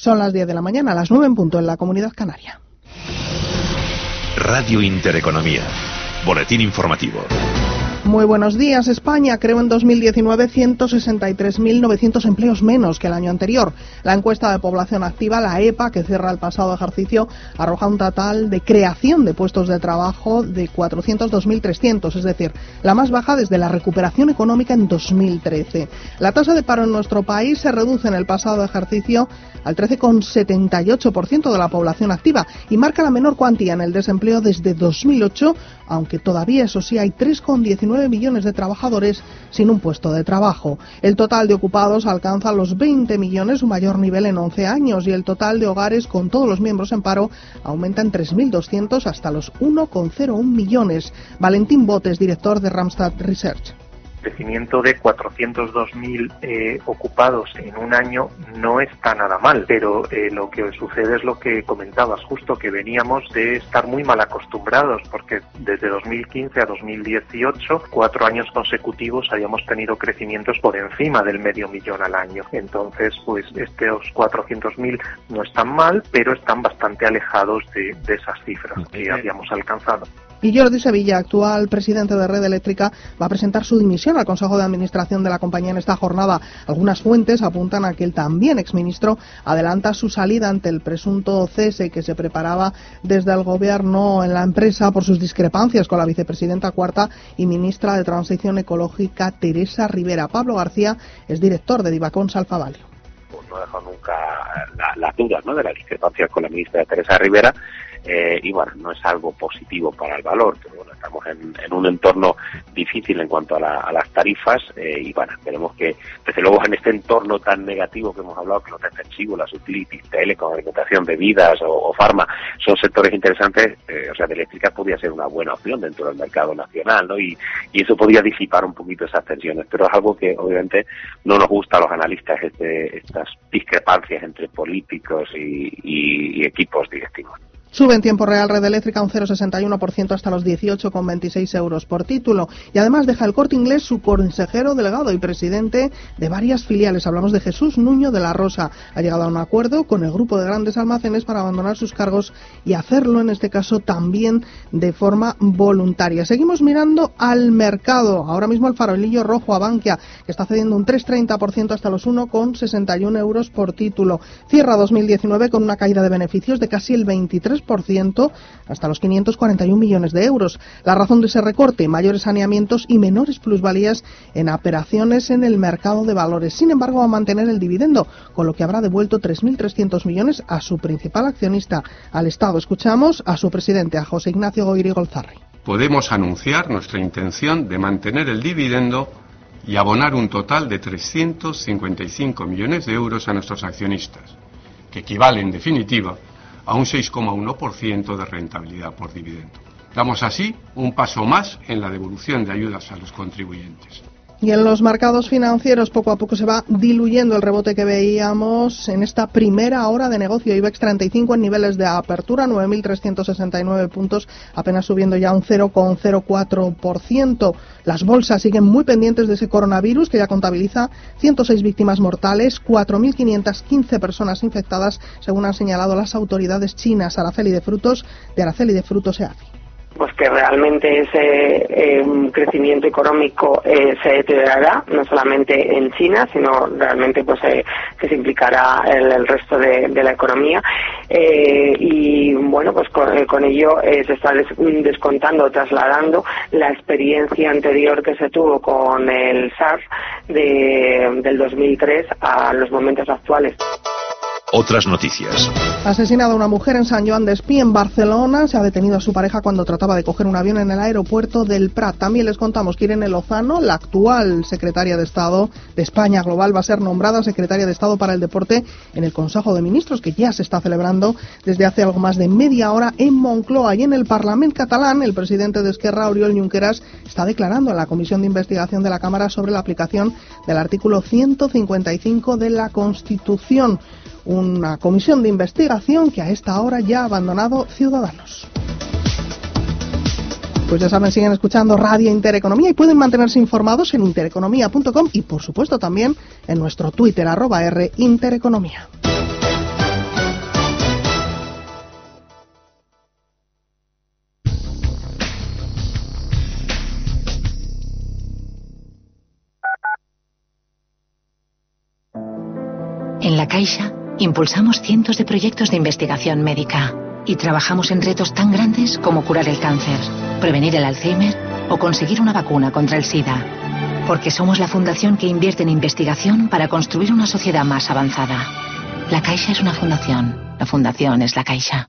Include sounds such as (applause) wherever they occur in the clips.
Son las 10 de la mañana, las 9 en punto en la Comunidad Canaria. Radio Intereconomía. Boletín informativo. Muy buenos días. España creó en 2019 163.900 empleos menos que el año anterior. La encuesta de población activa, la EPA, que cierra el pasado ejercicio, arroja un total de creación de puestos de trabajo de 402.300, es decir, la más baja desde la recuperación económica en 2013. La tasa de paro en nuestro país se reduce en el pasado ejercicio al 13,78% de la población activa y marca la menor cuantía en el desempleo desde 2008, aunque todavía, eso sí, hay 3,19 millones de trabajadores sin un puesto de trabajo. El total de ocupados alcanza los 20 millones, su mayor nivel en 11 años, y el total de hogares con todos los miembros en paro aumenta en 3.200 hasta los 1,01 millones. Valentín Botes, director de Ramstad Research crecimiento de 402.000 eh, ocupados en un año no está nada mal, pero eh, lo que sucede es lo que comentabas, justo que veníamos de estar muy mal acostumbrados, porque desde 2015 a 2018, cuatro años consecutivos, habíamos tenido crecimientos por encima del medio millón al año. Entonces, pues estos 400.000 no están mal, pero están bastante alejados de, de esas cifras que habíamos alcanzado. Y Jordi Sevilla, actual presidente de Red Eléctrica, va a presentar su dimisión al Consejo de Administración de la compañía en esta jornada. Algunas fuentes apuntan a que el también exministro adelanta su salida ante el presunto cese que se preparaba desde el Gobierno en la empresa por sus discrepancias con la vicepresidenta cuarta y ministra de Transición Ecológica, Teresa Rivera. Pablo García es director de Divacón Salfavalio. Pues no dejado nunca las dudas de las discrepancias con la ministra Teresa Rivera eh, y bueno, no es algo positivo para el valor, pero bueno, estamos en, un entorno difícil en cuanto a, las tarifas eh, y bueno, esperemos que desde luego en este entorno tan negativo que hemos hablado, que los defensivos, las utilities, telecom, alimentación, bebidas o, o farma, son sectores interesantes, eh, o sea, de eléctrica podría ser una buena opción dentro del mercado nacional, ¿no? Y, y eso podría disipar un poquito esas tensiones, pero es algo que obviamente no nos gusta a los analistas, este, estas discrepancias entre políticos y equipos directivos. Sube en tiempo real Red Eléctrica un 0,61% hasta los 18,26 euros por título. Y además deja el corte inglés su consejero delegado y presidente de varias filiales. Hablamos de Jesús Nuño de la Rosa. Ha llegado a un acuerdo con el grupo de grandes almacenes para abandonar sus cargos y hacerlo en este caso también de forma voluntaria. Seguimos mirando al mercado. Ahora mismo el farolillo rojo a Bankia, que está cediendo un 3,30% hasta los 1,61 euros por título. Cierra 2019 con una caída de beneficios de casi el 23 ciento hasta los 541 millones de euros. La razón de ese recorte, mayores saneamientos y menores plusvalías en operaciones en el mercado de valores. Sin embargo, va a mantener el dividendo, con lo que habrá devuelto 3.300 millones a su principal accionista, al Estado. Escuchamos a su presidente, a José Ignacio Goiri Golzarri. Podemos anunciar nuestra intención de mantener el dividendo y abonar un total de 355 millones de euros a nuestros accionistas, que equivale en definitiva a un 6,1% de rentabilidad por dividendo. Damos así un paso más en la devolución de ayudas a los contribuyentes. Y en los mercados financieros poco a poco se va diluyendo el rebote que veíamos en esta primera hora de negocio. IBEX 35 en niveles de apertura, 9.369 puntos, apenas subiendo ya un 0,04%. Las bolsas siguen muy pendientes de ese coronavirus que ya contabiliza 106 víctimas mortales, 4.515 personas infectadas, según han señalado las autoridades chinas. Araceli de Frutos, de Araceli de Frutos EAFI pues que realmente ese eh, crecimiento económico eh, se deteriorará, no solamente en China, sino realmente pues eh, que se implicará el, el resto de, la economía. y bueno, pues con, con ello se está descontando, trasladando la experiencia anterior que se tuvo con el SARS de, del 2003 a los momentos actuales. Otras noticias. Asesinada una mujer en San Joan de Espí, en Barcelona. Se ha detenido a su pareja cuando trataba de coger un avión en el aeropuerto del Prat. También les contamos que Irene Lozano, la actual secretaria de Estado de España Global, va a ser nombrada secretaria de Estado para el Deporte en el Consejo de Ministros, que ya se está celebrando desde hace algo más de media hora en Moncloa. Y en el Parlamento catalán, el presidente de Esquerra, Oriol Junqueras, está declarando en la Comisión de Investigación de la Cámara sobre la aplicación del artículo 155 de la Constitución una comisión de investigación que a esta hora ya ha abandonado Ciudadanos. Pues ya saben, siguen escuchando Radio Intereconomía y pueden mantenerse informados en intereconomía.com y por supuesto también en nuestro Twitter arroba R Intereconomía. En la Caixa impulsamos cientos de proyectos de investigación médica y trabajamos en retos tan grandes como curar el cáncer, prevenir el Alzheimer o conseguir una vacuna contra el SIDA. Porque somos la fundación que invierte en investigación para construir una sociedad más avanzada. La Caixa es una fundación. La fundación es la Caixa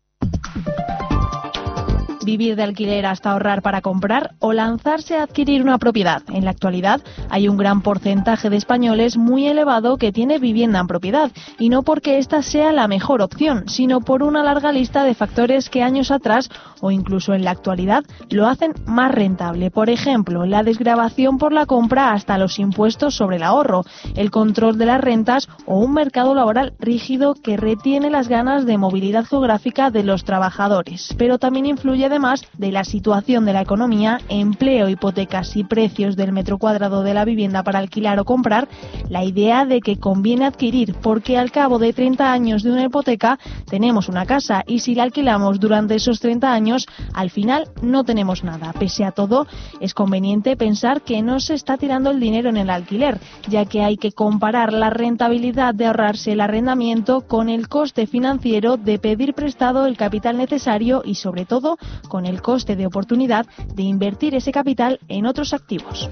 vivir de alquiler hasta ahorrar para comprar o lanzarse a adquirir una propiedad. En la actualidad hay un gran porcentaje de españoles muy elevado que tiene vivienda en propiedad y no porque esta sea la mejor opción, sino por una larga lista de factores que años atrás o incluso en la actualidad lo hacen más rentable. Por ejemplo, la desgrabación por la compra hasta los impuestos sobre el ahorro, el control de las rentas o un mercado laboral rígido que retiene las ganas de movilidad geográfica de los trabajadores. Pero también influye además de la situación de la economía, empleo, hipotecas y precios del metro cuadrado de la vivienda para alquilar o comprar, la idea de que conviene adquirir porque al cabo de 30 años de una hipoteca tenemos una casa y si la alquilamos durante esos 30 años, al final no tenemos nada. Pese a todo, es conveniente pensar que no se está tirando el dinero en el alquiler, ya que hay que comparar la rentabilidad de ahorrarse el arrendamiento con el coste financiero de pedir prestado el capital necesario y sobre todo con el coste de oportunidad de invertir ese capital en otros activos.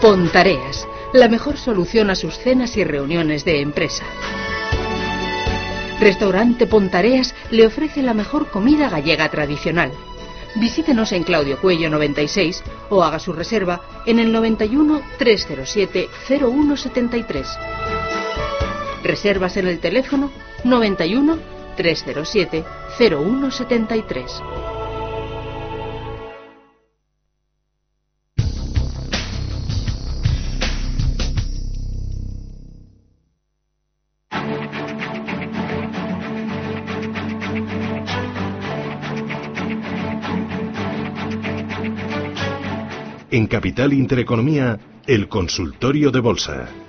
Pontareas, la mejor solución a sus cenas y reuniones de empresa. Restaurante Pontareas le ofrece la mejor comida gallega tradicional. Visítenos en Claudio Cuello 96 o haga su reserva en el 91 307 0173. Reservas en el teléfono 91 307 0173. En Capital Intereconomía, el consultorio de bolsa.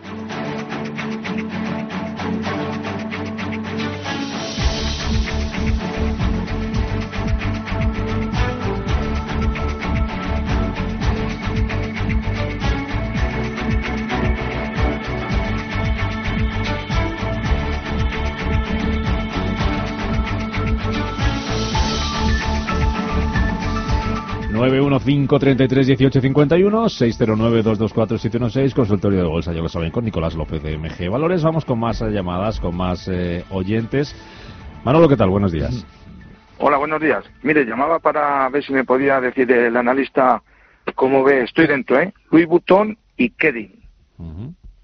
915331851 609224716 consultorio de bolsa ya lo saben con Nicolás López de MG Valores. Vamos con más llamadas con más eh, oyentes. Manolo qué tal buenos días. (laughs) Hola buenos días. Mire llamaba para ver si me podía decir el analista cómo ve estoy dentro eh Louis Vuitton y Kedin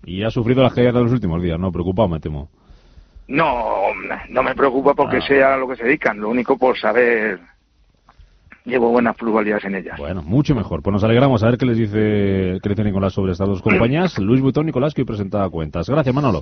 y ha sufrido las caídas de los últimos días no preocupado me temo. No no me preocupa porque ah. sea lo que se dedican lo único por saber llevo buenas pluralidades en ellas. Bueno, mucho mejor. Pues nos alegramos a ver qué les dice, qué dice Nicolás sobre estas dos (clears throat) compañías. Luis Butón, Nicolás, que hoy presenta cuentas. Gracias, Manolo.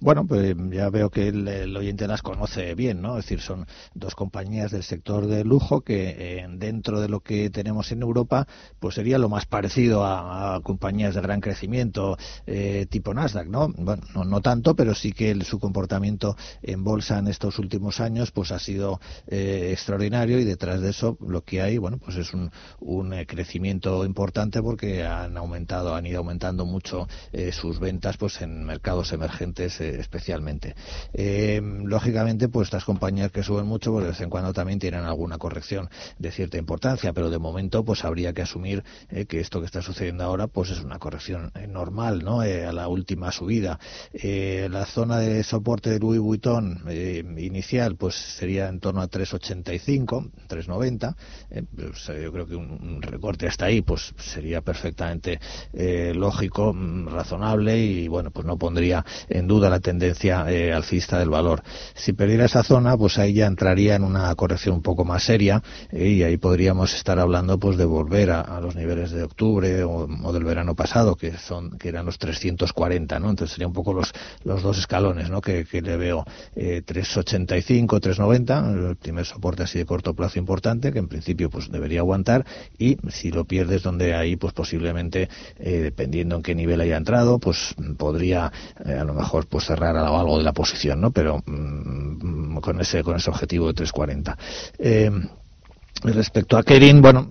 Bueno, pues ya veo que el, oyente las conoce bien, ¿no? Es decir, son dos compañías del sector de lujo que eh, dentro de lo que tenemos en Europa, pues sería lo más parecido a, compañías de gran crecimiento eh, tipo Nasdaq, ¿no? Bueno, no, tanto, pero sí que su comportamiento en bolsa en estos últimos años, pues ha sido eh, extraordinario y detrás de eso lo que hay, bueno, pues es un, un crecimiento importante porque han aumentado, han ido aumentando mucho sus ventas, pues en mercados emergentes especialmente. Eh, lógicamente, pues estas compañías que suben mucho, pues de vez en cuando también tienen alguna corrección de cierta importancia, pero de momento, pues habría que asumir eh, que esto que está sucediendo ahora, pues es una corrección eh, normal, ¿no? a la última subida. la zona de soporte de Louis Vuitton inicial, pues sería en torno a 3,85, 3,90. Pues, yo creo que un, recorte hasta ahí, pues sería perfectamente lógico, mm, razonable y, bueno, pues no pondría en duda tendencia eh, alcista del valor. Si perdiera esa zona, pues ahí ya entraría en una corrección un poco más seria eh, y ahí podríamos estar hablando pues de volver a, los niveles de octubre o, del verano pasado, que son que eran los 340, ¿no? Entonces sería un poco los, los dos escalones, ¿no? Que, le veo eh, 385, 390, el primer soporte así de corto plazo importante, que en principio pues debería aguantar y si lo pierdes donde ahí pues posiblemente eh, dependiendo en qué nivel haya entrado, pues podría a lo mejor pues cerrar algo de la posición, ¿no? Pero mm, con ese con ese objetivo de 340. Eh, Respecto a Kerin, bueno,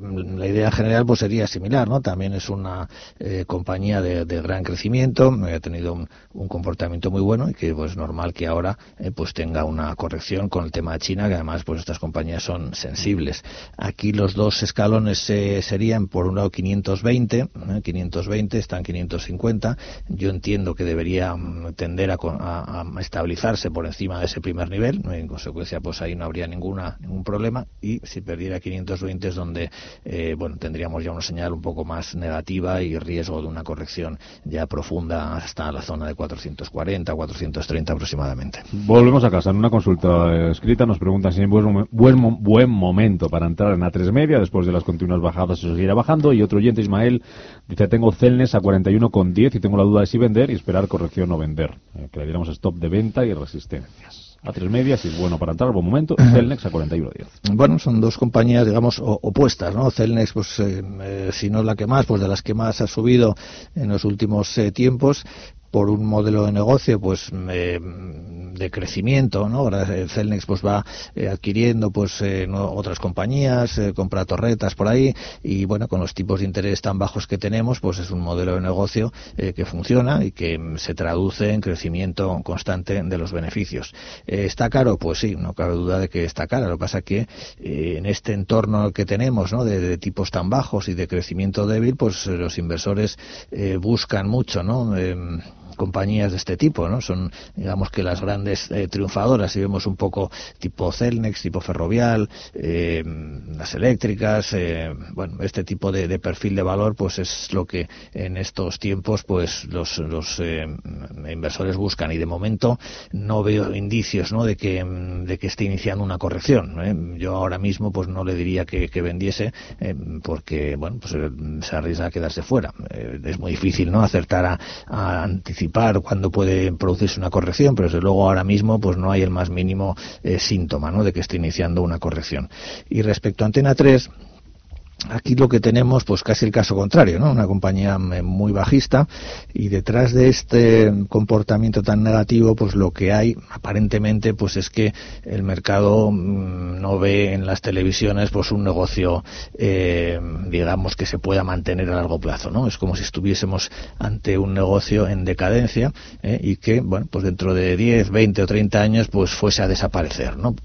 la idea general pues sería similar, ¿no? También es una eh, compañía de, gran crecimiento, ha tenido un, comportamiento muy bueno y que pues normal que ahora eh, pues tenga una corrección con el tema de China, que además pues estas compañías son sensibles. Aquí los dos escalones serían por un lado 520, 520 están 550. Yo entiendo que debería mm, tender a, a, estabilizarse por encima de ese primer nivel, en consecuencia pues ahí no habría ninguna ningún problema y si perdiera 520 es donde eh, bueno tendríamos ya una señal un poco más negativa y riesgo de una corrección ya profunda hasta la zona de 440 430 aproximadamente. Volvemos a casa en una consulta escrita nos preguntan si es buen, buen, buen momento para entrar en A3 media después de las continuas bajadas y seguirá bajando y otro oyente Ismael dice tengo Celnes a 41,10 y tengo la duda de si vender y esperar corrección o vender eh, que le diéramos stop de venta y resistencias a tres medias y es bueno para entrar, buen momento, Celnex a 41.10. Bueno, son dos compañías, digamos, opuestas, ¿no? Celnex, pues, eh, eh, si no la que más, pues de las que más ha subido en los últimos eh, tiempos, por un modelo de negocio pues de crecimiento no ahora Celnex pues va eh, adquiriendo pues eh, otras compañías eh, compra torretas por ahí y bueno con los tipos de interés tan bajos que tenemos pues es un modelo de negocio que funciona y que se traduce en crecimiento constante de los beneficios. Está caro pues sí no cabe duda de que está caro lo que pasa que en este entorno que tenemos no de, de, tipos tan bajos y de crecimiento débil pues los inversores buscan mucho no compañías de este tipo, ¿no? Son, digamos que las grandes eh, triunfadoras, si vemos un poco tipo Celnex, tipo Ferrovial, eh, las eléctricas, eh, bueno, este tipo de, perfil de valor, pues es lo que en estos tiempos, pues los, los inversores buscan y de momento no veo indicios, ¿no? De que, de que esté iniciando una corrección. Yo ahora mismo, pues no le diría que, vendiese, porque, bueno, pues se arriesga a quedarse fuera. es muy difícil, ¿no? Acertar a, a anticipar cuando puede producirse una corrección, pero desde luego ahora mismo pues no hay el más mínimo eh, síntoma ¿no? de que esté iniciando una corrección. Y respecto a Antena 3, Aquí lo que tenemos, pues casi el caso contrario, ¿no? Una compañía muy bajista y detrás de este comportamiento tan negativo, pues lo que hay aparentemente, pues es que el mercado mm, no ve en las televisiones, pues un negocio, eh, digamos que se pueda mantener a largo plazo, ¿no? Es como si estuviésemos ante un negocio en decadencia ¿eh? y que, bueno, pues dentro de 10, 20 o 30 años, pues fuese a desaparecer, ¿no?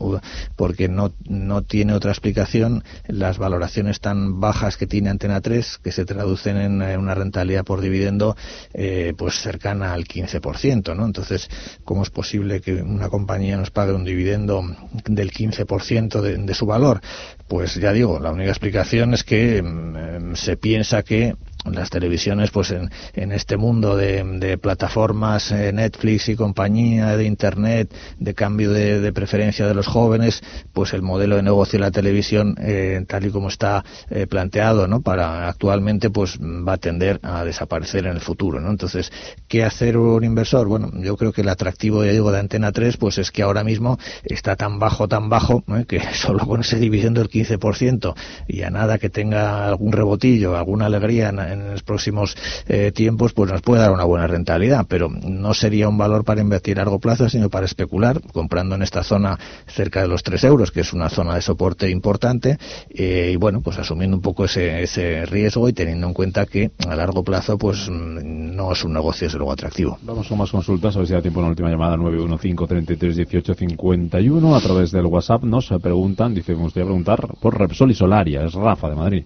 Porque no no tiene otra explicación las valoraciones tan bajas que tiene Antena 3, que se traducen en, una rentabilidad por dividendo eh, pues cercana al 15%, ¿no? Entonces, ¿cómo es posible que una compañía nos pague un dividendo del 15% de, de su valor? Pues ya digo, la única explicación es que mm, se piensa que las televisiones pues en, en este mundo de, plataformas eh, Netflix y compañía de internet de cambio de, preferencia de los jóvenes pues el modelo de negocio de la televisión eh, tal y como está eh, planteado no para actualmente pues va a tender a desaparecer en el futuro no entonces qué hacer un inversor bueno yo creo que el atractivo ya digo de Antena 3 pues es que ahora mismo está tan bajo tan bajo que (laughs) solo con ese dividendo del 15% y a nada que tenga algún rebotillo alguna alegría en los próximos eh, tiempos, pues nos puede dar una buena rentabilidad, pero no sería un valor para invertir a largo plazo, sino para especular, comprando en esta zona cerca de los 3 euros, que es una zona de soporte importante, eh, y bueno, pues asumiendo un poco ese, ese riesgo y teniendo en cuenta que a largo plazo, pues mm, no es un negocio, es luego atractivo. Vamos con más consultas, a ver si da tiempo en la última llamada, 915 33 18 51, a través del WhatsApp nos preguntan, dice, me gustaría preguntar por Repsol y Solaria, es Rafa de Madrid.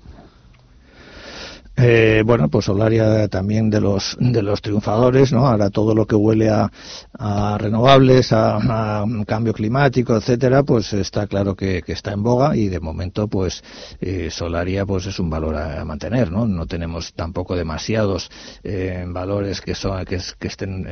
Eh, bueno, pues Solaria también de los de los triunfadores, ¿no? Ahora todo lo que huele a, renovables, a, cambio climático, etcétera, pues está claro que, está en boga y de momento, pues eh, Solaria, pues es un valor a, mantener, ¿no? No tenemos tampoco demasiados eh, valores que son que, estén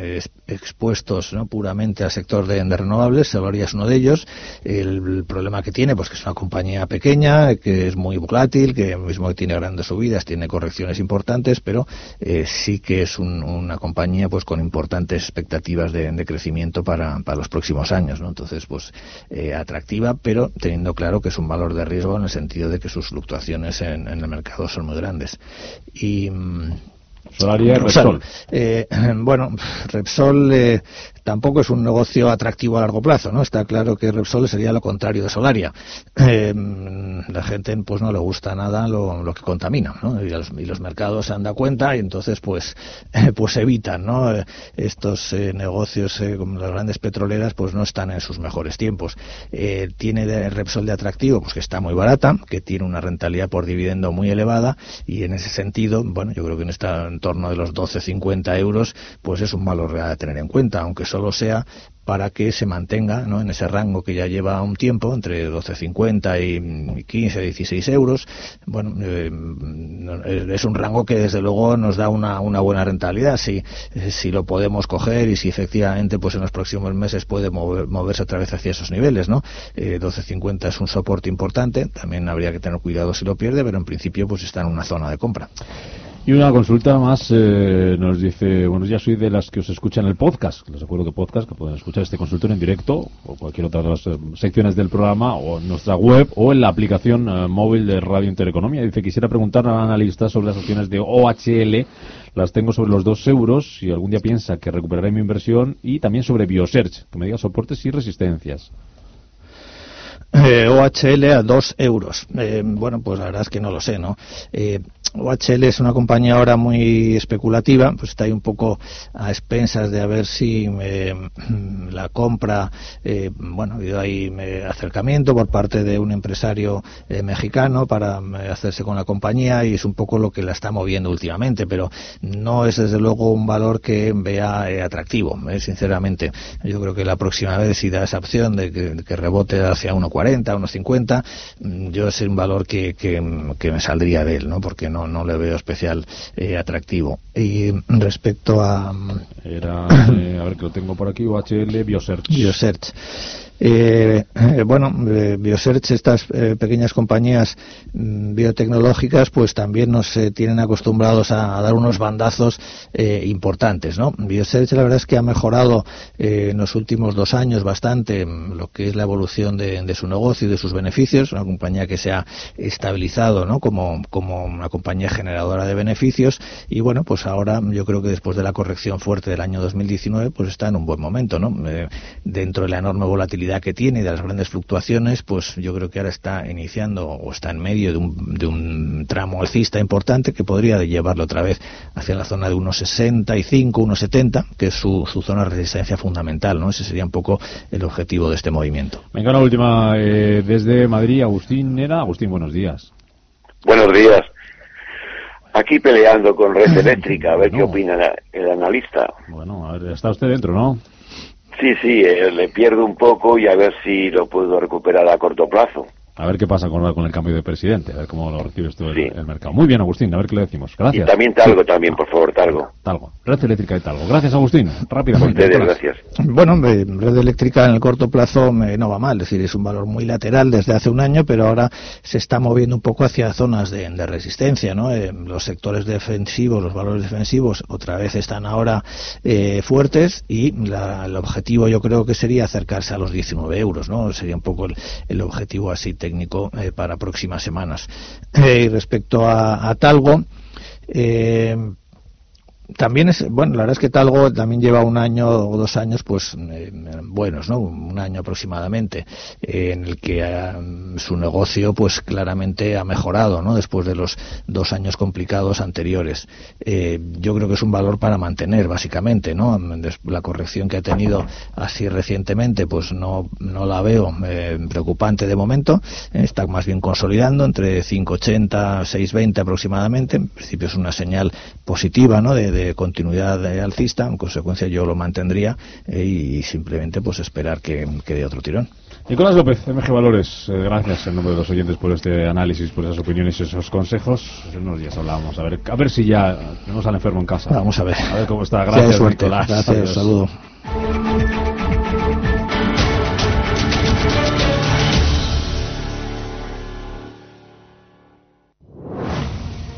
expuestos, ¿no? Puramente al sector de, renovables. Solaria es uno de ellos. El, problema que tiene, pues que es una compañía pequeña, que es muy volátil, que mismo que tiene grandes subidas, tiene correcciones importantes, pero eh, sí que es una compañía pues con importantes expectativas de, crecimiento para, los próximos años, ¿no? Entonces, pues eh, atractiva, pero teniendo claro que es un valor de riesgo en el sentido de que sus fluctuaciones en, el mercado son muy grandes. Y mm, Solaria y Repsol. Eh, (clears throat) bueno, Repsol eh, tampoco es un negocio atractivo a largo plazo, ¿no? Está claro que Repsol sería lo contrario de Solaria. Eh, la gente pues no le gusta nada lo, que contamina, ¿no? Y los, mercados se han dado cuenta y entonces pues pues evitan, ¿no? Estos negocios como las grandes petroleras pues no están en sus mejores tiempos. tiene de Repsol de atractivo pues que está muy barata, que tiene una rentabilidad por dividendo muy elevada y en ese sentido, bueno, yo creo que en torno de los 12-50 euros, pues es un valor real a tener en cuenta, aunque solo sea para que se mantenga ¿no? en ese rango que ya lleva un tiempo, entre 12,50 y 15, 16 euros. Bueno, eh, es un rango que desde luego nos da una, una buena rentabilidad. Si, si lo podemos coger y si efectivamente pues en los próximos meses puede moverse otra vez hacia esos niveles, ¿no? Eh, 12,50 es un soporte importante. También habría que tener cuidado si lo pierde, pero en principio pues está en una zona de compra. Y una consulta más eh, nos dice, bueno, ya soy de las que os escuchan el podcast, les recuerdo que podcast, que pueden escuchar este consultorio en directo o cualquier otra de las eh, secciones del programa o en nuestra web o en la aplicación eh, móvil de Radio Intereconomía. Dice, quisiera preguntar al analista sobre las opciones de OHL, las tengo sobre los dos euros, si algún día piensa que recuperaré mi inversión y también sobre Biosearch, que me diga soportes y resistencias. OHL a dos euros. bueno, pues la verdad es que no lo sé, ¿no? OHL es una compañía ahora muy especulativa, pues está ahí un poco a expensas de a ver si eh, la compra, eh, bueno, ha habido ahí eh, acercamiento por parte de un empresario mexicano para hacerse con la compañía y es un poco lo que la está moviendo últimamente, pero no es desde luego un valor que vea atractivo, sinceramente. Yo creo que la próxima vez si da esa opción de que, rebote hacia 1.40, 1.50, mm, yo es un valor que, que, que me saldría de él, ¿no? Porque no no, le veo especial eh, atractivo. Y respecto a... Era, (coughs) eh, a ver que lo tengo por aquí, UHL Biosearch. Biosearch. Eh, eh, bueno, eh, Biosearch, estas pequeñas compañías mm, biotecnológicas, pues también nos tienen acostumbrados a, dar unos bandazos importantes, ¿no? Biosearch, la verdad es que ha mejorado en los últimos dos años bastante mm, lo que es la evolución de, su negocio y de sus beneficios, una compañía que se ha estabilizado, ¿no? Como, como una compañía generadora de beneficios y bueno, pues ahora yo creo que después de la corrección fuerte del año 2019, pues está en un buen momento, ¿no? dentro de la enorme volatilidad que tiene y de las grandes fluctuaciones, pues yo creo que ahora está iniciando o está en medio de un, de un tramo alcista importante que podría llevarlo otra vez hacia la zona de unos 65, unos 70, que es su, su zona de resistencia fundamental, ¿no? Ese sería un poco el objetivo de este movimiento. Venga, la última eh, desde Madrid, Agustín Era. Agustín, buenos días. Buenos días. Aquí peleando con Red (laughs) Eléctrica, a ver qué opina el analista. Bueno, a ver, está usted dentro, ¿no? Sí, sí, eh, le pierdo un poco y a ver si lo puedo recuperar a corto plazo. A ver qué pasa con, con el cambio de presidente, a ver cómo lo recibes tú el, el, mercado. Muy bien, Agustín, a ver qué le decimos. Gracias. Y también Talgo, también, por favor, Talgo. Talgo. Red Eléctrica de Talgo. Gracias, Agustín. Rápidamente. Ustedes, gracias. Bueno, Red Eléctrica en el corto plazo no va mal, es decir, es un valor muy lateral desde hace un año, pero ahora se está moviendo un poco hacia zonas de, resistencia, ¿no? Eh, los sectores defensivos, los valores defensivos, otra vez están ahora eh, fuertes y el objetivo yo creo que sería acercarse a los 19 euros, ¿no? Sería un poco el, el objetivo así técnico eh, para próximas semanas. Eh, y respecto a, a Talgo, eh, también es, bueno, la verdad es que Talgo también lleva un año o dos años, pues, eh, buenos, ¿no? Un año aproximadamente, eh, en el que eh, su negocio, pues, claramente ha mejorado, ¿no? Después de los dos años complicados anteriores. yo creo que es un valor para mantener, básicamente, ¿no? La corrección que ha tenido así recientemente, pues, no, no la veo preocupante de momento. está más bien consolidando entre 5,80, 6,20 aproximadamente. En principio es una señal positiva, ¿no? De, de continuidad alcista, en consecuencia yo lo mantendría eh, y simplemente pues esperar que, que dé otro tirón. Nicolás López, MG Valores, eh, gracias en nombre de los oyentes por este análisis, por esas opiniones y esos consejos. En unos días hablábamos, a ver, a ver si ya tenemos al enfermo en casa. Vamos a ver. A ver cómo está. Gracias, Nicolás. Gracias, saludo.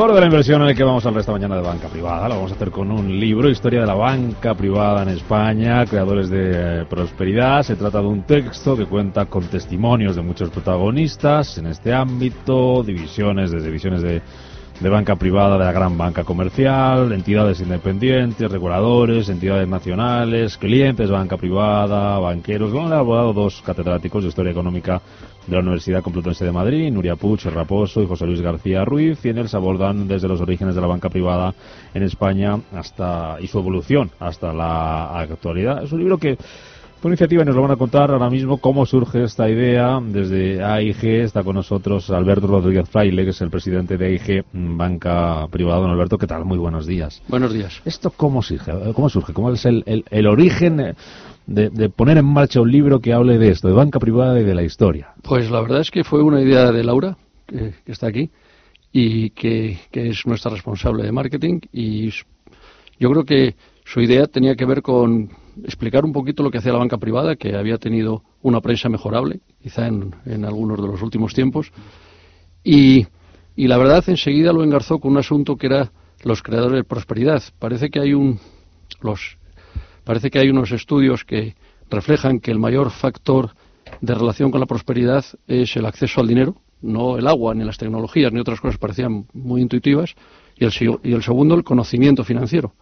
Foro de la inversión en el que vamos a hablar esta mañana de banca privada. Lo vamos a hacer con un libro, Historia de la banca privada en España, creadores de eh, prosperidad. Se trata de un texto que cuenta con testimonios de muchos protagonistas en este ámbito, divisiones, desde divisiones de, banca privada de la gran banca comercial, entidades independientes, reguladores, entidades nacionales, clientes, banca privada, banqueros. Lo han elaborado dos catedráticos de Historia Económica de la Universidad Complutense de Madrid, Nuria Puig Raposo y José Luis García Ruiz, y en él se abordan desde los orígenes de la banca privada en España hasta y su evolución hasta la actualidad. Es un libro que por iniciativa nos lo van a contar ahora mismo cómo surge esta idea. Desde AIG está con nosotros Alberto Rodríguez Fraile, que es el presidente de AIG Banca Privada. Don Alberto, ¿qué tal? Muy buenos días. Buenos días. ¿Esto cómo surge? ¿Cómo, surge? ¿Cómo es el, el, el origen de, poner en marcha un libro que hable de esto, de banca privada y de la historia? Pues la verdad es que fue una idea de Laura, que, está aquí, y que, es nuestra responsable de marketing. Y yo creo que su idea tenía que ver con explicar un poquito lo que hacía la banca privada, que había tenido una prensa mejorable, quizá en, en algunos de los últimos tiempos. Y, y la verdad, enseguida lo engarzó con un asunto que era los creadores de prosperidad. Parece que hay un. Los Parece que hay unos estudios que reflejan que el mayor factor de relación con la prosperidad es el acceso al dinero, no el agua, ni las tecnologías, ni otras cosas parecían muy intuitivas, y el, y el segundo, el conocimiento financiero.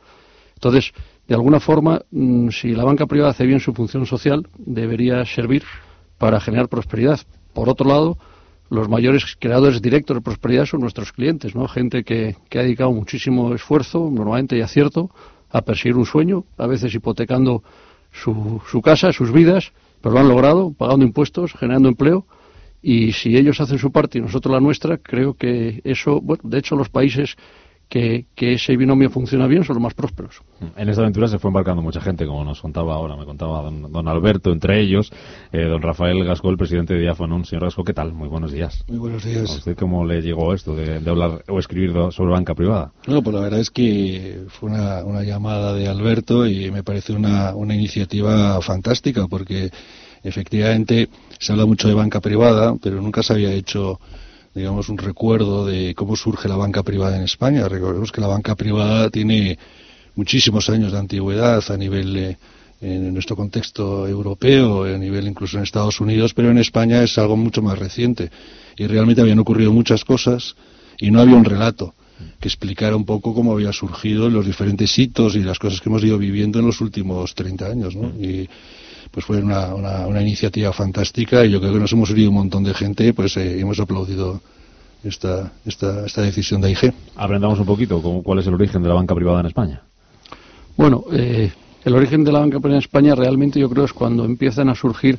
Entonces, de alguna forma, mm, si la banca privada hace bien su función social, debería servir para generar prosperidad. Por otro lado, los mayores creadores directos de prosperidad son nuestros clientes, ¿no? Gente que, que ha dedicado muchísimo esfuerzo, normalmente y acierto, a perseguir un sueño, a veces hipotecando su, su casa, sus vidas, pero lo han logrado, pagando impuestos, generando empleo. Y si ellos hacen su parte y nosotros la nuestra, creo que eso, bueno, de hecho los países que, ese binomio funciona bien son los más prósperos. En esta aventura se fue embarcando mucha gente, como nos contaba ahora, me contaba don, Alberto, entre ellos, eh, don Rafael Gasco, el presidente de Diafanon. Señor Gasco, ¿qué tal? Muy buenos días. Muy buenos días. ¿A usted cómo le llegó esto de, hablar o escribir sobre banca privada? No, pues la verdad es que fue una, una llamada de Alberto y me parece una, una iniciativa fantástica porque efectivamente se habla mucho de banca privada, pero nunca se había hecho digamos, un recuerdo de cómo surge la banca privada en España. Recordemos que la banca privada tiene muchísimos años de antigüedad a nivel, en nuestro contexto europeo, a nivel incluso en Estados Unidos, pero en España es algo mucho más reciente. Y realmente habían ocurrido muchas cosas y no había un relato que explicara un poco cómo había surgido los diferentes hitos y las cosas que hemos ido viviendo en los últimos 30 años. ¿no? Y, pues fue una, una, iniciativa fantástica y yo creo que nos hemos unido un montón de gente, pues eh, hemos aplaudido esta, esta, esta decisión de IG. Aprendamos un poquito cuál es el origen de la banca privada en España. Bueno, eh, el origen de la banca privada en España realmente yo creo es cuando empiezan a surgir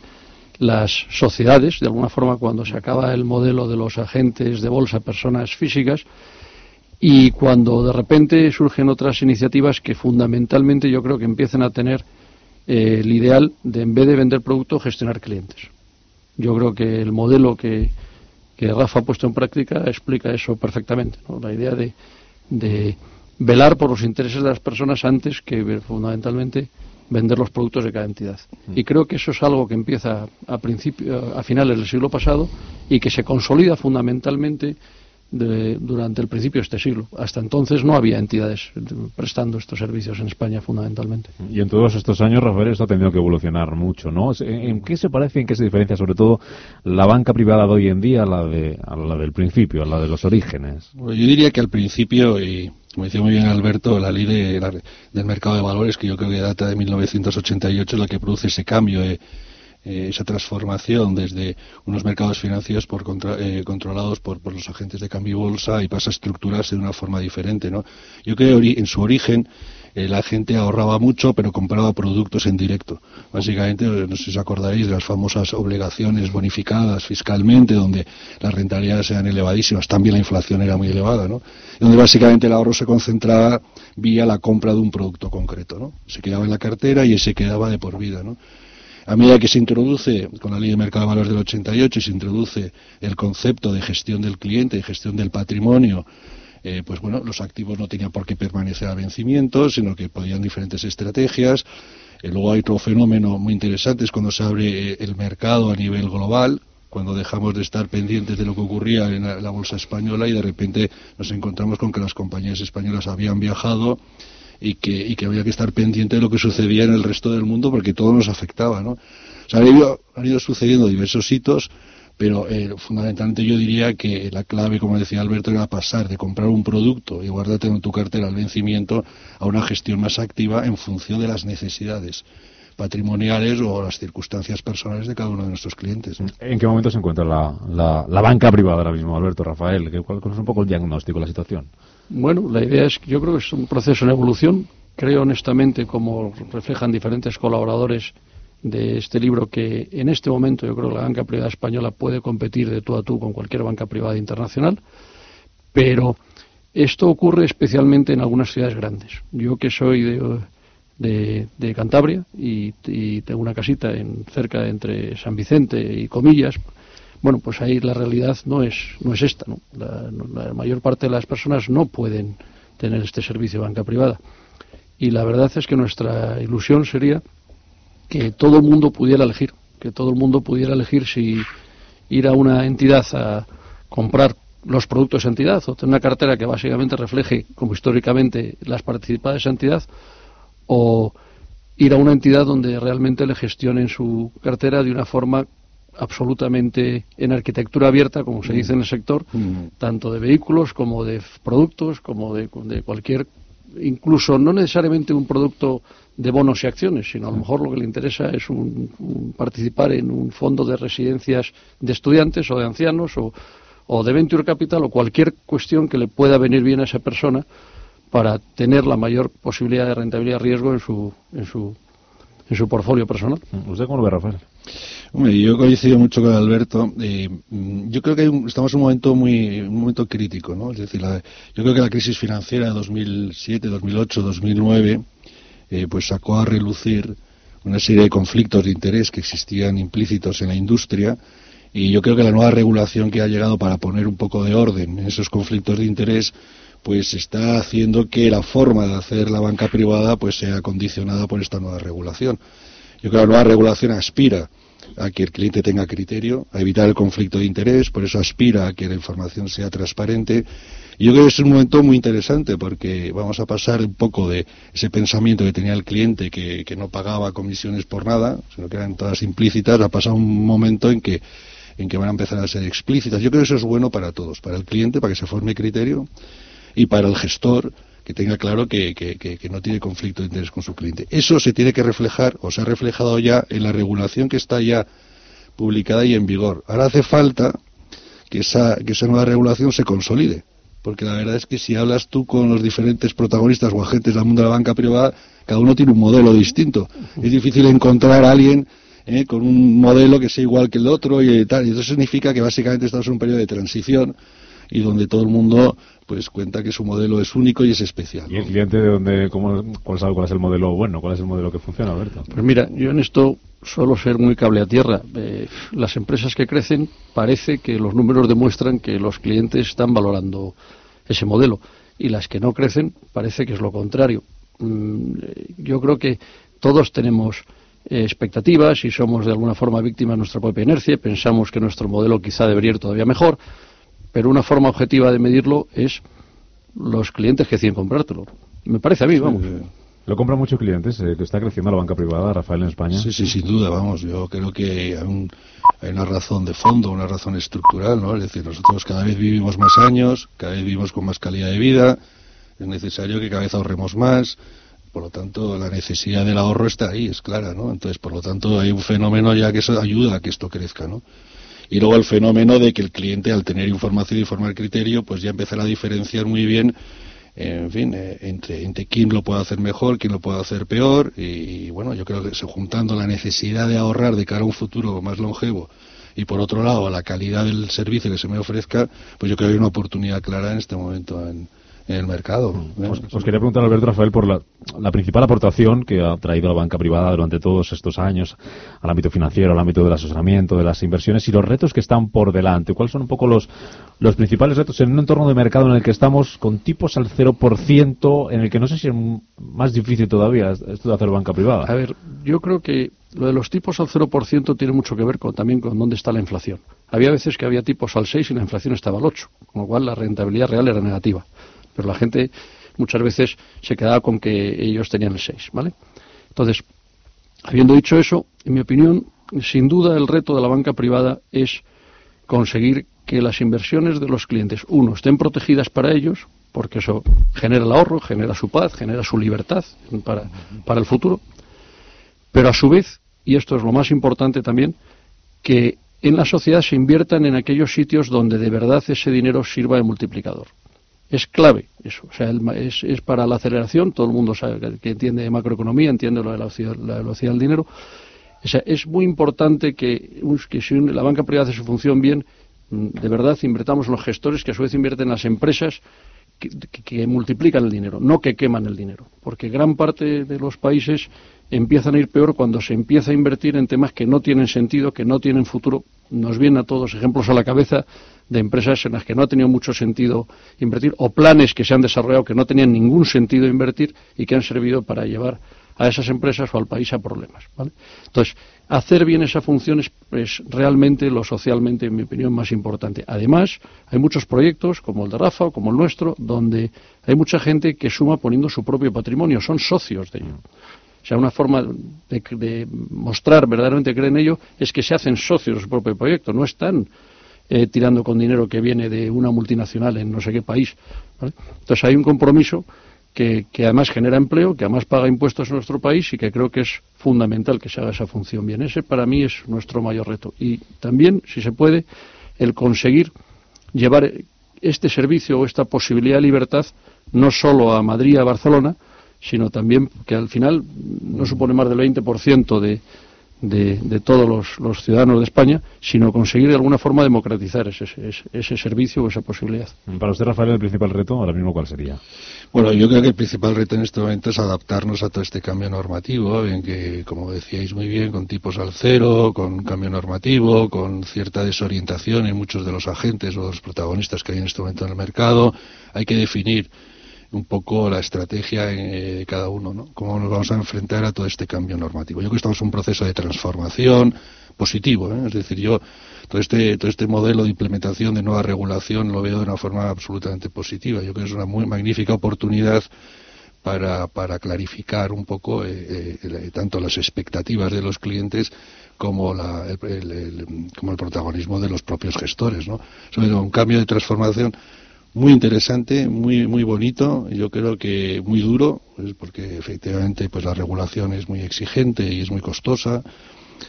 las sociedades, de alguna forma cuando se acaba el modelo de los agentes de bolsa, personas físicas, y cuando de repente surgen otras iniciativas que fundamentalmente yo creo que empiezan a tener eh, el ideal de, en vez de vender producto, gestionar clientes. Yo creo que el modelo que, Rafa ha puesto en práctica explica eso perfectamente. La idea de, de, velar por los intereses de las personas antes que fundamentalmente vender los productos de cada entidad. Mm. Y creo que eso es algo que empieza a, principio, a finales del siglo pasado y que se consolida fundamentalmente durante el principio de este siglo. Hasta entonces no había entidades prestando estos servicios en España fundamentalmente. Y en todos estos años, Rafael, esto ha tenido que evolucionar mucho, ¿no? ¿En qué se parece, en qué se diferencia sobre todo la banca privada de hoy en día a la, de, a la del principio, a la de los orígenes? yo diría que al principio, y como decía muy bien Alberto, la ley del mercado de valores, que yo creo que data de 1988, es la que produce ese cambio. de eh, esa transformación desde unos mercados financieros por eh, controlados por, los agentes de cambio y bolsa y pasa a estructurarse de una forma diferente. ¿no? Yo creo que en su origen eh, la gente ahorraba mucho pero compraba productos en directo. Básicamente, no sé si os acordaréis de las famosas obligaciones bonificadas fiscalmente donde las rentabilidades eran elevadísimas, también la inflación era muy elevada, ¿no? donde básicamente el ahorro se concentraba vía la compra de un producto concreto. ¿no? Se quedaba en la cartera y ese quedaba de por vida. ¿no? A medida que se introduce, con la ley de mercado de valores del 88, se introduce el concepto de gestión del cliente y gestión del patrimonio, eh, pues bueno, los activos no tenían por qué permanecer a vencimiento, sino que podían diferentes estrategias. Eh, luego hay otro fenómeno muy interesante, es cuando se abre eh, el mercado a nivel global, cuando dejamos de estar pendientes de lo que ocurría en la bolsa española y de repente nos encontramos con que las compañías españolas habían viajado y que, y que había que estar pendiente de lo que sucedía en el resto del mundo porque todo nos afectaba, ¿no? O sea, han ido, sucediendo diversos hitos, pero eh, fundamentalmente yo diría que la clave, como decía Alberto, era pasar de comprar un producto y guardarte en tu cartera al vencimiento a una gestión más activa en función de las necesidades patrimoniales o las circunstancias personales de cada uno de nuestros clientes. ¿En qué momento se encuentra la, banca privada ahora mismo, Alberto, Rafael? ¿Cuál es un poco el diagnóstico la situación? Bueno, la idea es que yo creo que es un proceso en evolución. Creo honestamente, como reflejan diferentes colaboradores de este libro, que en este momento yo creo que la banca privada española puede competir de tú a tú con cualquier banca privada internacional, pero esto ocurre especialmente en algunas ciudades grandes. Yo que soy de, de, Cantabria y, tengo una casita en, cerca entre San Vicente y Comillas, bueno, pues ahí la realidad no es, no es esta. ¿no? La, mayor parte de las personas no pueden tener este servicio de banca privada. Y la verdad es que nuestra ilusión sería que todo el mundo pudiera elegir, que todo el mundo pudiera elegir si ir a una entidad a comprar los productos de entidad o tener una cartera que básicamente refleje, como históricamente, las participadas de entidad, o ir a una entidad donde realmente le gestionen su cartera de una forma absolutamente en arquitectura abierta, como se mm. dice en el sector, mm. tanto de vehículos como de productos, como de, cualquier, incluso no necesariamente un producto de bonos y acciones, sino a lo mm. mejor lo que le interesa es un, participar en un fondo de residencias de estudiantes o de ancianos o, o de venture capital o cualquier cuestión que le pueda venir bien a esa persona para tener la mayor posibilidad de rentabilidad riesgo en su, en su, en su portfolio personal. ¿Usted cómo lo ve, Rafael? Hombre, yo coincido mucho con Alberto. Eh, yo creo que estamos en un momento muy un momento crítico, ¿no? Es decir, yo creo que la crisis financiera de 2007, 2008, 2009, pues sacó a relucir una serie de conflictos de interés que existían implícitos en la industria y yo creo que la nueva regulación que ha llegado para poner un poco de orden en esos conflictos de interés pues está haciendo que la forma de hacer la banca privada pues sea condicionada por esta nueva regulación. Yo creo que la nueva regulación aspira a que el cliente tenga criterio, a evitar el conflicto de interés, por eso aspira a que la información sea transparente. Y yo creo que es un momento muy interesante porque vamos a pasar un poco de ese pensamiento que tenía el cliente que, no pagaba comisiones por nada, sino que eran todas implícitas, a pasar un momento en que en que van a empezar a ser explícitas. Yo creo que eso es bueno para todos, para el cliente, para que se forme criterio, y para el gestor, que tenga claro que, que, no tiene conflicto de interés con su cliente. Eso se tiene que reflejar, o se ha reflejado ya en la regulación que está ya publicada y en vigor. Ahora hace falta que esa, que esa nueva regulación se consolide, porque la verdad es que si hablas tú con los diferentes protagonistas o agentes del mundo de la banca privada, cada uno tiene un modelo distinto. Es difícil encontrar a alguien eh, con un modelo que sea igual que el otro y tal. Y eso significa que básicamente estamos en un periodo de transición y donde todo el mundo pues cuenta que su modelo es único y es especial. ¿Y el cliente de dónde, cómo, cuál, sabe cuál es el modelo bueno, cuál es el modelo que funciona, Alberto? Pues mira, yo en esto suelo ser muy cable a tierra. Eh, las empresas que crecen parece que los números demuestran que los clientes están valorando ese modelo y las que no crecen parece que es lo contrario. Mm, yo creo que todos tenemos eh, expectativas y somos de alguna forma víctimas de nuestra propia inercia, pensamos que nuestro modelo quizá debería ir todavía mejor, pero una forma objetiva de medirlo es los clientes que deciden comprártelo. Me parece a mí, vamos. Lo compran muchos clientes, eh, que está creciendo la banca privada, Rafael, en España. Sí, sí, sin duda, vamos. Yo creo que hay, hay, una razón de fondo, una razón estructural, ¿no? Es decir, nosotros cada vez vivimos más años, cada vez vivimos con más calidad de vida, es necesario que cada vez ahorremos más, por lo tanto, la necesidad del ahorro está ahí, es clara, ¿no? Entonces, por lo tanto, hay un fenómeno ya que eso ayuda a que esto crezca, ¿no? Y luego el fenómeno de que el cliente, al tener información y formar criterio, pues ya empezará a diferenciar muy bien, en fin, eh, entre, entre quién lo puede hacer mejor, quién lo puede hacer peor. Y, bueno, yo creo que juntando la necesidad de ahorrar de cara a un futuro más longevo y por otro lado la calidad del servicio que se me ofrezca, pues yo creo que hay una oportunidad clara en este momento en, en el mercado. Os, quería preguntar, Alberto Rafael, por la, principal aportación que ha traído la banca privada durante todos estos años al ámbito financiero, al ámbito del asesoramiento, de las inversiones y los retos que están por delante. ¿Cuáles son un poco los, los principales retos en un entorno de mercado en el que estamos con tipos al 0%, en el que no sé si es más difícil todavía esto de hacer banca privada? A ver, yo creo que lo de los tipos al 0% tiene mucho que ver con, también con dónde está la inflación. Había veces que había tipos al 6 y la inflación estaba al 8, con lo cual la rentabilidad real era negativa pero la gente muchas veces se quedaba con que ellos tenían el 6, ¿vale? Entonces, habiendo dicho eso, en mi opinión, sin duda el reto de la banca privada es conseguir que las inversiones de los clientes, uno, estén protegidas para ellos, porque eso genera el ahorro, genera su paz, genera su libertad para, para el futuro, pero a su vez, y esto es lo más importante también, que en la sociedad se inviertan en aquellos sitios donde de verdad ese dinero sirva de multiplicador es clave eso. O sea, es, es, para la aceleración, todo el mundo sabe que, entiende macroeconomía, entiende lo de la velocidad, del dinero. O sea, es muy importante que, que si la banca privada hace su función bien, mm, de verdad invertamos en los gestores que a su vez invierten en las empresas que, multiplican el dinero, no que queman el dinero. Porque gran parte de los países empiezan a ir peor cuando se empieza a invertir en temas que no tienen sentido, que no tienen futuro. Nos vienen a todos ejemplos a la cabeza de empresas en las que no ha tenido mucho sentido invertir o planes que se han desarrollado que no tenían ningún sentido invertir y que han servido para llevar a esas empresas o al país a problemas. Entonces, hacer bien esa función es, realmente lo socialmente, en mi opinión, más importante. Además, hay muchos proyectos, como el de Rafa o como el nuestro, donde hay mucha gente que suma poniendo su propio patrimonio, son socios de ello. O sea, una forma de, de mostrar verdaderamente que creen en ello es que se hacen socios de su propio proyecto, no están eh, tirando con dinero que viene de una multinacional en no sé qué país. Entonces hay un compromiso que, además genera empleo, que además paga impuestos en nuestro país y que creo que es fundamental que se haga esa función bien. Ese para mí es nuestro mayor reto. Y también, si se puede, el conseguir llevar este servicio o esta posibilidad de libertad no solo a Madrid, a Barcelona, sino también que al final no supone más del 20% de, de, todos los, ciudadanos de España, sino conseguir de alguna forma democratizar ese, ese, servicio o esa posibilidad. Para usted, Rafael, el principal reto ahora mismo, ¿cuál sería? Bueno, yo creo que el principal reto en este momento es adaptarnos a todo este cambio normativo, en que, como decíais muy bien, con tipos al cero, con cambio normativo, con cierta desorientación en muchos de los agentes o los protagonistas que hay en este momento en el mercado, hay que definir un poco la estrategia de cada uno, ¿no? Cómo nos vamos a enfrentar a todo este cambio normativo. Yo creo que estamos en un proceso de transformación positivo, ¿eh? es decir, yo todo este todo este modelo de implementación de nueva regulación lo veo de una forma absolutamente positiva. Yo creo que es una muy magnífica oportunidad para, para clarificar un poco eh, eh, tanto las expectativas de los clientes como, la, el, como el protagonismo de los propios gestores. ¿no? Sobre todo un cambio de transformación muy interesante, muy muy bonito, yo creo que muy duro, pues, porque efectivamente pues la regulación es muy exigente y es muy costosa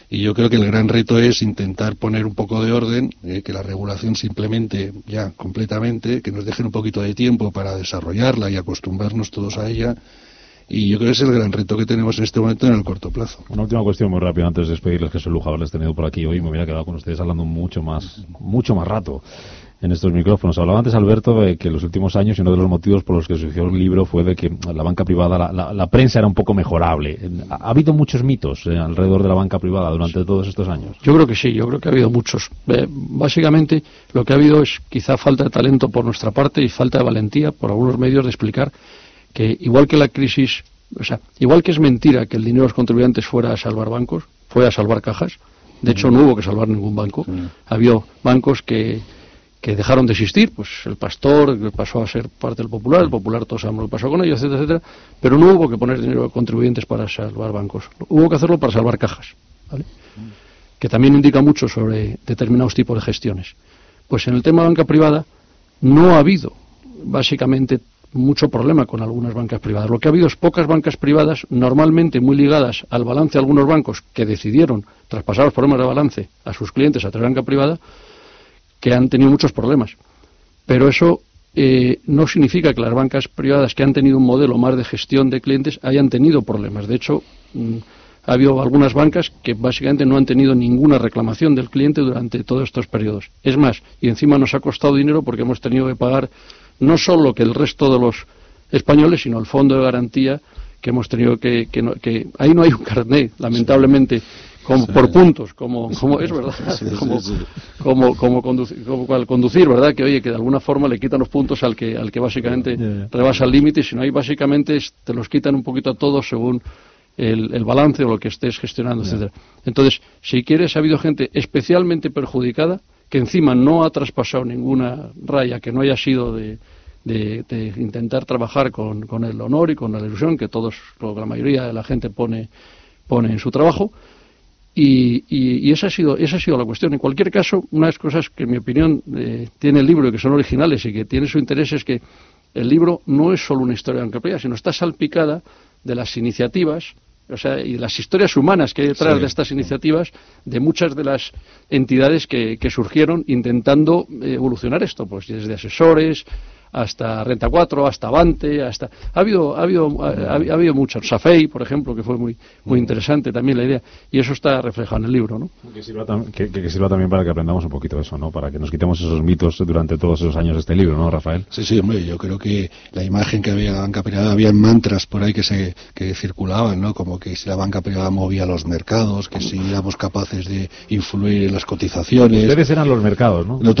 y yo creo que el gran reto es intentar poner un poco de orden, eh, que la regulación se implemente ya completamente, que nos dejen un poquito de tiempo para desarrollarla y acostumbrarnos todos a ella. Y yo creo que es el gran reto que tenemos en este momento en el corto plazo. Una última cuestión muy rápida antes de despedirles, que es el lujo haberles tenido por aquí hoy. Me hubiera quedado con ustedes hablando mucho más, mucho más rato en estos micrófonos. Hablaba antes Alberto de que en los últimos años y uno de los motivos por los que surgió el libro fue de que la banca privada, la, prensa era un poco mejorable. ¿Ha, habido muchos mitos eh, alrededor de la banca privada durante todos estos años? Yo creo que sí, yo creo que ha habido muchos. Eh, básicamente lo que ha habido es quizá falta de talento por nuestra parte y falta de valentía por algunos medios de explicar que igual que la crisis, o sea, igual que es mentira que el dinero de los contribuyentes fuera a salvar bancos, fue a salvar cajas. De hecho, no hubo que salvar ningún banco. Había bancos que que dejaron de existir, pues el pastor pasó a ser parte del popular, el popular todos sabemos lo que pasó con ellos, etcétera, etcétera, pero no hubo que poner dinero a contribuyentes para salvar bancos, hubo que hacerlo para salvar cajas, ¿vale? que también indica mucho sobre determinados tipos de gestiones. Pues en el tema de banca privada no ha habido básicamente mucho problema con algunas bancas privadas. Lo que ha habido es pocas bancas privadas, normalmente muy ligadas al balance de algunos bancos que decidieron traspasar los problemas de balance a sus clientes a través de banca privada, que han tenido muchos problemas. Pero eso eh, no significa que las bancas privadas que han tenido un modelo más de gestión de clientes hayan tenido problemas. De hecho, mm, ha habido algunas bancas que básicamente no han tenido ninguna reclamación del cliente durante todos estos periodos. Es más, y encima nos ha costado dinero porque hemos tenido que pagar no solo que el resto de los españoles, sino el fondo de garantía que hemos tenido que, que, ahí no hay un carnet, lamentablemente, como, por puntos, como, como es verdad, como, como, conducir, como conducir, ¿verdad? Que oye, que de alguna forma le quitan los puntos al que, al que básicamente rebasa el límite, sino ahí básicamente te los quitan un poquito a todos según el, balance o lo que estés gestionando, etcétera. Entonces, si quieres, ha habido gente especialmente perjudicada que encima no ha traspasado ninguna raya que no haya sido de, de, intentar trabajar con, con, el honor y con la ilusión que todos, la mayoría de la gente pone, pone en su trabajo. Y, y, esa, ha sido, esa ha sido la cuestión. En cualquier caso, una de las cosas que, en mi opinión, eh, tiene el libro y que son originales y que tiene su interés es que el libro no es solo una historia de sino está salpicada de las iniciativas o sea, y las historias humanas que hay detrás de estas iniciativas de muchas de las entidades que, que surgieron intentando eh, evolucionar esto, pues desde asesores, hasta Renta 4, hasta Avante, hasta... Ha habido, ha habido, ha, habido muchas. Safei, por ejemplo, que fue muy, muy interesante también la idea. Y eso está reflejado en el libro, ¿no? Que sirva, también para que aprendamos un poquito eso, ¿no? Para que nos quitemos esos mitos durante todos esos años de este libro, ¿no, Rafael? Sí, sí, hombre, yo creo que la imagen que había la banca privada, había mantras por ahí que se que circulaban, ¿no? Como que si la banca privada movía los mercados, que si éramos capaces de influir en las cotizaciones. Ustedes eran los mercados, ¿no? (laughs)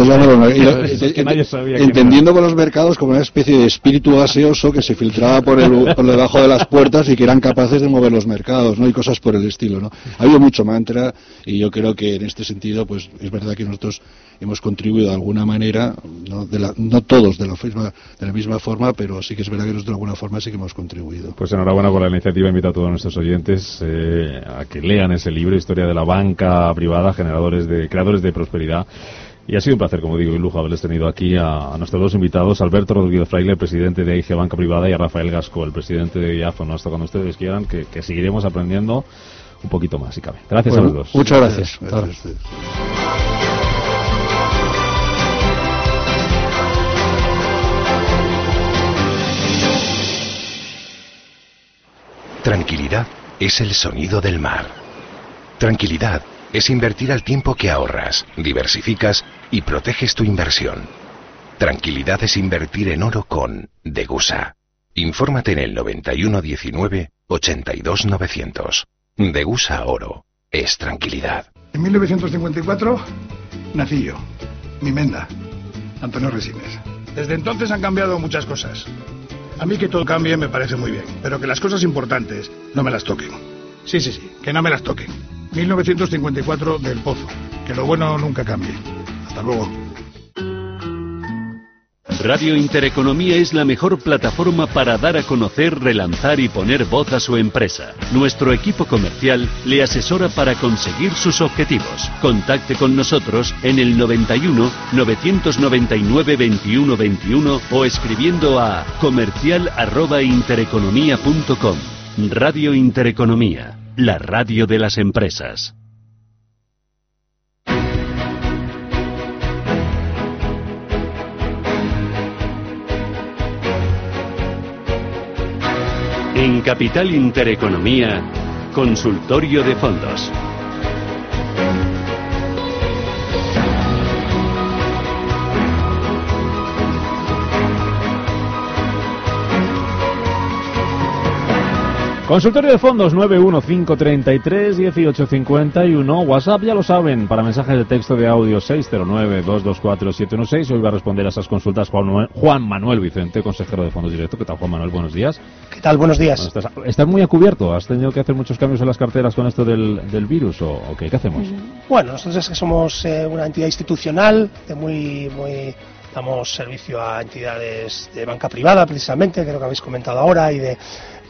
Entendiendo con los mercados como una especie de espíritu gaseoso que se filtraba por, el, por debajo de las puertas y que eran capaces de mover los mercados, ¿no? Y cosas por el estilo, ¿no? Ha habido mucho mantra y yo creo que en este sentido, pues es verdad que nosotros hemos contribuido de alguna manera, no, de la, no todos de la, misma, de la misma forma, pero sí que es verdad que nosotros de alguna forma sí que hemos contribuido. Pues enhorabuena por la iniciativa, invito a todos nuestros oyentes eh, a que lean ese libro, Historia de la Banca Privada, generadores de, creadores de prosperidad. Y ha sido un placer, como digo, y lujo haberles tenido aquí a, nuestros dos invitados, Alberto Rodríguez Fraile, presidente de IG Banca Privada, y a Rafael Gasco, el presidente de IAFO. Hasta cuando ustedes quieran, que, seguiremos aprendiendo un poquito más, si cabe. Gracias a los dos. Muchas gracias. Tranquilidad es el sonido del mar. Tranquilidad es invertir al tiempo que ahorras, diversificas y proteges tu inversión. Tranquilidad es invertir en oro con Degusa. Infórmate en el 9119 82900. Degusa Oro es tranquilidad. En 1954 nací yo, mi menda, Antonio Resines. Desde entonces han cambiado muchas cosas. A mí que todo cambie me parece muy bien, pero que las cosas importantes no me las toquen. Sí, sí, sí, que no me las toquen. 1954 del Pozo. Que lo bueno nunca cambie. Hasta luego. Radio Intereconomía es la mejor plataforma para dar a conocer, relanzar y poner voz a su empresa. Nuestro equipo comercial le asesora para conseguir sus objetivos. Contacte con nosotros en el 91 999 21 21 o escribiendo a comercial@intereconomía.com. Radio Intereconomía la radio de las empresas. En Capital Intereconomía, Consultorio de Fondos. Consultorio de fondos 915331851. WhatsApp ya lo saben. Para mensajes de texto de audio 609224716. Hoy va a responder a esas consultas Juan, Juan Manuel Vicente, consejero de fondos directo. ¿Qué tal, Juan Manuel? Buenos días. ¿Qué tal? Buenos días. Bueno, estás, estás muy a cubierto. ¿Has tenido que hacer muchos cambios en las carteras con esto del, del virus o, o qué? ¿Qué hacemos? Bueno, nosotros es que somos eh, una entidad institucional de muy, muy damos servicio a entidades de banca privada precisamente, que es lo que habéis comentado ahora, y de,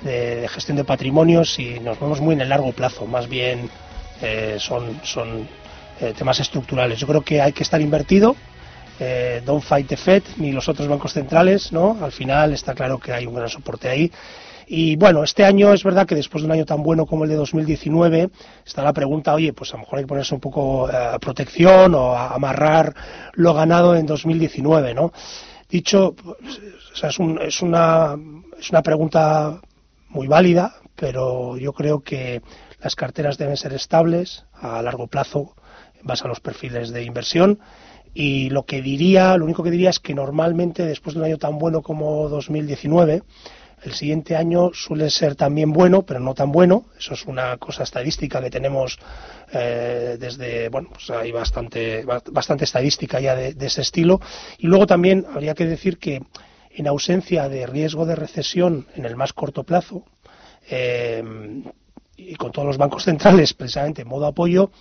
de gestión de patrimonios y nos vemos muy en el largo plazo, más bien eh, son, son eh, temas estructurales. Yo creo que hay que estar invertido, eh, don't fight the Fed ni los otros bancos centrales, ¿no? Al final está claro que hay un gran soporte ahí. Y bueno, este año es verdad que después de un año tan bueno como el de 2019, está la pregunta, oye, pues a lo mejor hay que ponerse un poco a protección o a amarrar lo ganado en 2019, ¿no? Dicho, pues, es, un, es, una, es una pregunta muy válida, pero yo creo que las carteras deben ser estables a largo plazo en base a los perfiles de inversión. Y lo que diría, lo único que diría es que normalmente después de un año tan bueno como 2019, el siguiente año suele ser también bueno, pero no tan bueno. Eso es una cosa estadística que tenemos eh, desde, bueno, pues hay bastante, bastante estadística ya de, de ese estilo. Y luego también habría que decir que en ausencia de riesgo de recesión en el más corto plazo, eh, y con todos los bancos centrales precisamente en modo apoyo,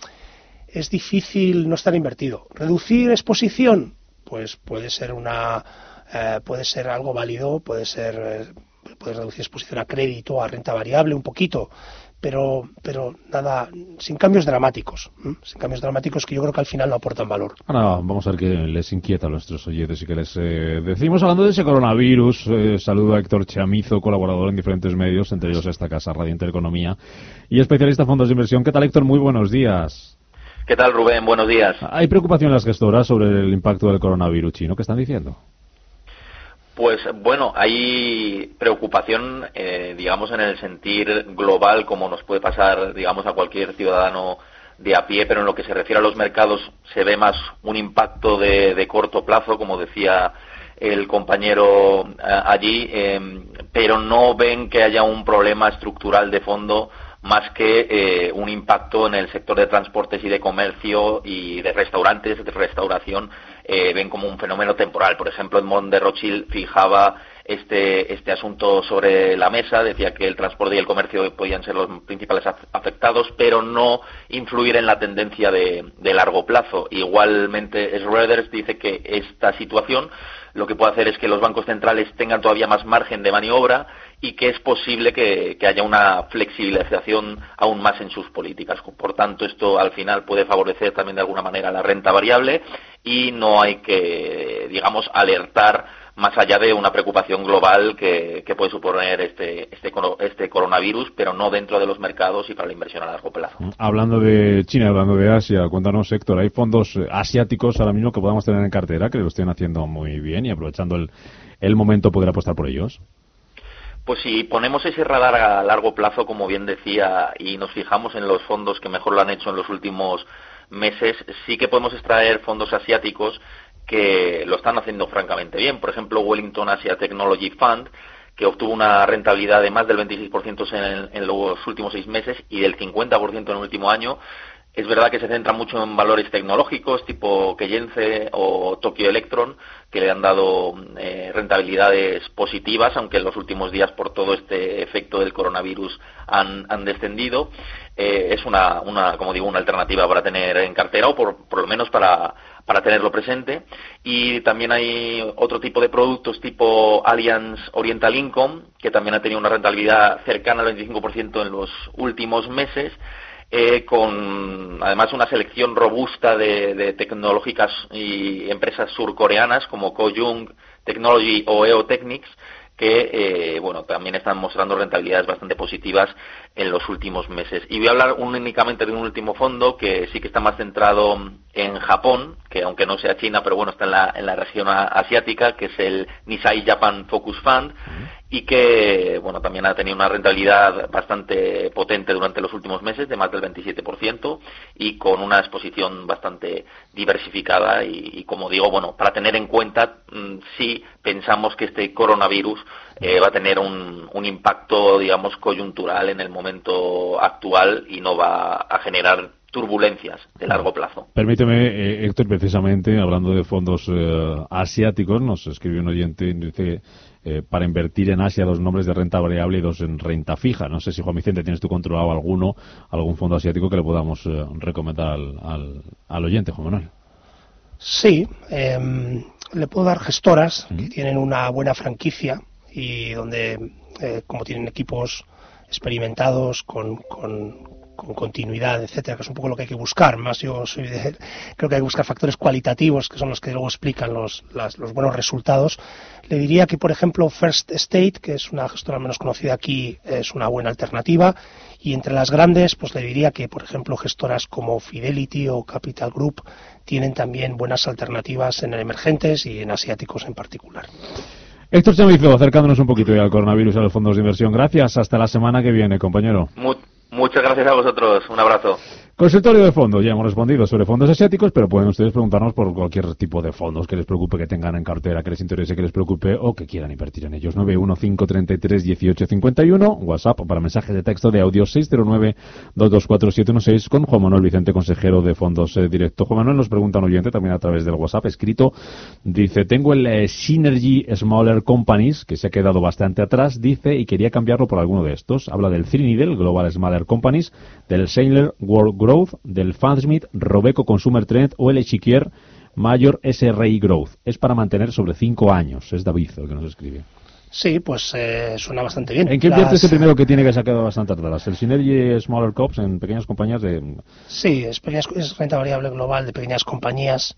es difícil no estar invertido. Reducir exposición, pues puede ser una eh, puede ser algo válido, puede ser eh, reducir exposición a crédito, a renta variable un poquito, pero, pero nada, sin cambios dramáticos, ¿eh? sin cambios dramáticos que yo creo que al final no aportan valor. Ahora vamos a ver qué les inquieta a nuestros oyentes y qué les eh, decimos. Hablando de ese coronavirus, eh, saludo a Héctor Chamizo, colaborador en diferentes medios, entre ellos esta casa, Radio Intereconomía, y especialista en fondos de inversión. ¿Qué tal, Héctor? Muy buenos días. ¿Qué tal, Rubén? Buenos días. Hay preocupación en las gestoras sobre el impacto del coronavirus chino. ¿Qué están diciendo? Pues bueno, hay preocupación, eh, digamos, en el sentir global, como nos puede pasar, digamos, a cualquier ciudadano de a pie, pero en lo que se refiere a los mercados se ve más un impacto de, corto plazo, como decía el compañero eh, allí, eh, pero no ven que haya un problema estructural de fondo más que eh, un impacto en el sector de transportes y de comercio y de restaurantes, de restauración, eh, ven como un fenómeno temporal. Por ejemplo, Edmond de Rothschild fijaba este, este asunto sobre la mesa, decía que el transporte y el comercio podían ser los principales afectados, pero no influir en la tendencia de, de largo plazo. Igualmente, Schroeder dice que esta situación lo que puede hacer es que los bancos centrales tengan todavía más margen de maniobra y que es posible que, haya una flexibilización aún más en sus políticas. Por tanto, esto al final puede favorecer también de alguna manera la renta variable y no hay que, digamos, alertar más allá de una preocupación global que, que puede suponer este, este, este, coronavirus, pero no dentro de los mercados y para la inversión a largo plazo. Hablando de China, hablando de Asia, cuéntanos, Héctor, ¿hay fondos asiáticos ahora mismo que podamos tener en cartera que lo estén haciendo muy bien y aprovechando el momento poder apostar por ellos? Pues si ponemos ese radar a largo plazo, como bien decía, y nos fijamos en los fondos que mejor lo han hecho en los últimos meses, sí que podemos extraer fondos asiáticos que lo están haciendo francamente bien. Por ejemplo, Wellington Asia Technology Fund, que obtuvo una rentabilidad de más del 26% en, en, los últimos seis meses y del 50% en el último año. Es verdad que se centra mucho en valores tecnológicos tipo Keyense o Tokyo Electron, que le han dado eh, rentabilidades positivas, aunque en los últimos días por todo este efecto del coronavirus han, han descendido. Eh, es una, una, como digo, una alternativa para tener en cartera o por, por lo menos para, para tenerlo presente. Y también hay otro tipo de productos tipo Allianz Oriental Income, que también ha tenido una rentabilidad cercana al 25% en los últimos meses eh, con además una selección robusta de, de, tecnológicas y empresas surcoreanas como Kojung Technology o EOTechnics que eh, bueno también están mostrando rentabilidades bastante positivas en los últimos meses. Y voy a hablar únicamente de un último fondo que sí que está más centrado en Japón, que aunque no sea China, pero bueno, está en la, en la región asiática, que es el Nisai Japan Focus Fund, y que, bueno, también ha tenido una rentabilidad bastante potente durante los últimos meses, de más del 27%, y con una exposición bastante diversificada, y, como digo, bueno, para tener en cuenta mm, si pensamos que este coronavirus eh, va a tener un, un impacto, digamos, coyuntural en el momento actual y no va a generar turbulencias de largo plazo. Permíteme, eh, Héctor, precisamente hablando de fondos eh, asiáticos, nos escribió un oyente y dice eh, para invertir en Asia dos nombres de renta variable y dos en renta fija. No sé si Juan Vicente tienes tú controlado alguno, algún fondo asiático que le podamos recomendar al, al, oyente, Juan Manuel. Sí, em, le puedo dar gestoras que tienen una buena franquicia y donde, como tienen equipos experimentados con, con continuidad, etcétera, que es un poco lo que hay que buscar. Más yo soy (laughs) creo que hay que buscar factores cualitativos, que son los que luego explican los, los buenos resultados. Le diría que, por ejemplo, First State, que es una gestora menos conocida aquí, es una buena alternativa. Y entre las grandes, pues le diría que, por ejemplo, gestoras como Fidelity o Capital Group tienen también buenas alternativas en emergentes y en asiáticos en particular. Héctor Chamizo, acercándonos un poquito al coronavirus y a los fondos de inversión. Gracias. Hasta la semana que viene, compañero. Muchas gracias a vosotros. Un abrazo. Consultorio de fondos, ya hemos respondido sobre fondos asiáticos, pero pueden ustedes preguntarnos por cualquier tipo de fondos que les preocupe, que tengan en cartera, que les interese, que les preocupe o que quieran invertir en ellos. 915331851, WhatsApp para mensajes de texto de audio 609224716 con Juan Manuel Vicente, consejero de fondos eh, directo. Juan Manuel nos pregunta un oyente también a través del WhatsApp escrito, dice, tengo el eh, Synergy Smaller Companies, que se ha quedado bastante atrás, dice, y quería cambiarlo por alguno de estos. Habla del Three Global Smaller Companies, del Sailor World Growth, del Fansmith, Robeco Consumer Trend o el Echiquier Mayor SRI Growth. Es para mantener sobre cinco años. Es David el que nos escribe. Sí, pues eh, suena bastante bien. ¿En qué invierte este primero que tiene que se ha quedado bastante atrás? ¿El Synergy Smaller Cops en pequeñas compañías de...? Sí, es, es renta variable global de pequeñas compañías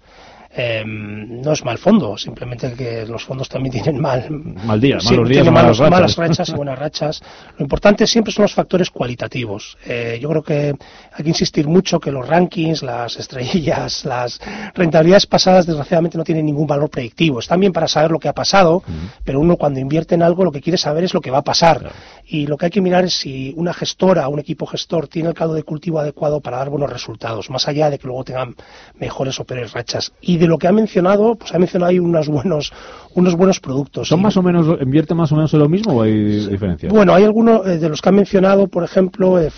Em, no es mal fondo, simplemente que los fondos también (laughs) tienen mal, mal día, malos días, malas, rachas. y buenas rachas. Lo importante siempre son los factores cualitativos. Eh, yo creo que hay que insistir mucho que los rankings, las estrellas, (laughs) las rentabilidades pasadas, desgraciadamente no tienen ningún valor predictivo. Están bien para saber lo que ha pasado, pero uno cuando invierte en algo lo que quiere saber es lo que va a pasar. Y lo que hay que mirar es si una gestora, un equipo gestor, tiene el caldo de cultivo adecuado para dar buenos resultados, más allá de que luego tengan mejores o peores rachas. Y de lo que ha mencionado, pues ha mencionado ahí unos buenos, unos buenos productos. ¿Son más o menos, invierte más o menos en lo mismo o hay diferencias? Bueno, hay algunos eh, de los que ha mencionado, por ejemplo, eh,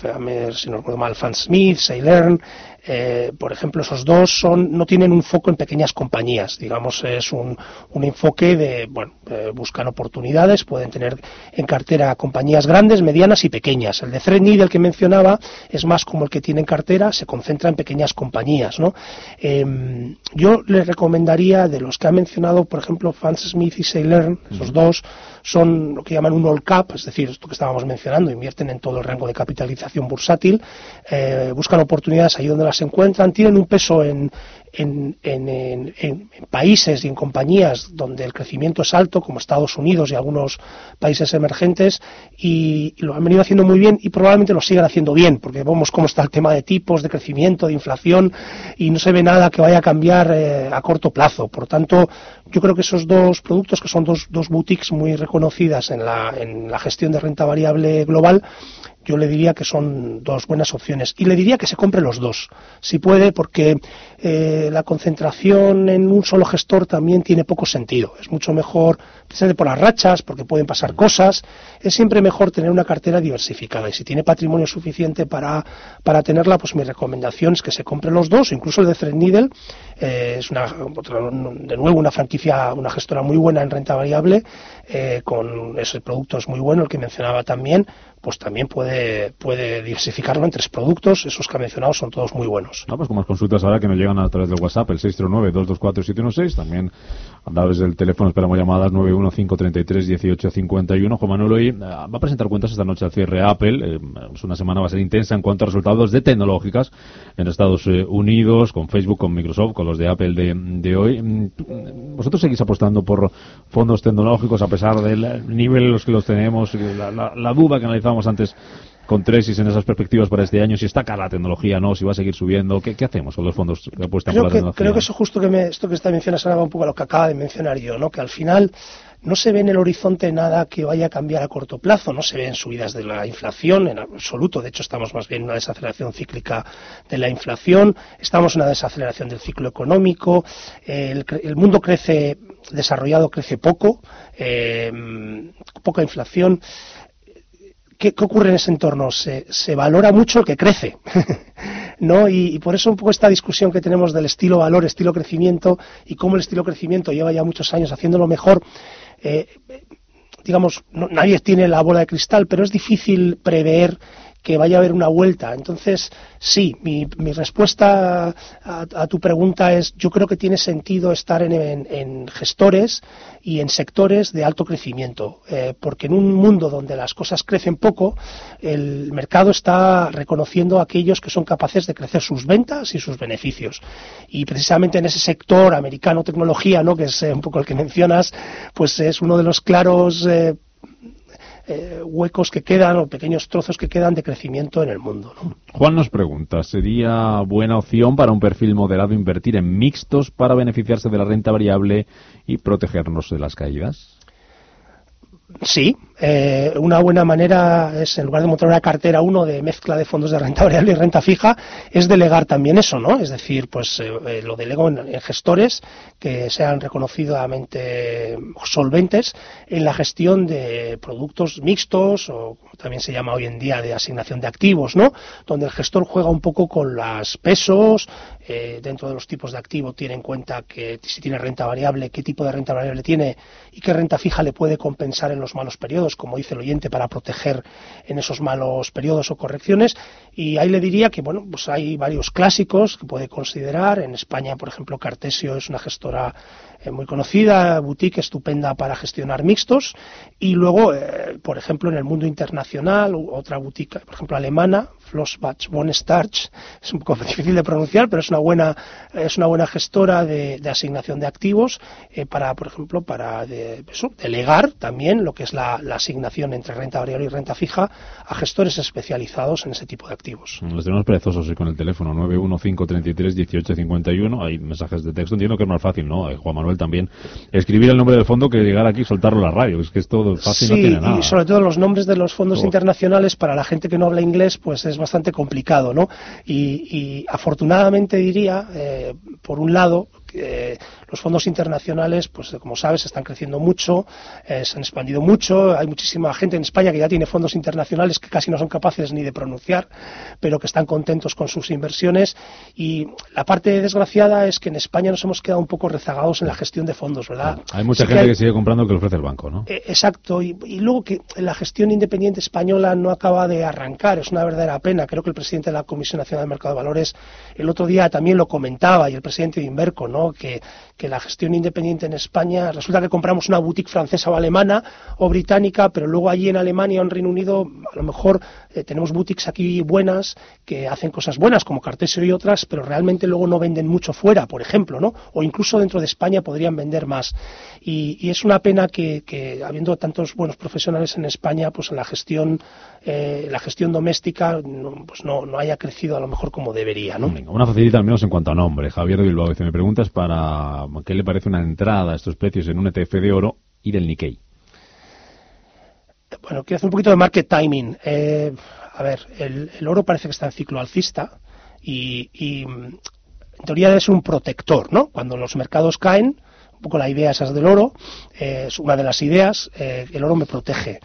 si no recuerdo mal, Fan Smith, Sailern, eh, por ejemplo, esos dos son, no tienen un foco en pequeñas compañías. Digamos, es un, un enfoque de, bueno, eh, buscan oportunidades, pueden tener en cartera compañías grandes, medianas y pequeñas. El de Threadneedle que mencionaba es más como el que tiene en cartera, se concentra en pequeñas compañías, ¿no? Em, yo le recomendaría, de los que ha mencionado, por ejemplo, Fans Smith y Sailern, esos dos, son lo que llaman un all cap, es decir, esto que estábamos mencionando, invierten en todo el rango de capitalización bursátil, eh, buscan oportunidades ahí donde las encuentran, tienen un peso en, en, en, países y en compañías donde el crecimiento es alto, como Estados Unidos y algunos países emergentes, y, lo han venido haciendo muy bien y probablemente lo sigan haciendo bien, porque vemos cómo está el tema de tipos, de crecimiento, de inflación, y no se ve nada que vaya a cambiar eh, a corto plazo. Por tanto, yo creo que esos dos productos, que son dos, dos boutiques muy reconocidas en la, en la gestión de renta variable global, yo le diría que son dos buenas opciones. Y le diría que se compre los dos, si puede, porque eh, la concentración en un solo gestor también tiene poco sentido. Es mucho mejor, precisamente por las rachas, porque pueden pasar cosas, es siempre mejor tener una cartera diversificada. Y si tiene patrimonio suficiente para, para tenerla, pues mi recomendación es que se compre los dos, incluso el de Threadneedle, eh, es una, de nuevo una franquicia, una gestora muy buena en renta variable, eh, con ese producto es muy bueno, el que mencionaba también, pues también puede, puede diversificarlo en tres productos. Esos que ha mencionado son todos muy buenos. No, pues como las consultas ahora que nos llegan a través del WhatsApp, el 609-224-716, también a través del teléfono esperamos llamadas 915331851. Juan Manuel hoy eh, va a presentar cuentas esta noche al cierre Apple. Eh, es una semana va a ser intensa en cuanto a resultados de tecnológicas en Estados eh, Unidos, con Facebook, con Microsoft, con los de Apple de, de hoy. ¿Vosotros seguís apostando por fondos tecnológicos a pesar del nivel en los que los tenemos? La, la, la duda que analizamos antes con Tresis en esas perspectivas para este año, si está cara la tecnología, no, si va a seguir subiendo, ¿qué, qué hacemos con los fondos que apuestan creo por la que, tecnología? creo que eso justo que me, esto que está mencionando va un poco a lo que acaba de mencionar yo, ¿no? Que al final no se ve en el horizonte nada que vaya a cambiar a corto plazo, no se ven subidas de la inflación en absoluto, de hecho estamos más bien en una desaceleración cíclica de la inflación, estamos en una desaceleración del ciclo económico, el, mundo crece desarrollado crece poco, eh, poca inflación. ¿Qué, qué ocurre en ese entorno? Se, se valora mucho el que crece. (laughs) ¿no? Y, y por eso un poco esta discusión que tenemos del estilo valor, estilo crecimiento y cómo el estilo crecimiento lleva ya muchos años haciéndolo mejor. Eh, digamos, no- nadie tiene la bola de cristal, pero es difícil prever que vaya a haber una vuelta. Entonces, sí, mi, respuesta a, tu pregunta es, yo creo que tiene sentido estar en gestores y en sectores de alto crecimiento, eh, porque en un mundo donde las cosas crecen poco, el mercado está reconociendo a aquellos que son capaces de crecer sus ventas y sus beneficios. Y precisamente en ese sector americano tecnología, ¿no? que es eh, un poco el que mencionas, pues es uno de los claros eh, eh, huecos que quedan o pequeños trozos que quedan de crecimiento en el mundo. ¿no? Juan nos pregunta, ¿sería buena opción para un perfil moderado invertir en mixtos para beneficiarse de la renta variable y protegernos de las caídas? Sí, eh, una buena manera es, en lugar de montar una cartera uno de mezcla de fondos de renta variable y renta fija, es delegar también eso, ¿no? Es decir, pues eh, eh, lo delego en, gestores que sean reconocidamente solventes en la gestión de productos mixtos o también se llama hoy en día de asignación de activos, ¿no? Donde el gestor juega un poco con los pesos, eh, dentro de los tipos de activo tiene en cuenta que si tiene renta variable, qué tipo de renta variable tiene y qué renta fija le puede compensar en los malos periodos, como dice el oyente, para proteger en esos malos periodos o correcciones. Y ahí le diría que, bueno, pues hay varios clásicos que puede considerar. En España, por ejemplo, Cartesio es una gestora muy conocida, boutique estupenda para gestionar mixtos. Y luego, eh, por ejemplo, en el mundo internacional, otra boutique, por ejemplo, alemana, Flossbach von Starch, es un poco (laughs) difícil de pronunciar, pero es una buena, es una buena gestora de, asignación de activos eh, para, por ejemplo, para de- delegar también lo que es la, la asignación entre renta variable y renta fija a gestores especializados en ese tipo de activos. Los tenemos perezosos con el teléfono 915331851. Hay mensajes de texto. Entiendo que es más fácil, ¿no? Eh, Juan Manuel también. Escribir el nombre del fondo que llegar aquí y soltarlo a la radio. Es que es todo fácil, no tiene nada. y sobre todo los nombres de los fondos internacionales para la gente que no habla inglés, pues es bastante complicado, ¿no? Y, y afortunadamente diría, eh, por un lado, que los fondos internacionales, pues como sabes, están creciendo mucho, eh, se han expandido mucho, hay muchísima gente en España que ya tiene fondos internacionales que casi no son capaces ni de pronunciar, pero que están contentos con sus inversiones. Y la parte desgraciada es que en España nos hemos quedado un poco rezagados en la gestión de fondos, ¿verdad? Hay mucha Sí que gente hay- que sigue comprando que ofrece el banco, ¿no? eh, Exacto, y, y luego que la gestión independiente española no acaba de arrancar, es una verdadera pena. Creo que el presidente de la Comisión Nacional del Mercado de Valores el otro día también lo comentaba, y el presidente de Inverco, ¿no? Que, que la gestión independiente en España, resulta que compramos una boutique francesa o alemana o británica, pero luego allí en Alemania o en Reino Unido, a lo mejor eh, tenemos boutiques aquí buenas que hacen cosas buenas, como Cartesio y otras, pero realmente luego no venden mucho fuera, por ejemplo, ¿no? o incluso dentro de España podrían vender más. Y, es una pena que, habiendo tantos buenos profesionales en España, pues en la gestión, eh, la gestión doméstica no, pues no, no haya crecido a lo mejor como debería. ¿no? Una facilita al menos en cuanto a nombre. Javier Bilbao dice, me para qué le parece una entrada a estos precios en un ETF de oro y del Nikkei. Bueno, quiero hacer un poquito de market timing. Eh, a ver, el, el oro parece que está en ciclo alcista y, en teoría ser un protector, ¿no? Cuando los mercados caen, un poco la idea esa es del oro, eh, es una de las ideas, eh, el oro me protege.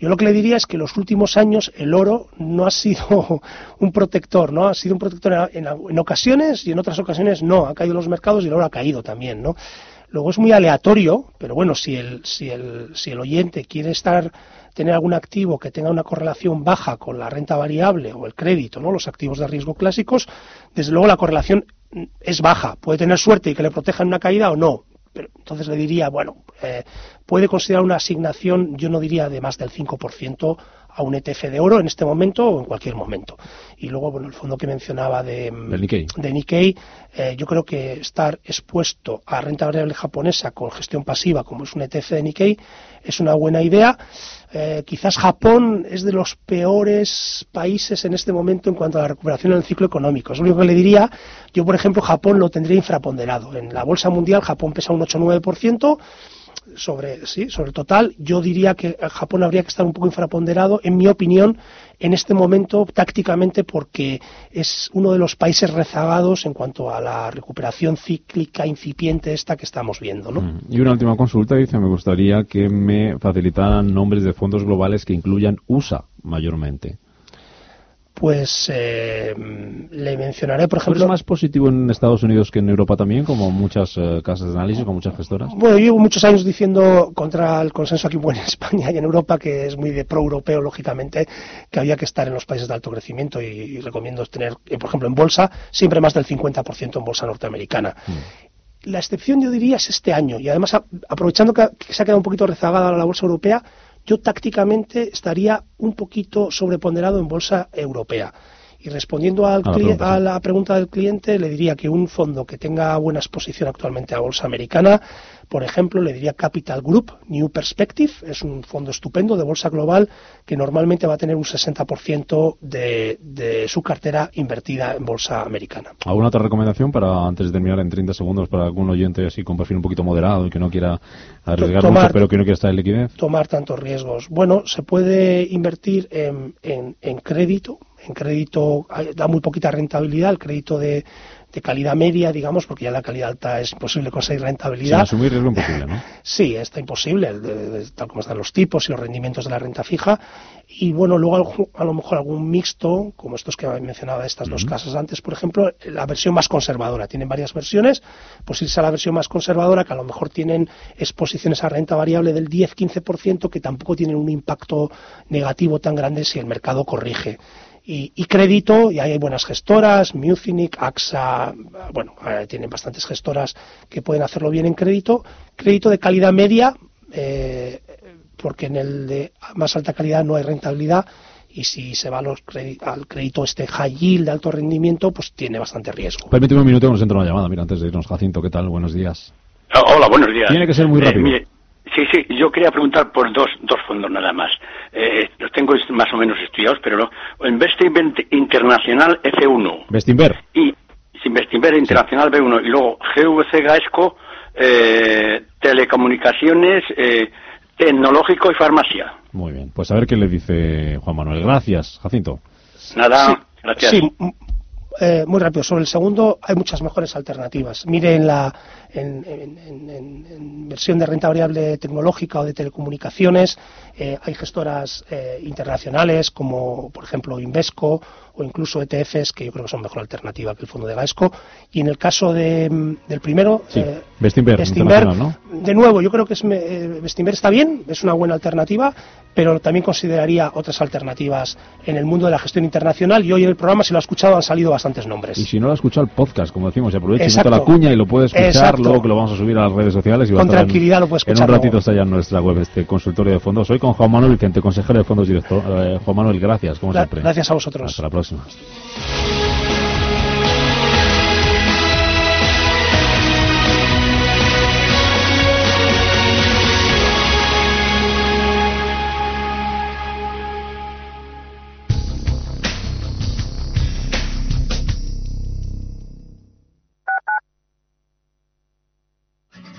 Yo lo que le diría es que en los últimos años el oro no ha sido (laughs) un protector, ¿no? Ha sido un protector en, en- en ocasiones y en otras ocasiones no. Han caído los mercados y el oro ha caído también, ¿no? Luego es muy aleatorio, pero bueno, si el, si el, si el oyente quiere estar, tener algún activo que tenga una correlación baja con la renta variable o el crédito, ¿no? Los activos de riesgo clásicos, desde luego la correlación es baja. Puede tener suerte y que le protejan una caída o no. Pero entonces le diría, bueno, eh, puede considerar una asignación, yo no diría de más del 5% a un ETF de oro en este momento o en cualquier momento. Y luego, bueno, el fondo que mencionaba de, Nikkei, de Nikkei eh, yo creo que estar expuesto a renta variable japonesa con gestión pasiva, como es un ETF de Nikkei, es una buena idea. Eh, quizás Japón es de los peores países en este momento en cuanto a la recuperación en el ciclo económico. Es lo único que le diría. Yo, por ejemplo, Japón lo tendría infraponderado. En la bolsa mundial Japón pesa un 8-9% sobre, sí, sobre el total. Yo diría que Japón habría que estar un poco infraponderado, en mi opinión, en este momento tácticamente porque es uno de los países rezagados en cuanto a la recuperación cíclica incipiente esta que estamos viendo. ¿no? Mm. Y una última consulta, dice, me gustaría que me facilitaran nombres de fondos globales que incluyan USA mayormente pues eh, le mencionaré, por ejemplo... ¿Es más positivo en Estados Unidos que en Europa también, como muchas eh, casas de análisis, como muchas gestoras? Bueno, llevo muchos años diciendo contra el consenso aquí (laughs) en España y en Europa, que es muy de pro-europeo, lógicamente, que había que estar en los países de alto crecimiento y, recomiendo tener, eh, por ejemplo, en bolsa, siempre más del 50% en bolsa norteamericana. Mm. La excepción, yo diría, es este año. Y además, aprovechando que se ha quedado un poquito rezagada la bolsa europea, yo tácticamente estaría un poquito sobreponderado en bolsa europea. Y respondiendo al a, la pregunta del cliente, le diría que un fondo que tenga buena exposición actualmente a bolsa americana por ejemplo, le diría Capital Group, New Perspective, es un fondo estupendo de bolsa global que normalmente va a tener un 60% de, de su cartera invertida en bolsa americana. ¿Alguna otra recomendación para, antes de terminar en 30 segundos, para algún oyente así con perfil un poquito moderado y que no quiera arriesgar mucho, pero que no quiera estar en liquidez? Tomar tantos riesgos. Bueno, se puede invertir en, en, en crédito, en crédito da muy poquita rentabilidad, el crédito de, de calidad media, digamos, porque ya la calidad alta es imposible conseguir rentabilidad. Sin asumir riesgo imposible, ¿no? (laughs) sí, está imposible, tal como están los tipos y los rendimientos de la renta fija. Y bueno, luego a lo mejor algún mixto, como estos que mencionaba estas dos casas antes, por ejemplo, la versión más conservadora. Tienen varias versiones, pues irse a la versión más conservadora, que a lo mejor tienen exposiciones a renta variable del 10-15%, que tampoco tienen un impacto negativo tan grande si el mercado corrige y, crédito, y ahí hay buenas gestoras, Mucinic, AXA, bueno, eh, tienen bastantes gestoras que pueden hacerlo bien en crédito. Crédito de calidad media, eh, porque en el de más alta calidad no hay rentabilidad y si se va al crédito este high yield de alto rendimiento, pues tiene bastante riesgo. Permíteme un minuto que nos entra una llamada. Mira, antes de irnos, Jacinto, ¿qué tal? Buenos días. Ah, hola, buenos días. Tiene que ser muy eh, rápido. Sí, sí, yo quería preguntar por dos, dos fondos nada más. Eh, los tengo más o menos estudiados, pero no. Investing Internacional F1. Bestinver. Y Investinver Internacional B1. Y luego GVC Gaesco, eh, Telecomunicaciones, eh, Tecnológico y Farmacia. Muy bien. Pues a ver qué le dice Juan Manuel. Gracias, Jacinto. Nada, gracias. Sí, eh, muy rápido. Sobre el segundo, hay muchas mejores alternativas. Mire en la en, versión de renta variable tecnológica o de telecomunicaciones, eh, hay gestoras eh, internacionales como, por ejemplo, Invesco o incluso ETFs que yo creo que son mejor alternativa que el fondo de Gaesco. Y en el caso de, mm, del primero, sí. de nuevo, yo creo que es, está bien, es una buena alternativa, pero también consideraría otras alternativas en el mundo de la gestión internacional y hoy en el programa, si lo ha escuchado, han salido bastantes nombres. Y si no lo ha escuchado el podcast, como decimos, aprovecha y la cuña y lo puede escuchar luego que lo vamos a subir a las redes sociales. Y Con tranquilidad lo puede escuchar. En un ratito está ya en nuestra web este consultorio de fondos. Hoy con Juan Manuel Vicente, consejero de fondos director. Eh, Juan Manuel, gracias, como siempre. Gracias a vosotros. Hasta la próxima. próxima.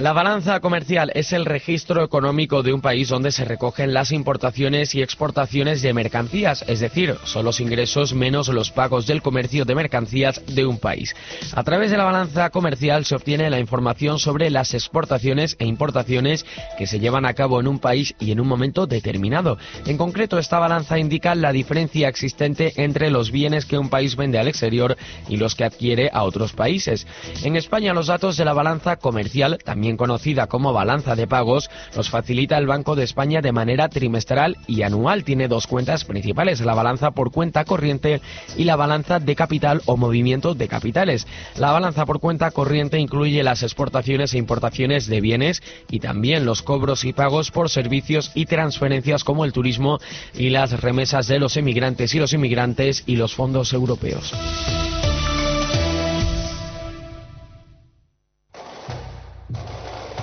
La balanza comercial es el registro económico de un país donde se recogen las importaciones y exportaciones de mercancías, es decir, son los ingresos menos los pagos del comercio de mercancías de un país. A través de la balanza comercial se obtiene la información sobre las exportaciones e importaciones que se llevan a cabo en un país y en un momento determinado. En concreto, esta balanza indica la diferencia existente entre los bienes que un país vende al exterior y los que adquiere a otros países. En España, los datos de la balanza comercial también conocida como balanza de pagos, los facilita el Banco de España de manera trimestral y anual. Tiene dos cuentas principales, la balanza por cuenta corriente y la balanza de capital o movimiento de capitales. La balanza por cuenta corriente incluye las exportaciones e importaciones de bienes y también los cobros y pagos por servicios y transferencias como el turismo y las remesas de los emigrantes y los inmigrantes y los fondos europeos.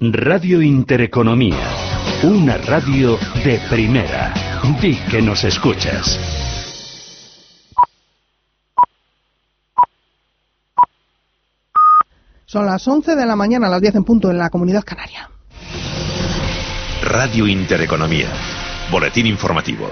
Radio Intereconomía. Una radio de primera. Di que nos escuchas. Son las 11 de la mañana, las 10 en punto en la comunidad canaria. Radio Intereconomía. Boletín informativo.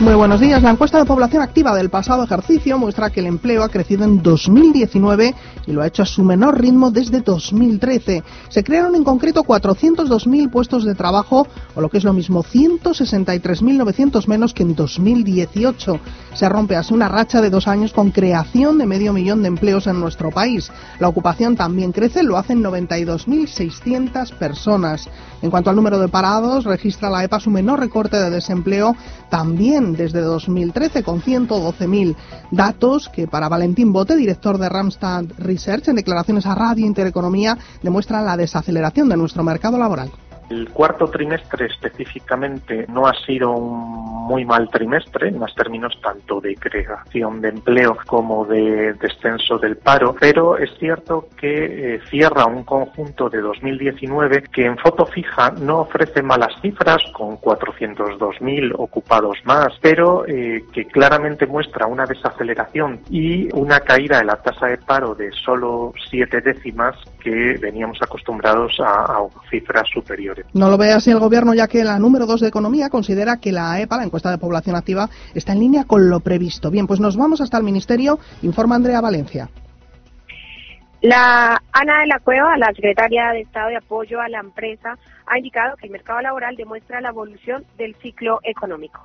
Muy buenos días. La encuesta de población activa del pasado ejercicio muestra que el empleo ha crecido en 2019 y lo ha hecho a su menor ritmo desde 2013. Se crearon en concreto 402.000 puestos de trabajo, o lo que es lo mismo, 163.900 menos que en 2018. Se rompe así una racha de dos años con creación de medio millón de empleos en nuestro país. La ocupación también crece, lo hacen 92.600 personas. En cuanto al número de parados, registra la EPA su menor recorte de desempleo también desde 2013 con 112.000 datos que para Valentín Bote, director de Ramstad Research, en declaraciones a Radio Intereconomía, demuestran la desaceleración de nuestro mercado laboral. El cuarto trimestre específicamente no ha sido un muy mal trimestre en los términos tanto de creación de empleo como de descenso del paro, pero es cierto que eh, cierra un conjunto de 2019 que en foto fija no ofrece malas cifras con 402.000 ocupados más, pero eh, que claramente muestra una desaceleración y una caída de la tasa de paro de solo siete décimas que veníamos acostumbrados a, a cifras superiores. No lo ve así el Gobierno, ya que la número 2 de Economía considera que la EPA, la encuesta de población activa, está en línea con lo previsto. Bien, pues nos vamos hasta el Ministerio, informa Andrea Valencia. La Ana de la Cueva, la secretaria de Estado de Apoyo a la Empresa, ha indicado que el mercado laboral demuestra la evolución del ciclo económico.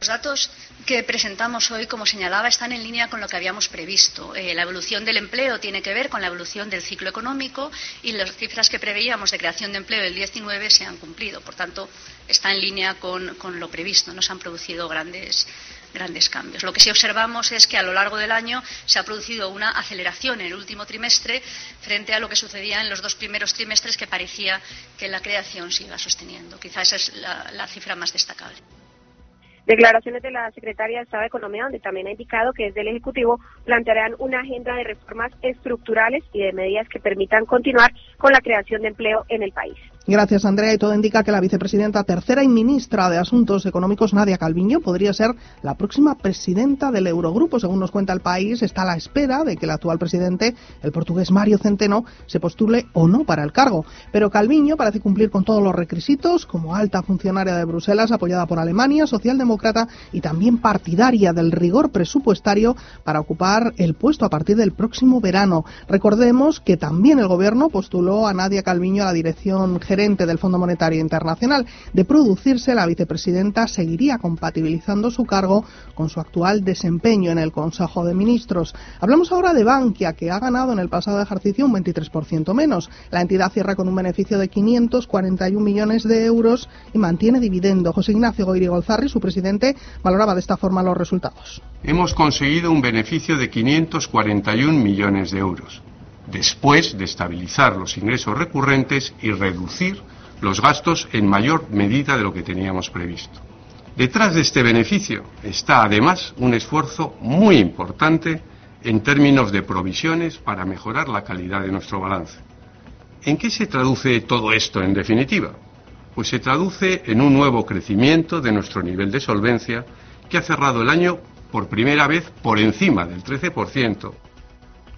Los datos que presentamos hoy, como señalaba, están en línea con lo que habíamos previsto. Eh, la evolución del empleo tiene que ver con la evolución del ciclo económico y las cifras que preveíamos de creación de empleo del 19 se han cumplido. Por tanto, está en línea con, lo previsto. No se han producido grandes, grandes cambios. Lo que sí observamos es que a lo largo del año se ha producido una aceleración en el último trimestre frente a lo que sucedía en los dos primeros trimestres que parecía que la creación se iba sosteniendo. Quizá esa es la cifra más destacable. Declaraciones de la Secretaria de Estado de Economía, donde también ha indicado que desde el Ejecutivo plantearán una agenda de reformas estructurales y de medidas que permitan continuar con la creación de empleo en el país. Gracias, Andrea. Y todo indica que la vicepresidenta tercera y ministra de Asuntos Económicos, Nadia Calviño, podría ser la próxima presidenta del Eurogrupo. Según nos cuenta el país, está a la espera de que el actual presidente, el portugués Mario Centeno, se postule o no para el cargo. Pero Calviño parece cumplir con todos los requisitos, como alta funcionaria de Bruselas, apoyada por Alemania, socialdemócrata y también partidaria del rigor presupuestario para ocupar el puesto a partir del próximo verano. Recordemos que también el gobierno postuló a Nadia Calviño a la dirección general gerente del Fondo Monetario Internacional. De producirse, la vicepresidenta seguiría compatibilizando su cargo con su actual desempeño en el Consejo de Ministros. Hablamos ahora de Bankia, que ha ganado en el pasado ejercicio un 23% menos. La entidad cierra con un beneficio de 541 millones de euros y mantiene dividendo. José Ignacio Goyrigolzarri, su presidente, valoraba de esta forma los resultados. Hemos conseguido un beneficio de 541 millones de euros, después de estabilizar los ingresos recurrentes y reducir los gastos en mayor medida de lo que teníamos previsto. Detrás de este beneficio está además un esfuerzo muy importante en términos de provisiones para mejorar la calidad de nuestro balance. ¿En qué se traduce todo esto en definitiva? Pues se traduce en un nuevo crecimiento de nuestro nivel de solvencia que ha cerrado el año por primera vez por encima del 13%,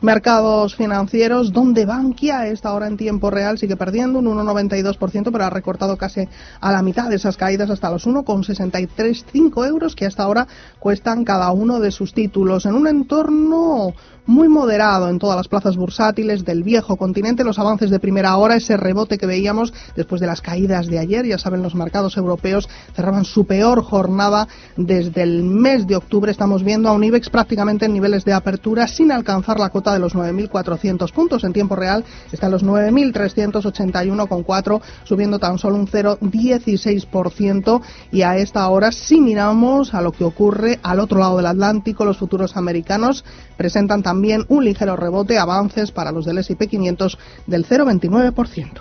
Mercados financieros, donde Bankia está ahora en tiempo real, sigue perdiendo un 1,92%, pero ha recortado casi a la mitad de esas caídas hasta los 1,635 euros que hasta ahora cuestan cada uno de sus títulos. En un entorno muy moderado en todas las plazas bursátiles del viejo continente. Los avances de primera hora, ese rebote que veíamos después de las caídas de ayer, ya saben, los mercados europeos cerraban su peor jornada desde el mes de octubre. Estamos viendo a un IBEX prácticamente en niveles de apertura sin alcanzar la cota de los 9.400 puntos. En tiempo real está en los 9.381,4, subiendo tan solo un 0,16%. Y a esta hora, si miramos a lo que ocurre al otro lado del Atlántico, los futuros americanos presentan también un ligero rebote, avances para los del S&P 500 del 0,29%.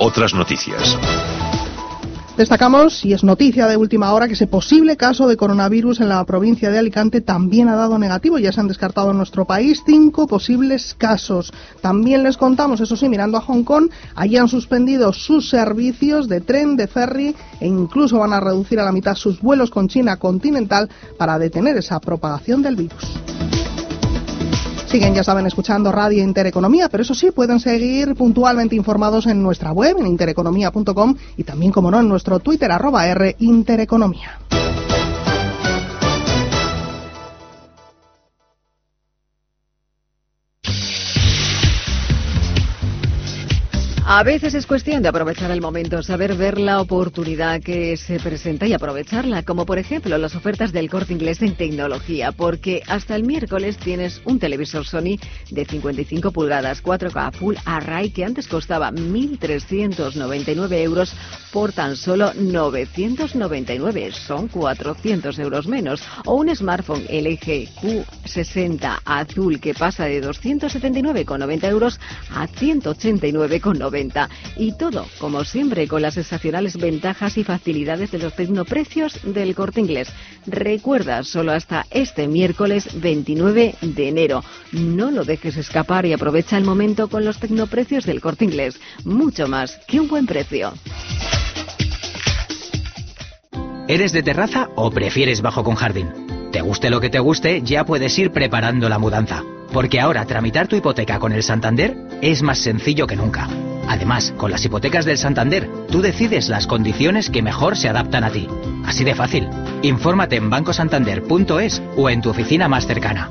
Otras noticias. Destacamos, y es noticia de última hora, que ese posible caso de coronavirus en la provincia de Alicante también ha dado negativo. Ya se han descartado en nuestro país cinco posibles casos. También les contamos, eso sí, mirando a Hong Kong, allí han suspendido sus servicios de tren, de ferry e incluso van a reducir a la mitad sus vuelos con China continental para detener esa propagación del virus. Siguen, ya saben, escuchando Radio Intereconomía, pero eso sí, pueden seguir puntualmente informados en nuestra web, en intereconomía.com y también, como no, en nuestro Twitter, arroba R Intereconomía. A veces es cuestión de aprovechar el momento, saber ver la oportunidad que se presenta y aprovecharla, como por ejemplo las ofertas del corte inglés en tecnología, porque hasta el miércoles tienes un televisor Sony de 55 pulgadas 4K Full Array que antes costaba 1.399 euros por tan solo 999, son 400 euros menos, o un smartphone LG Q60 azul que pasa de 279,90 euros a 189,90 y todo, como siempre, con las excepcionales ventajas y facilidades de los tecnoprecios del corte inglés. Recuerda, solo hasta este miércoles 29 de enero. No lo dejes escapar y aprovecha el momento con los tecnoprecios del corte inglés. Mucho más que un buen precio. ¿Eres de terraza o prefieres bajo con jardín? Te guste lo que te guste, ya puedes ir preparando la mudanza. Porque ahora tramitar tu hipoteca con el Santander es más sencillo que nunca. Además, con las hipotecas del Santander, tú decides las condiciones que mejor se adaptan a ti. Así de fácil. Infórmate en bancosantander.es o en tu oficina más cercana.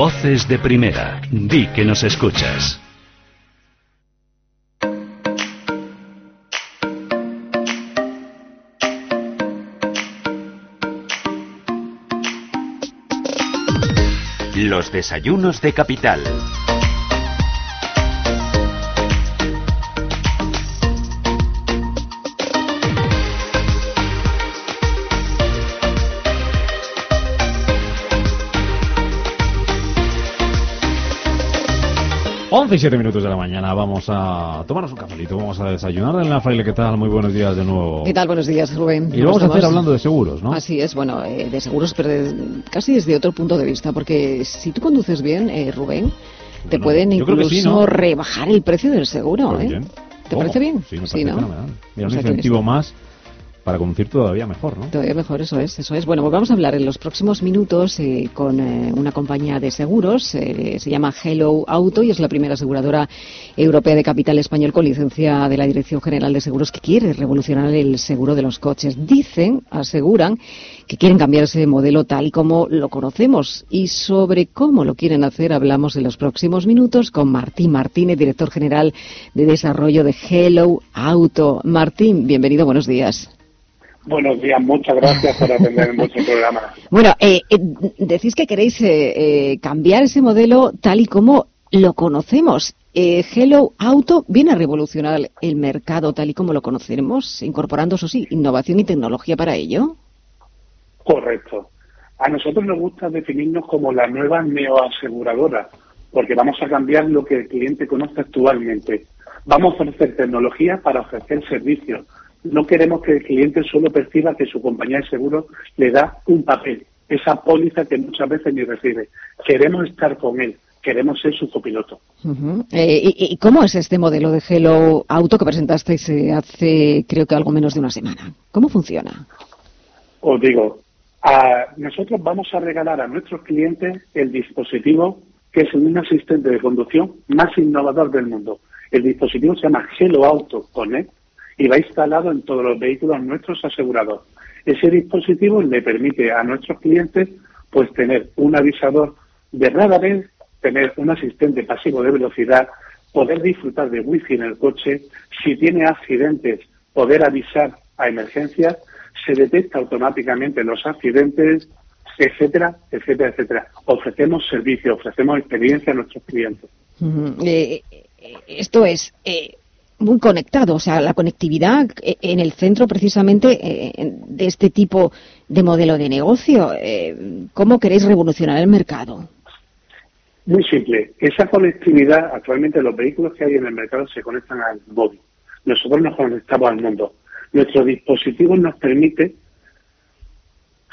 Voces de primera. Di que nos escuchas. Los desayunos de capital. Once y siete minutos de la mañana, vamos a tomarnos un cafelito, vamos a desayunar en la Fraile. ¿Qué tal? Muy buenos días de nuevo. ¿Qué tal? Buenos días, Rubén. Y lo vamos a hacer hablando de seguros, ¿no? Así es, bueno, eh, de seguros, pero de- casi desde otro punto de vista, porque si tú conduces bien, eh, Rubén, te Bueno, pueden incluso sí, ¿no? rebajar el precio del seguro, Pues ¿eh? bien. ¿Te ¿Cómo? parece bien? Sí, me parece ¿no? fenomenal. Mira, O un sea que incentivo más para conducir todavía mejor, ¿no? Todavía mejor, eso es, eso es. Bueno, pues vamos a hablar en los próximos minutos eh, con eh, una compañía de seguros, eh, se llama Hello Auto y es la primera aseguradora europea de capital español con licencia de la Dirección General de Seguros que quiere revolucionar el seguro de los coches. Dicen, aseguran, que quieren cambiar ese modelo tal y como lo conocemos y sobre cómo lo quieren hacer hablamos en los próximos minutos con Martín Martínez, director general de desarrollo de Hello Auto. Martín, bienvenido, buenos días. Buenos días, muchas gracias por atender en vuestro programa. (laughs) Bueno, eh, eh, decís que queréis eh, cambiar ese modelo tal y como lo conocemos. Hello Auto viene a revolucionar el mercado tal y como lo conocemos, incorporando, eso sí, innovación y tecnología para ello. Correcto. A nosotros nos gusta definirnos como la nueva neoaseguradora, porque vamos a cambiar lo que el cliente conoce actualmente. Vamos a ofrecer tecnología para ofrecer servicios no queremos que el cliente solo perciba que su compañía de seguro le da un papel, esa póliza que muchas veces ni recibe. Queremos estar con él, queremos ser su copiloto. Eh, ¿y, cómo es este modelo de Hello Auto que presentasteis eh, hace creo que algo menos de una semana? ¿Cómo funciona? Os digo, nosotros vamos a regalar a nuestros clientes el dispositivo que es un asistente de conducción más innovador del mundo. El dispositivo se llama Hello Auto Connect y va instalado en todos los vehículos nuestros asegurados. Ese dispositivo le permite a nuestros clientes pues tener un avisador de radares, tener un asistente pasivo de velocidad, poder disfrutar de wifi en el coche, si tiene accidentes, poder avisar a emergencias, se detecta automáticamente los accidentes, etcétera, etcétera, etcétera. Ofrecemos servicio, ofrecemos experiencia a nuestros clientes. Eh, eh, esto es, eh, muy conectado, o sea, la conectividad eh, en el centro precisamente eh, de este tipo de modelo de negocio. Eh, ¿Cómo queréis revolucionar el mercado? Muy simple. Esa conectividad, actualmente los vehículos que hay en el mercado se conectan al móvil. Nosotros nos conectamos al mundo. Nuestro dispositivo nos permite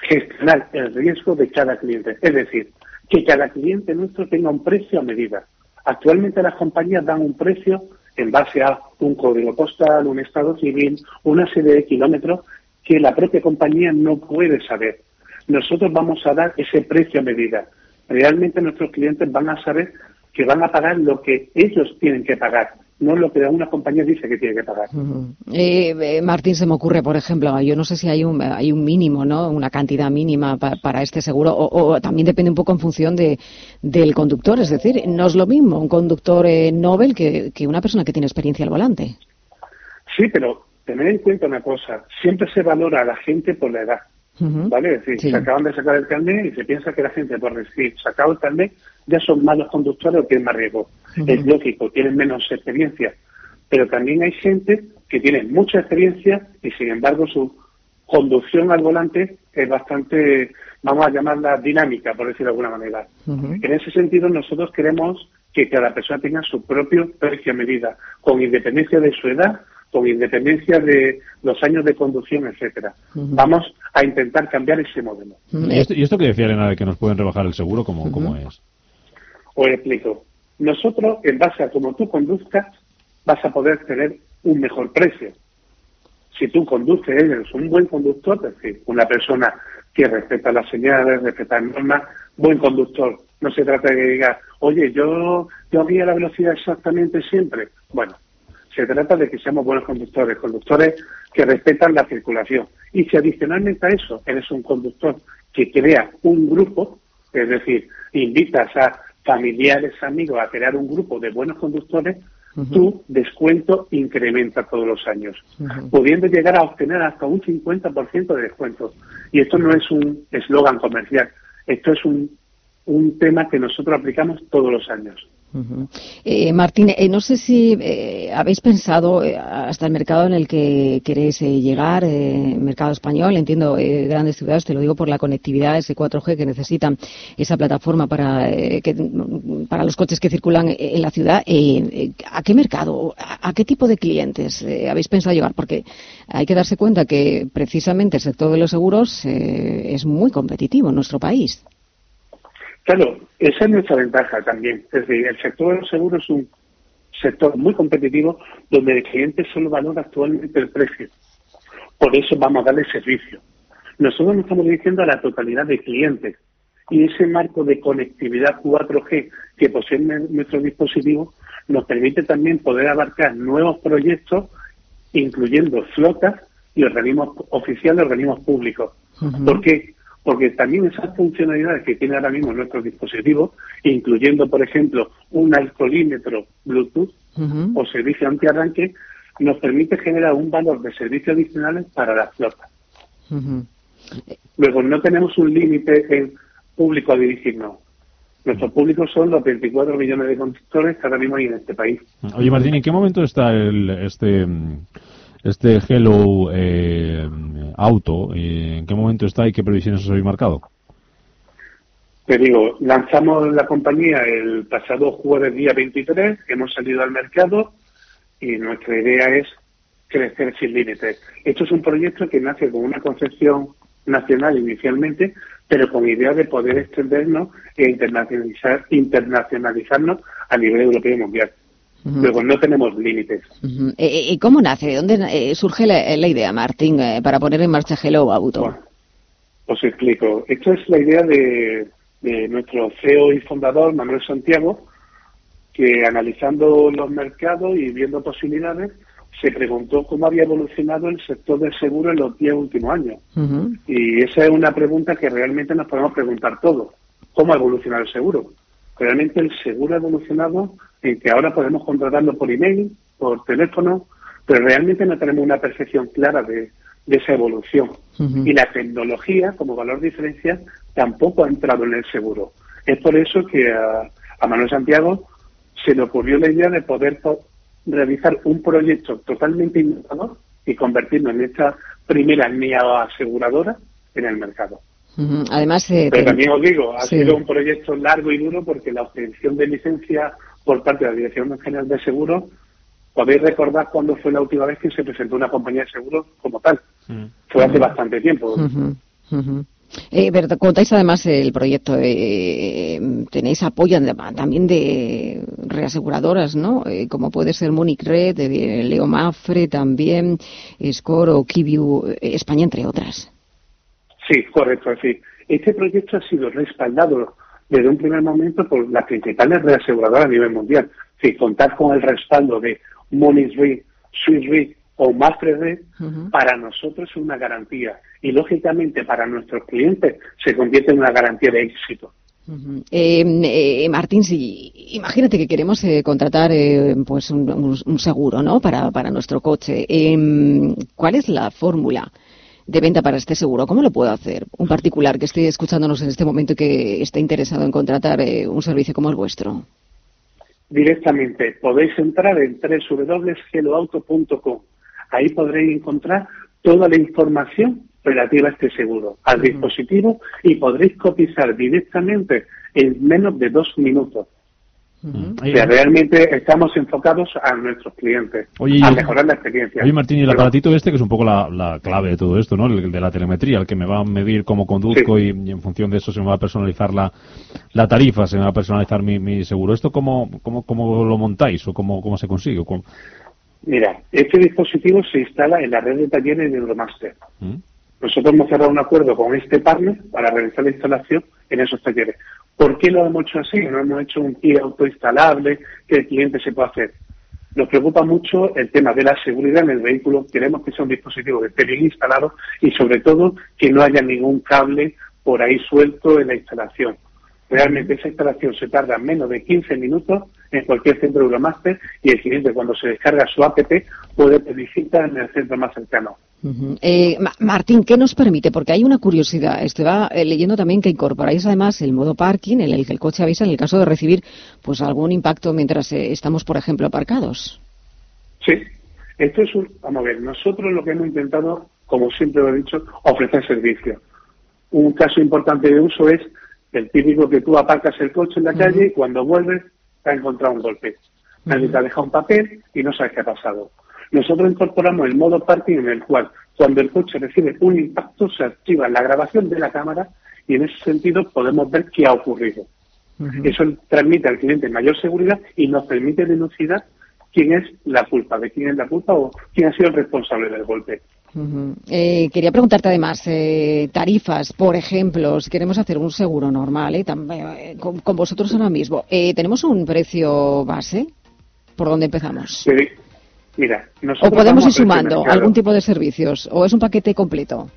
gestionar el riesgo de cada cliente. Es decir, que cada cliente nuestro tenga un precio a medida. Actualmente las compañías dan un precio en base a un código postal, un estado civil, una serie de kilómetros que la propia compañía no puede saber. Nosotros vamos a dar ese precio a medida. Realmente nuestros clientes van a saber que van a pagar lo que ellos tienen que pagar no lo que una compañía dice que tiene que pagar. Eh, eh, Martín, se me ocurre, por ejemplo, yo no sé si hay un, hay un mínimo, ¿no? Una cantidad mínima para este seguro, o, también depende un poco en función de, del conductor. Es decir, no es lo mismo un conductor eh, Nobel que, una persona que tiene experiencia al volante. Sí, pero tener en cuenta una cosa, siempre se valora a la gente por la edad. ¿Vale? Es decir, se acaban de sacar el carnet y se piensa que la gente, por decir, sacado el carnet, ya son malos conductores o tienen más riesgo. Es lógico, tienen menos experiencia. Pero también hay gente que tiene mucha experiencia y, sin embargo, su conducción al volante es bastante, vamos a llamarla dinámica, por decirlo de alguna manera. En ese sentido, nosotros queremos que cada persona tenga su propio precio a medida, con independencia de su edad con independencia de los años de conducción, etcétera. Vamos a intentar cambiar ese modelo. ¿Y, esto, ¿Y, que decía Elena de que nos pueden rebajar el seguro, cómo, cómo es? Os explico. Nosotros, en base a cómo tú conduzcas, vas a poder tener un mejor precio. Si tú conduces, eres un buen conductor, es decir, una persona que respeta las señales, respeta las normas, buen conductor. No se trata de que diga, oye, yo, yo había la velocidad exactamente siempre. Bueno, se trata de que seamos buenos conductores, conductores que respetan la circulación. Y si adicionalmente a eso eres un conductor que crea un grupo, es decir, invitas a familiares, amigos a crear un grupo de buenos conductores, tu descuento incrementa todos los años, pudiendo llegar a obtener hasta un 50% de descuento. Y esto no es un eslogan comercial, esto es un, un tema que nosotros aplicamos todos los años eh, Martín, eh, no sé si eh, habéis pensado eh, hasta el mercado en el que queréis llegar, mercado español, entiendo grandes ciudades, te lo digo por la conectividad, ese 4G que necesitan esa plataforma para, para los coches que circulan en la ciudad. ¿A qué mercado, a, qué tipo de clientes habéis pensado llegar? Porque hay que darse cuenta que precisamente el sector de los seguros es muy competitivo en nuestro país. Claro, esa es nuestra ventaja también. Es decir, el sector de los seguros es un sector muy competitivo donde el cliente solo valora actualmente el precio. por eso vamos a darle servicio. Nosotros nos estamos dirigiendo a la totalidad de clientes y ese marco de conectividad 4G que poseen nuestros dispositivos nos permite también poder abarcar nuevos proyectos, incluyendo flotas y organismos oficiales, organismos públicos. ¿Por qué? Porque también esas funcionalidades que tiene ahora mismo nuestros dispositivos, incluyendo, por ejemplo, un alcoholímetro Bluetooth o servicio antiarranque, nos permite generar un valor de servicios adicionales para las flotas. Luego, no tenemos un límite en público a dirigirnos. Nuestros públicos son los 24 millones de conductores que ahora mismo hay en este país. Oye, Martín, ¿en qué momento está el, este este Hello eh, Auto? ¿En qué momento está y qué previsiones os habéis marcado? Te digo, lanzamos la compañía el pasado jueves día 23, hemos salido al mercado y nuestra idea es crecer sin límites. Esto es un proyecto que nace con una concepción nacional inicialmente, pero con idea de poder extendernos e internacionalizar, internacionalizarnos a nivel europeo y mundial. Luego, no tenemos límites. Eh, eh, ¿Y cómo nace? ¿De dónde eh, surge la, idea, Martín, para poner en marcha Hello Auto? os explico. Esto es la idea de, de nuestro CEO y fundador, Manuel Santiago, que analizando los mercados y viendo posibilidades, se preguntó cómo había evolucionado el sector del seguro en los diez últimos años. Y esa es una pregunta que realmente nos podemos preguntar todos. ¿Cómo ha evolucionado el seguro? Realmente el seguro ha evolucionado en que ahora podemos contratarlo por email, por teléfono, pero realmente no tenemos una percepción clara de, esa evolución. Y la tecnología, como valor diferencial, tampoco ha entrado en el seguro. Es por eso que a, a Manuel Santiago se le ocurrió la idea de poder realizar un proyecto totalmente innovador y convertirnos en esta primera NIA aseguradora en el mercado. Además, eh, pero también os digo, ha sido un proyecto largo y duro porque la obtención de licencia por parte de la Dirección General de Seguros, podéis recordar cuándo fue la última vez que se presentó una compañía de seguros como tal. Mm. Fue hace bastante tiempo. Eh, pero contáis además el proyecto, eh, tenéis apoyo también de reaseguradoras, ¿no? Eh, como puede ser Munich Red, Leo Mafre también, Score o Kibiu España, entre otras. Sí, correcto, sí. Este proyecto ha sido respaldado desde un primer momento por las principales reaseguradoras a nivel mundial. Si contar con el respaldo de Munich Re, Swiss Re o Mafre Red, para nosotros es una garantía y lógicamente para nuestros clientes se convierte en una garantía de éxito. Eh, eh, Martín, si, imagínate que queremos eh, contratar pues un, seguro ¿no? para, para nuestro coche. Em, ¿Cuál es la fórmula de venta para este seguro? ¿Cómo lo puedo hacer un particular que esté escuchándonos en este momento y que esté interesado en contratar un servicio como el vuestro? Directamente podéis entrar en www.geloauto.com. Ahí podréis encontrar toda la información relativa a este seguro al dispositivo y podréis cotizar directamente en menos de dos minutos. O sea, realmente estamos enfocados a nuestros clientes, a mejorar la experiencia. Oye, Martín, y el aparatito este, que es un poco la, clave de todo esto, ¿no? El, de la telemetría, el que me va a medir cómo conduzco y, en función de eso se me va a personalizar la, la tarifa, se me va a personalizar mi, seguro. ¿Esto cómo, cómo, cómo lo montáis o cómo, cómo se consigue? Mira, este dispositivo se instala en la red de talleres de Euromaster. Nosotros hemos cerrado un acuerdo con este partner para realizar la instalación en esos talleres. ¿Por qué lo hemos hecho así? No hemos hecho un kit autoinstalable que el cliente se pueda hacer. Nos preocupa mucho el tema de la seguridad en el vehículo. Queremos que sea un dispositivo que esté bien instalado y, sobre todo, que no haya ningún cable por ahí suelto en la instalación. Realmente esa instalación se tarda menos de 15 minutos en cualquier centro Euromaster y el cliente cuando se descarga su app puede pedir cita en el centro más cercano. Eh, Martín, ¿qué nos permite? Porque hay una curiosidad. Estaba eh, leyendo también que incorporáis además el modo parking en el que el coche avisa en el caso de recibir pues algún impacto mientras eh, estamos, por ejemplo, aparcados. Sí, esto es un... Vamos a ver, nosotros lo que hemos intentado, como siempre lo he dicho, ofrecer servicio. Un caso importante de uso es el típico que tú aparcas el coche en la calle y cuando vuelves te ha encontrado un golpe. Nadie te ha dejado un papel y no sabes qué ha pasado. Nosotros incorporamos el modo parking en el cual cuando el coche recibe un impacto se activa la grabación de la cámara y en ese sentido podemos ver qué ha ocurrido. Eso transmite al cliente mayor seguridad y nos permite denunciar quién es la culpa, de quién es la culpa o quién ha sido el responsable del golpe. Eh, quería preguntarte además, eh, tarifas, por ejemplo, si queremos hacer un seguro normal, eh, eh con, vosotros ahora mismo, ¿tenemos un precio base? ¿Por dónde empezamos? Mira, ¿O podemos ir sumando algún tipo de servicios? ¿O es un paquete completo?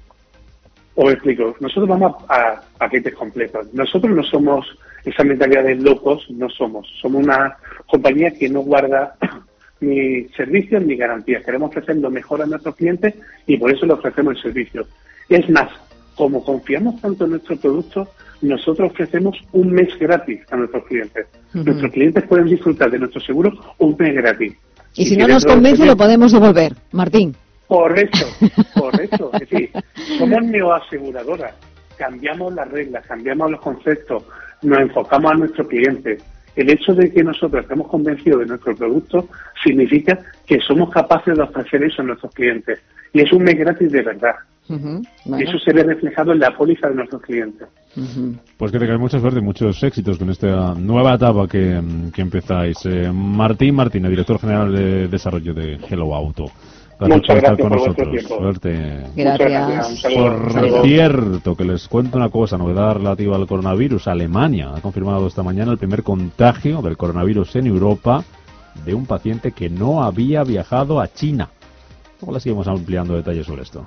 Os explico, nosotros vamos a, paquetes completos. Nosotros no somos esa mentalidad de locos, no somos. Somos una compañía que no guarda (coughs) ni servicios ni garantías. Queremos ofrecer lo mejor a nuestros clientes y por eso le ofrecemos el servicio. Es más, como confiamos tanto en nuestro producto, nosotros ofrecemos un mes gratis a nuestros clientes. Nuestros clientes pueden disfrutar de nuestro seguro un mes gratis. Y si, no nos convence, lo podemos devolver, Martín. Correcto, (laughs) correcto. es decir, somos neoaseguradoras. Cambiamos las reglas, cambiamos los conceptos, nos enfocamos a nuestro cliente. El hecho de que nosotros estemos convencidos de nuestro producto significa que somos capaces de ofrecer eso a nuestros clientes. Y es un mes gratis de verdad. Y eso se ve reflejado en la póliza de nuestros clientes. Pues que tengáis mucha suerte y muchos éxitos con esta nueva etapa que, que empezáis. Eh, Martín Martínez, director general de desarrollo de Hello Auto. Muchas gracias por, nosotros. Suerte. Gracias. Por cierto, que les cuento una cosa, novedad relativa al coronavirus. Alemania ha confirmado esta mañana el primer contagio del coronavirus en Europa de un paciente que no había viajado a China. Luego seguimos ampliando detalles sobre esto.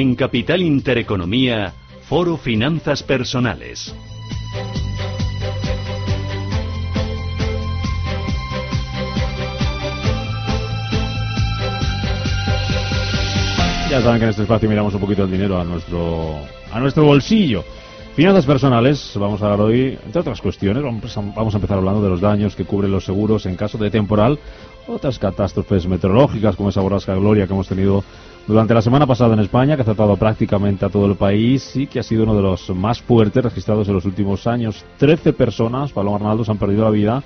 En Capital Intereconomía, Foro Finanzas Personales. Ya saben que en este espacio miramos un poquito el dinero a nuestro, a nuestro bolsillo. Finanzas personales, vamos a hablar hoy, entre otras cuestiones, vamos a empezar hablando de los daños que cubren los seguros en caso de temporal, otras catástrofes meteorológicas como esa borrasca Gloria que hemos tenido durante la semana pasada en España, que ha tratado prácticamente a todo el país y que ha sido uno de los más fuertes registrados en los últimos años. Trece personas, Pablo Arnaldo, han perdido la vida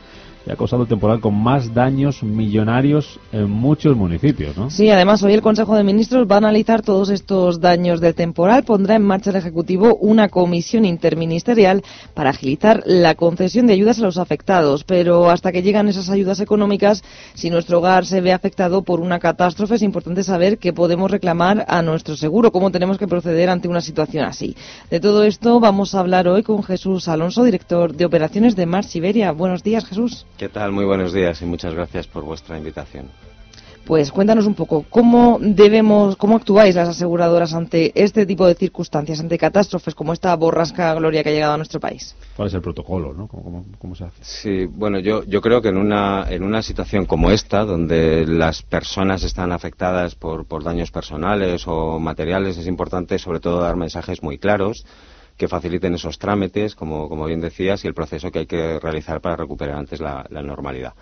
y ha causado temporal con más daños millonarios en muchos municipios, ¿no? Sí, además hoy el Consejo de Ministros va a analizar todos estos daños del temporal, pondrá en marcha el Ejecutivo una comisión interministerial para agilizar la concesión de ayudas a los afectados, pero hasta que llegan esas ayudas económicas, si nuestro hogar se ve afectado por una catástrofe, es importante saber qué podemos reclamar a nuestro seguro, cómo tenemos que proceder ante una situación así. De todo esto vamos a hablar hoy con Jesús Alonso, director de operaciones de Mar Siberia. Buenos días, Jesús. ¿Qué tal? Muy buenos días y muchas gracias por vuestra invitación. Pues cuéntanos un poco, ¿cómo debemos, cómo actuáis las aseguradoras ante este tipo de circunstancias, ante catástrofes como esta borrasca Gloria que ha llegado a nuestro país? ¿Cuál es el protocolo, no? ¿Cómo, se hace? Sí, bueno, yo, yo creo que en una, en una situación como esta, donde las personas están afectadas por, por daños personales o materiales, es importante sobre todo dar mensajes muy claros que faciliten esos trámites, como, como bien decías, y el proceso que hay que realizar para recuperar antes la, normalidad.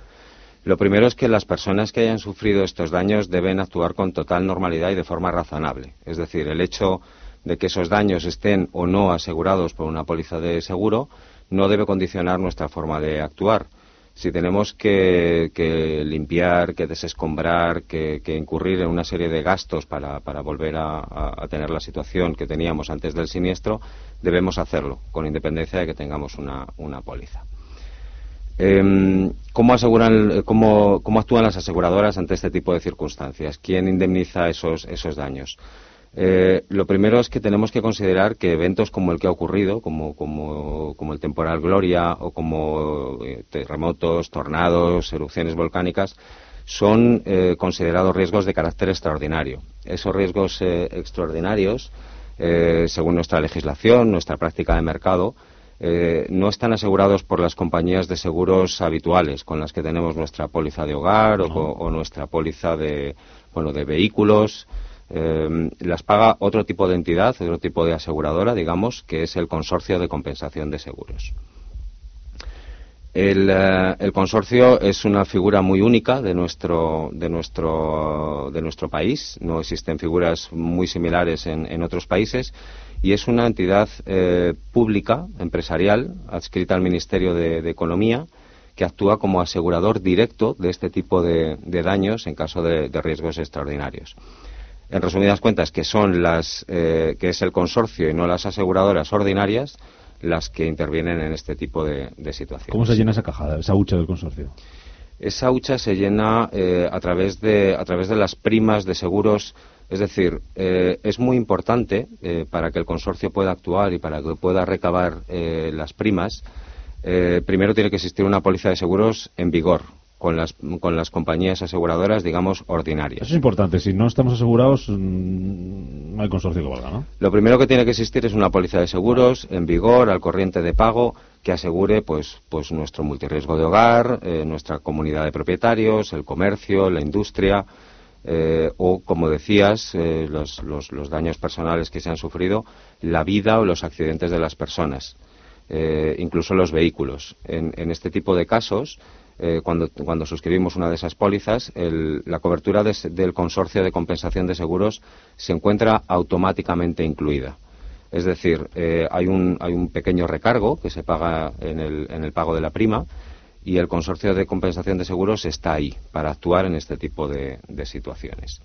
Lo primero es que las personas que hayan sufrido estos daños deben actuar con total normalidad y de forma razonable. Es decir, el hecho de que esos daños estén o no asegurados por una póliza de seguro no debe condicionar nuestra forma de actuar si tenemos que, limpiar, que desescombrar, que, incurrir en una serie de gastos para, volver a, tener la situación que teníamos antes del siniestro, debemos hacerlo, con independencia de que tengamos una, póliza. Em, ¿cómo, aseguran, cómo, actúan las aseguradoras ante este tipo de circunstancias? ¿Quién indemniza esos, esos daños? Eh, lo primero es que tenemos que considerar que eventos como el que ha ocurrido, como, como, como el temporal Gloria o como eh, terremotos, tornados, erupciones volcánicas, son eh, considerados riesgos de carácter extraordinario. Esos riesgos extraordinarios, eh, según nuestra legislación, nuestra práctica de mercado, eh, no están asegurados por las compañías de seguros habituales con las que tenemos nuestra póliza de hogar o, o nuestra póliza de, bueno, de vehículos. Eh, las paga otro tipo de entidad, otro tipo de aseguradora, digamos, que es el Consorcio de Compensación de Seguros. El, eh, el, consorcio es una figura muy única de nuestro, de nuestro, de nuestro país. No existen figuras muy similares en, en otros países y es una entidad eh, pública, empresarial, adscrita al Ministerio de, Economía, que actúa como asegurador directo de este tipo de, daños en caso de, de, riesgos extraordinarios. En resumidas cuentas, que son las, eh, que es el consorcio y no las aseguradoras ordinarias las que intervienen en este tipo de, de situaciones. ¿Cómo se llena esa caja, esa hucha del consorcio? Esa hucha se llena eh, a, través de, a través de las primas de seguros. Es decir, eh, es muy importante eh, para que el consorcio pueda actuar y para que pueda recabar eh, las primas. primero tiene que existir una póliza de seguros en vigor, con las, con las compañías aseguradoras, digamos, ordinarias. Eso es importante. Si no estamos asegurados, mmm, no hay consorcio que valga, ¿no? Lo primero que tiene que existir es una póliza de seguros en vigor, al corriente de pago, que asegure pues, pues nuestro multirriesgo de hogar, eh, nuestra comunidad de propietarios, el comercio, la industria, eh, o, como decías, eh, los, los, los, daños personales que se han sufrido, la vida o los accidentes de las personas, eh, incluso los vehículos. En, en, este tipo de casos, eh, cuando, cuando, suscribimos una de esas pólizas, el, la cobertura de, del consorcio de compensación de seguros se encuentra automáticamente incluida. Es decir, eh, hay, un, hay, un, pequeño recargo que se paga en el, en el, pago de la prima y el consorcio de compensación de seguros está ahí para actuar en este tipo de, de situaciones.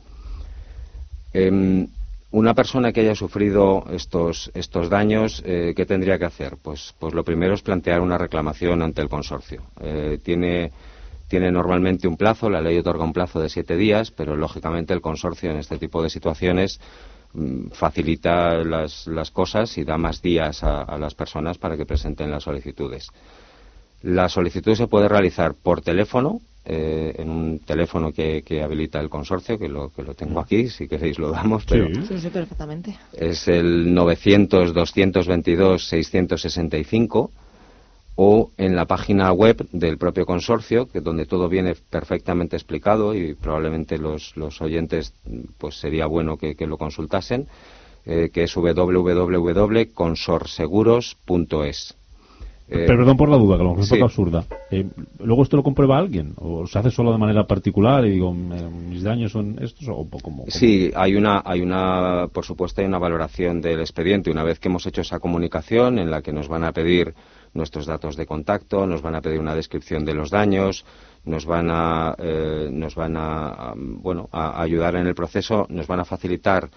Eh, una persona que haya sufrido estos, estos daños, eh, ¿qué tendría que hacer? Pues, pues, lo primero es plantear una reclamación ante el consorcio. Eh, tiene, normalmente un plazo, la ley otorga un plazo de siete días, pero lógicamente el consorcio en este tipo de situaciones mmm, facilita las, las, cosas y da más días a las personas para que presenten las solicitudes. La solicitud se puede realizar por teléfono, eh, en un teléfono que, que, habilita el consorcio, que lo, que lo tengo aquí, si queréis lo damos. Pero sí, sí, perfectamente. Es el 900-222-665 o en la página web del propio consorcio, que donde todo viene perfectamente explicado y probablemente los, los oyentes pues sería bueno que, que lo consultasen, eh, que es www.consorseguros.es. Eh, perdón por la duda, que a lo mejor es sí. un poco absurda. Eh, ¿Luego esto lo comprueba alguien? ¿O se hace solo de manera particular y digo, mis daños son estos? O como. Sí, hay una, hay una, por supuesto, hay una valoración del expediente. Una vez que hemos hecho esa comunicación en la que nos van a pedir nuestros datos de contacto, nos van a pedir una descripción de los daños, nos van a, eh, nos van a bueno, a ayudar en el proceso, nos van a facilitar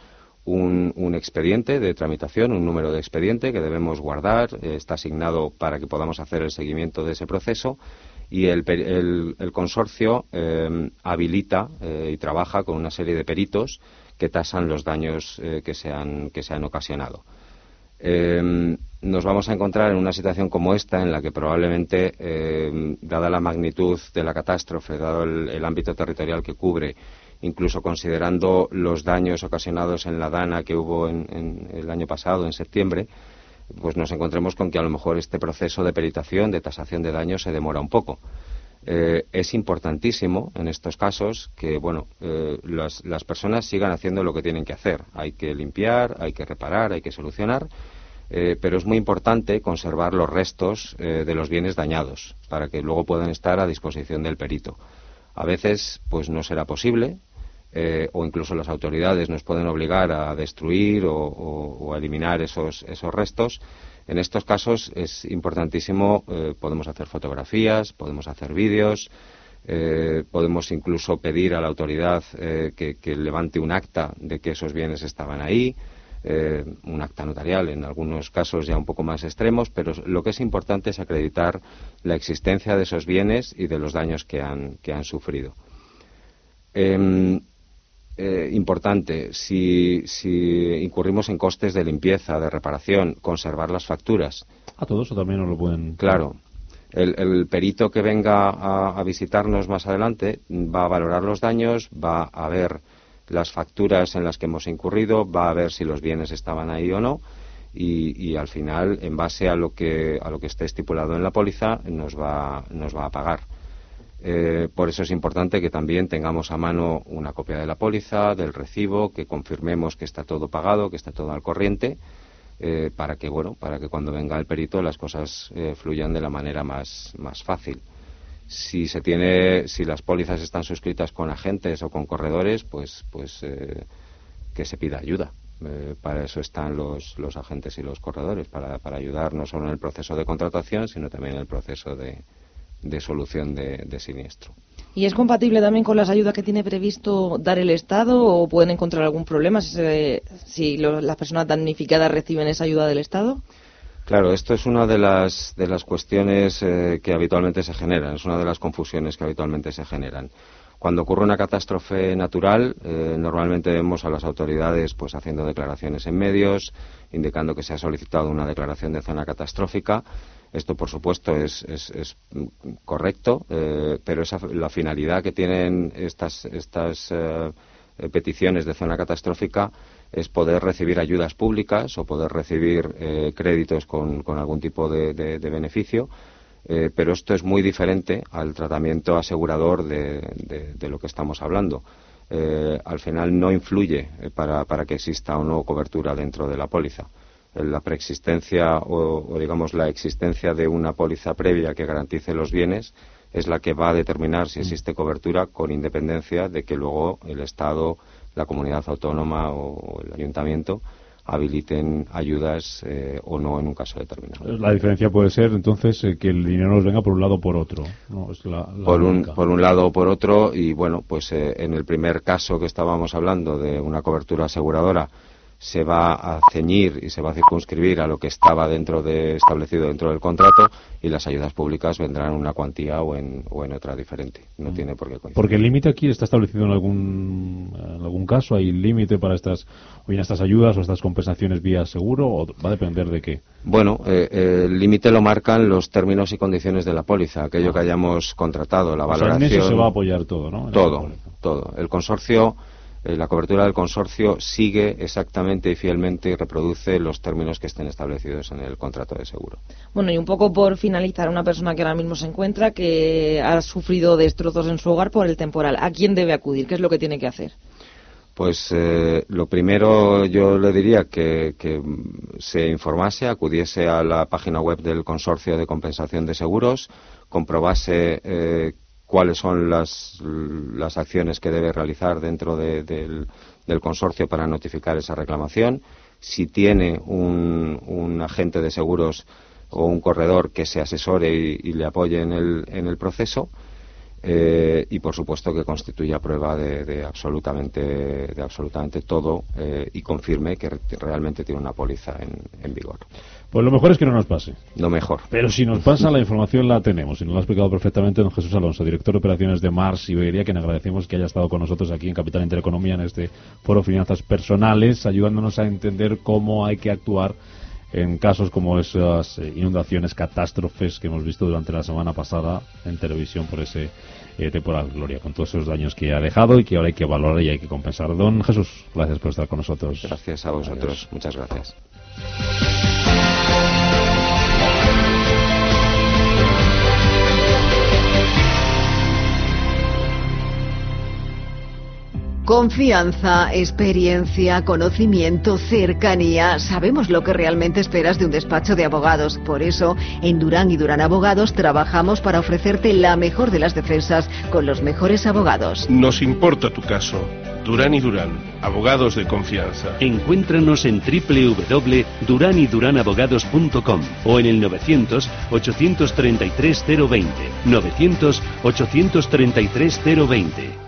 un, un, expediente de tramitación, un número de expediente que debemos guardar, eh, está asignado para que podamos hacer el seguimiento de ese proceso y el, el, consorcio eh, habilita eh, y trabaja con una serie de peritos que tasan los daños que, se han, que se han ocasionado. Nos vamos a encontrar en una situación como esta, en la que probablemente, dada la magnitud de la catástrofe, dado el ámbito territorial que cubre, incluso considerando los daños ocasionados en la Dana que hubo en, en, el año pasado, en septiembre, pues nos encontremos con que a lo mejor este proceso de peritación, de tasación de daños, se demora un poco. Eh, es importantísimo en estos casos que bueno eh, las, las, personas sigan haciendo lo que tienen que hacer. Hay que limpiar, hay que reparar, hay que solucionar, eh, pero es muy importante conservar los restos de los bienes dañados para que luego puedan estar a disposición del perito. A veces pues no será posible, eh, o incluso las autoridades nos pueden obligar a destruir o, o, a eliminar esos, esos, restos. En estos casos es importantísimo, eh, podemos hacer fotografías, podemos hacer vídeos, eh, podemos incluso pedir a la autoridad eh, que, levante un acta de que esos bienes estaban ahí, un acta notarial en algunos casos ya un poco más extremos, pero lo que es importante es acreditar la existencia de esos bienes y de los daños que han, que han sufrido. Eh, eh, importante, si, si incurrimos en costes de limpieza, de reparación, conservar las facturas. A todo eso también nos lo pueden. Claro. El, el perito que venga a, a visitarnos más adelante va a valorar los daños, va a ver las facturas en las que hemos incurrido, va a ver si los bienes estaban ahí o no y, y al final, en base a lo que a lo que esté estipulado en la póliza, nos va nos va a pagar. Eh, por eso es importante que también tengamos a mano una copia de la póliza, del recibo, que confirmemos que está todo pagado, que está todo al corriente, eh, para que bueno, para que cuando venga el perito las cosas eh, fluyan de la manera más, más fácil. Si se tiene, si las pólizas están suscritas con agentes o con corredores, pues, pues eh, que se pida ayuda. Eh, para eso están los, los agentes y los corredores, para, para ayudar no solo en el proceso de contratación, sino también en el proceso de, de solución de, de siniestro. ¿Y es compatible también con las ayudas que tiene previsto dar el Estado o pueden encontrar algún problema si, se- si lo- las personas damnificadas reciben esa ayuda del Estado? Claro, esto es una de las, de las cuestiones eh, que habitualmente se generan, es una de las confusiones que habitualmente se generan. Cuando ocurre una catástrofe natural, eh, normalmente vemos a las autoridades pues haciendo declaraciones en medios, indicando que se ha solicitado una declaración de zona catastrófica. Esto, por supuesto, es, es- correcto, eh, pero esa, la finalidad que tienen estas, estas eh, peticiones de zona catastrófica es poder recibir ayudas públicas o poder recibir eh, créditos con, con algún tipo de, de- beneficio, pero esto es muy diferente al tratamiento asegurador de, lo que estamos hablando. Al final no influye para, para que exista o no cobertura dentro de la póliza. La preexistencia o, o, digamos la existencia de una póliza previa que garantice los bienes es la que va a determinar si existe cobertura con independencia de que luego el Estado, la comunidad autónoma o el ayuntamiento habiliten ayudas eh, o no en un caso determinado. La diferencia puede ser entonces eh, que el dinero nos venga por un lado o por otro. No, es la, la por un, única. por un lado o por otro y bueno pues eh, en el primer caso que estábamos hablando de una cobertura aseguradora se va a ceñir y se va a circunscribir a lo que estaba dentro de establecido dentro del contrato y las ayudas públicas vendrán en una cuantía o en, o en otra diferente no tiene por qué coincidir Porque el límite aquí está establecido en algún, en algún caso. ¿Hay límite para estas, o bien estas ayudas o estas compensaciones vía seguro? ¿O va a depender de qué? Bueno, eh, eh, el límite lo marcan los términos y condiciones de la póliza, aquello que hayamos contratado, la O sea, en valoración. eso se va a apoyar todo, ¿no? En Todo, todo. El consorcio, eh, la cobertura del consorcio sigue exactamente y fielmente y reproduce los términos que estén establecidos en el contrato de seguro. Bueno, y un poco por finalizar, una persona que ahora mismo se encuentra que ha sufrido destrozos en su hogar por el temporal, ¿a quién debe acudir? ¿Qué es lo que tiene que hacer? Pues eh, lo primero yo le diría que, que se informase, acudiese a la página web del Consorcio de Compensación de Seguros, comprobase eh, cuáles son las, las acciones que debe realizar dentro de- del, del consorcio para notificar esa reclamación, si tiene un, un agente de seguros o un corredor que se asesore y, y le apoye en el, en el proceso eh, y por supuesto que constituya prueba de, de absolutamente de absolutamente todo eh, y confirme que re- realmente tiene una póliza en, en vigor. Pues lo mejor es que no nos pase. Lo mejor. Pero si nos pasa, la información la tenemos. Y nos lo ha explicado perfectamente don Jesús Alonso, director de operaciones de Mars Iberia, quien agradecemos que haya estado con nosotros aquí en Capital Intereconomía en este foro Finanzas Personales, ayudándonos a entender cómo hay que actuar en casos como esas eh, inundaciones, catástrofes que hemos visto durante la semana pasada en televisión por ese eh, temporal Gloria, con todos esos daños que ha dejado y que ahora hay que valorar y hay que compensar. Don Jesús, gracias por estar con nosotros. Gracias a vosotros. Muchas gracias. Confianza, experiencia, conocimiento, cercanía. Sabemos lo que realmente esperas de un despacho de abogados. Por eso, en Durán y Durán Abogados trabajamos para ofrecerte la mejor de las defensas con los mejores abogados. Nos importa tu caso. Durán y Durán, abogados de confianza. Encuéntranos en www.duranyduranabogados.com o en el 900 833 020 900 833 020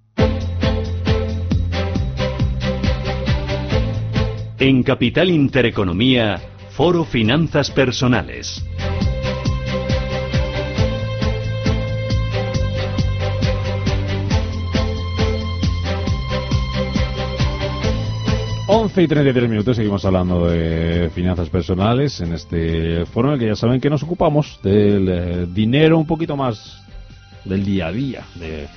En Capital Intereconomía, Foro Finanzas Personales. Once y 33 minutos, seguimos hablando de finanzas personales en este foro en el que ya saben que nos ocupamos del eh, dinero un poquito más del día a día, de,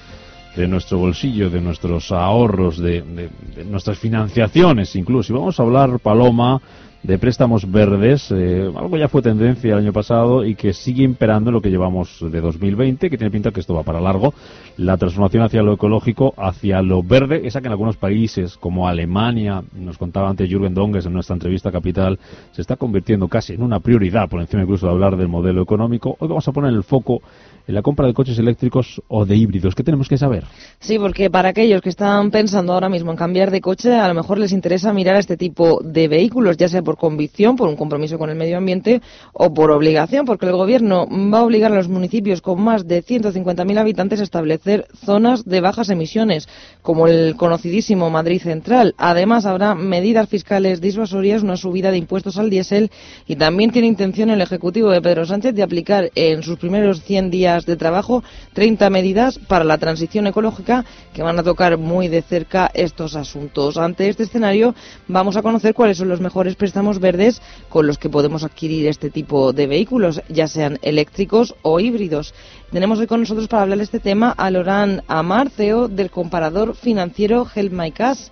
de nuestro bolsillo, de nuestros ahorros, de, de- de nuestras financiaciones incluso. Y vamos a hablar, Paloma, de préstamos verdes, eh, algo ya fue tendencia el año pasado y que sigue imperando en lo que llevamos de 2020, que tiene pinta que esto va para largo. La transformación hacia lo ecológico, hacia lo verde, esa que en algunos países como Alemania, nos contaba antes Jürgen Donges en nuestra entrevista capital, se está convirtiendo casi en una prioridad, por encima incluso de hablar del modelo económico. Hoy vamos a poner el foco en la compra de coches eléctricos o de híbridos. ¿Qué tenemos que saber? Sí, porque para aquellos que están pensando ahora mismo en cambiar de coche, a lo mejor les interesa mirar a este tipo de vehículos, ya sea por convicción, por un compromiso con el medio ambiente o por obligación, porque el gobierno va a obligar a los municipios con más de 150.000 habitantes a establecer zonas de bajas emisiones, como el conocidísimo Madrid Central. Además, habrá medidas fiscales disuasorias, una subida de impuestos al diésel y también tiene intención el Ejecutivo de Pedro Sánchez de aplicar en sus primeros 100 días de trabajo 30 medidas para la transición ecológica que van a tocar muy de cerca estos asuntos. Ante este escenario, vamos a conocer cuáles son los mejores préstamos verdes con los que podemos adquirir este tipo de vehículos, ya sean eléctricos o híbridos. Tenemos hoy con nosotros para hablar de este tema a Lorán Amar, CEO del comparador financiero Help Cash.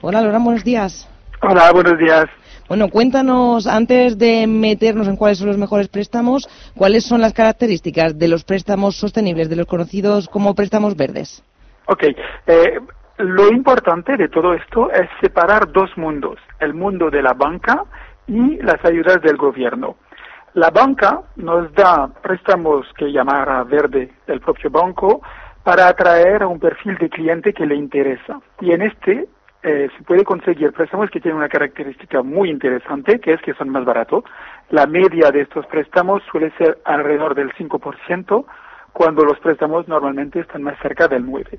Hola, Lorán, buenos días. Hola, buenos días. Bueno, cuéntanos, antes de meternos en cuáles son los mejores préstamos, cuáles son las características de los préstamos sostenibles, de los conocidos como préstamos verdes. Ok, eh, lo importante de todo esto es separar dos mundos, el mundo de la banca y las ayudas del gobierno. La banca nos da préstamos que llamará verde el propio banco para atraer a un perfil de cliente que le interesa. Y en este eh, se puede conseguir préstamos que tienen una característica muy interesante, que es que son más baratos. La media de estos préstamos suele ser alrededor del 5%, cuando los préstamos normalmente están más cerca del 9%.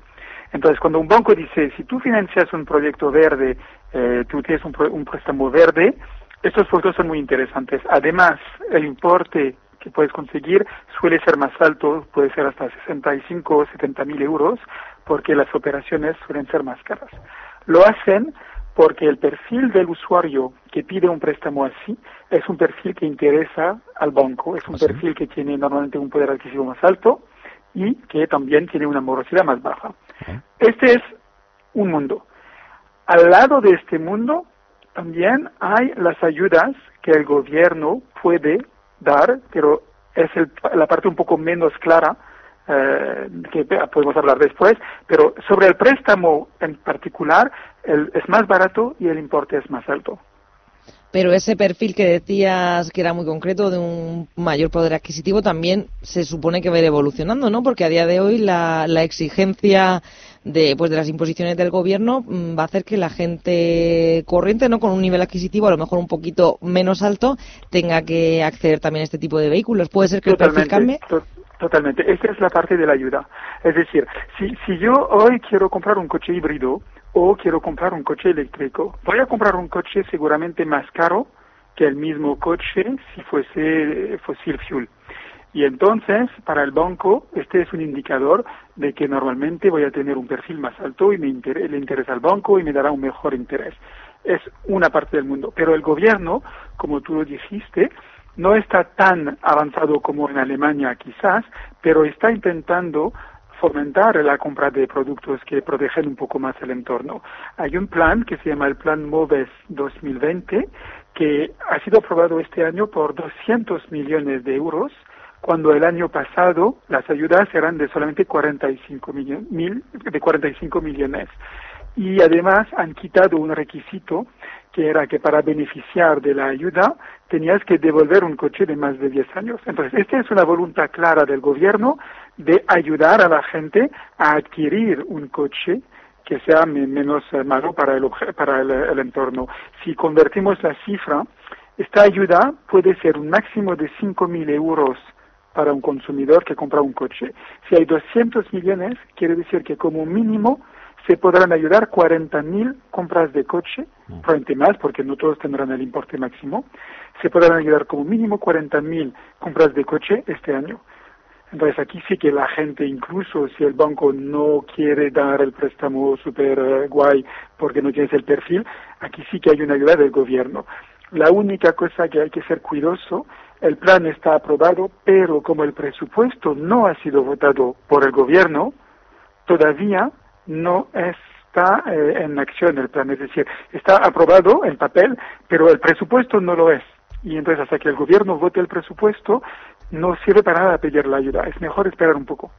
Entonces, cuando un banco dice, si tú financias un proyecto verde, eh, tú tienes un, un préstamo verde, estos productos son muy interesantes. Además, el importe que puedes conseguir suele ser más alto, puede ser hasta 65 o 70 mil euros, porque las operaciones suelen ser más caras. Lo hacen porque el perfil del usuario que pide un préstamo así es un perfil que interesa al banco, es un perfil que tiene normalmente un poder adquisitivo más alto y que también tiene una morosidad más baja. Este es un mundo. Al lado de este mundo también hay las ayudas que el gobierno puede dar, pero es el- la parte un poco menos clara eh, que podemos hablar después, pero sobre el préstamo en particular el- es más barato y el importe es más alto. Pero ese perfil que decías que era muy concreto de un mayor poder adquisitivo también se supone que va a ir evolucionando, ¿no? Porque a día de hoy la, la exigencia de, pues, de las imposiciones del gobierno mm, va a hacer que la gente corriente, ¿no? Con un nivel adquisitivo a lo mejor un poquito menos alto tenga que acceder también a este tipo de vehículos. ¿Puede ser que el perfil cambie? To- totalmente. Esta es la parte de la ayuda. Es decir, si, si yo hoy quiero comprar un coche híbrido o quiero comprar un coche eléctrico, voy a comprar un coche seguramente más caro que el mismo coche si fuese fossil fuel. Y entonces, para el banco, este es un indicador de que normalmente voy a tener un perfil más alto y me inter- le interesa al banco y me dará un mejor interés. Es una parte del mundo. Pero el gobierno, como tú lo dijiste, no está tan avanzado como en Alemania quizás, pero está intentando fomentar la compra de productos que protegen un poco más el entorno. Hay un plan que se llama el Plan MOVES 2020 que ha sido aprobado este año por 200 millones de euros cuando el año pasado las ayudas eran de solamente 45 millo- mil, de 45 millones. y además han quitado un requisito que era que para beneficiar de la ayuda tenías que devolver un coche de más de 10 años. Entonces, esta es una voluntad clara del gobierno de ayudar a la gente a adquirir un coche que sea menos malo para el, para el, entorno. Si convertimos la cifra, esta ayuda puede ser un máximo de 5.000 euros para un consumidor que compra un coche. Si hay 200 millones, quiere decir que como mínimo se podrán ayudar 40.000 compras de coche, mm. probablemente más, porque no todos tendrán el importe máximo. Se podrán ayudar como mínimo 40.000 compras de coche este año. Entonces aquí sí que la gente, incluso si el banco no quiere dar el préstamo super guay porque no tienes el perfil, aquí sí que hay una ayuda del gobierno. La única cosa que hay que ser cuidadoso, el plan está aprobado, pero como el presupuesto no ha sido votado por el gobierno, todavía no está eh, en acción el plan. Es decir, está aprobado en papel, pero el presupuesto no lo es. Y entonces hasta que el gobierno vote el presupuesto, no sirve para nada pedir la ayuda. Es mejor esperar un poco.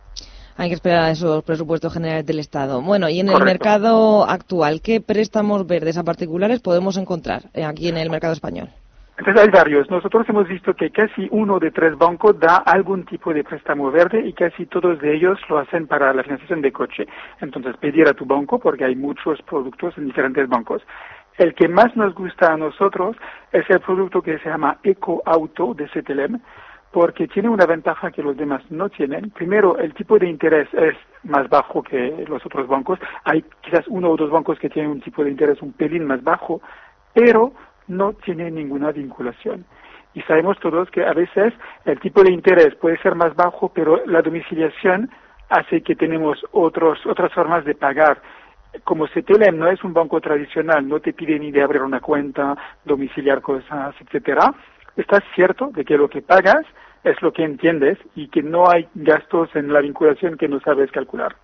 Hay que esperar a esos presupuestos generales del Estado. Bueno, y en el mercado actual, ¿qué préstamos verdes a particulares podemos encontrar eh, aquí en el mercado español? Entonces hay varios. Nosotros hemos visto que casi uno de tres bancos da algún tipo de préstamo verde y casi todos de ellos lo hacen para la financiación de coche. Entonces pedir a tu banco porque hay muchos productos en diferentes bancos. El que más nos gusta a nosotros es el producto que se llama Eco Auto de CTLM porque tiene una ventaja que los demás no tienen. Primero, el tipo de interés es más bajo que los otros bancos. Hay quizás uno o dos bancos que tienen un tipo de interés un pelín más bajo, pero no tiene ninguna vinculación. Y sabemos todos que a veces el tipo de interés puede ser más bajo, pero la domiciliación hace que tenemos otros, otras formas de pagar. Como CTLM no es un banco tradicional, no te pide ni de abrir una cuenta, domiciliar cosas, etcétera, estás cierto de que lo que pagas es lo que entiendes y que no hay gastos en la vinculación que no sabes calcular.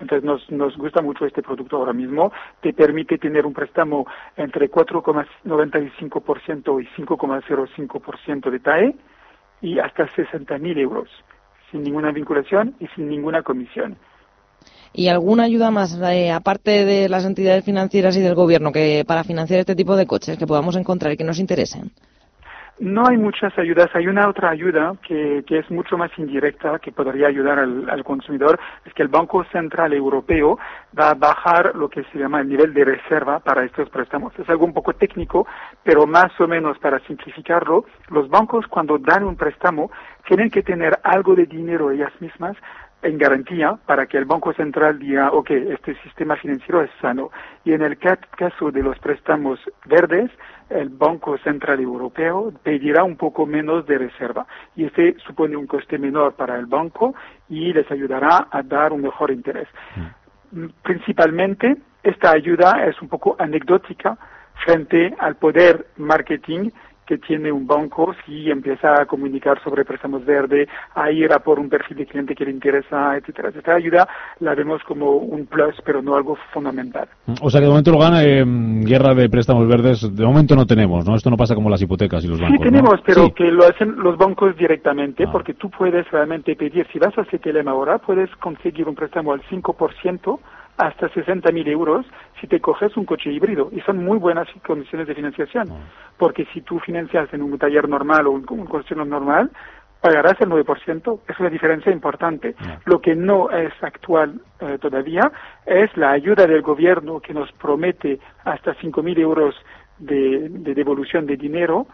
Entonces nos, nos gusta mucho este producto ahora mismo. Te permite tener un préstamo entre 4,95% y 5,05% de TAE y hasta 60.000 euros, sin ninguna vinculación y sin ninguna comisión. ¿Y alguna ayuda más, eh, aparte de las entidades financieras y del gobierno, que para financiar este tipo de coches que podamos encontrar y que nos interesen? No hay muchas ayudas. Hay una otra ayuda que, que es mucho más indirecta que podría ayudar al, al, consumidor. Es que el Banco Central Europeo va a bajar lo que se llama el nivel de reserva para estos préstamos. Es algo un poco técnico, pero más o menos para simplificarlo, los bancos cuando dan un préstamo tienen que tener algo de dinero ellas mismas en garantía para que el Banco Central diga, ok, este sistema financiero es sano. Y en el caso de los préstamos verdes, el Banco Central Europeo pedirá un poco menos de reserva. Y este supone un coste menor para el banco y les ayudará a dar un mejor interés. Mm. Principalmente, esta ayuda es un poco anecdótica frente al poder marketing que tiene un banco si empieza a comunicar sobre préstamos verde, a ir a por un perfil de cliente que le interesa, etcétera. Esta ayuda la vemos como un plus, pero no algo fundamental. O sea que de momento lo gana eh, guerra de préstamos verdes, de momento no tenemos, ¿no? Esto no pasa como las hipotecas y los bancos. Sí tenemos, pero que lo hacen los bancos directamente, ah. porque tú puedes realmente pedir, si vas a CTLM ahora, puedes conseguir un préstamo al 5% hasta 60.000 euros si te coges un coche híbrido. Y son muy buenas condiciones de financiación, porque si tú financias en un taller normal o un, un normal, pagarás el 9%. Es una diferencia importante. Lo que no es actual eh, todavía es la ayuda del gobierno que nos promete hasta 5.000 euros de, de devolución de dinero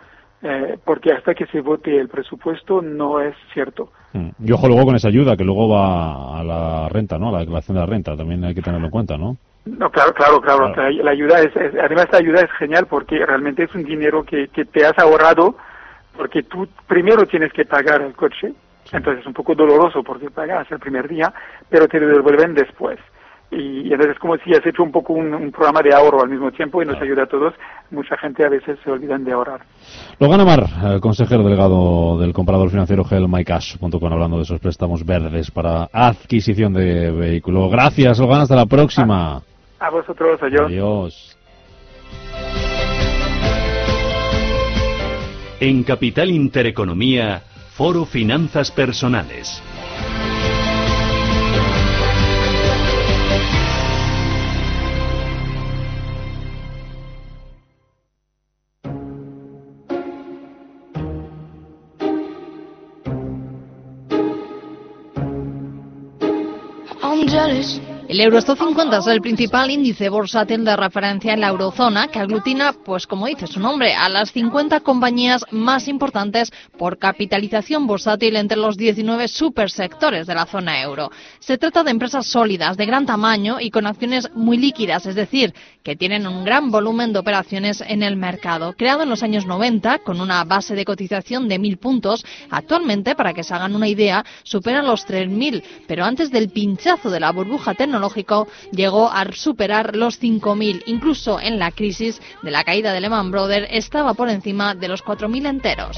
eh, porque hasta que se vote el presupuesto no es cierto. Mm. Y ojo luego con esa ayuda que luego va a la renta, ¿no? A la declaración de la renta, también hay que tenerlo en cuenta, ¿no? No, claro, claro, claro. La ayuda es, además esta ayuda es genial porque realmente es un dinero que, que te has ahorrado porque tú primero tienes que pagar el coche, entonces es un poco doloroso porque pagas el primer día, pero te lo devuelven después y, entonces es como si has hecho un poco un, programa de ahorro al mismo tiempo y nos ayuda a todos. Mucha gente a veces se olvidan de ahorrar. Logan Amar, el consejero delegado del comprador financiero GelMyCash.com hablando de esos préstamos verdes para adquisición de vehículo. Gracias, Logan, hasta la próxima. A vosotros, adiós. Adiós. En Capital Intereconomía, Foro Finanzas Personales. El Eurostock 50 es el principal índice bursátil de referencia en la eurozona que aglutina, pues como dice su nombre, a las 50 compañías más importantes por capitalización bursátil entre los 19 supersectores de la zona euro. Se trata de empresas sólidas, de gran tamaño y con acciones muy líquidas, es decir, que tienen un gran volumen de operaciones en el mercado. Creado en los años 90 con una base de cotización de 1.000 puntos, actualmente, para que se hagan una idea, supera los 3.000, pero antes del pinchazo de la burbuja tecnológica tecnológico llegó a superar los 5.000. Incluso en la crisis de la caída de Lehman Brothers estaba por encima de los 4.000 enteros.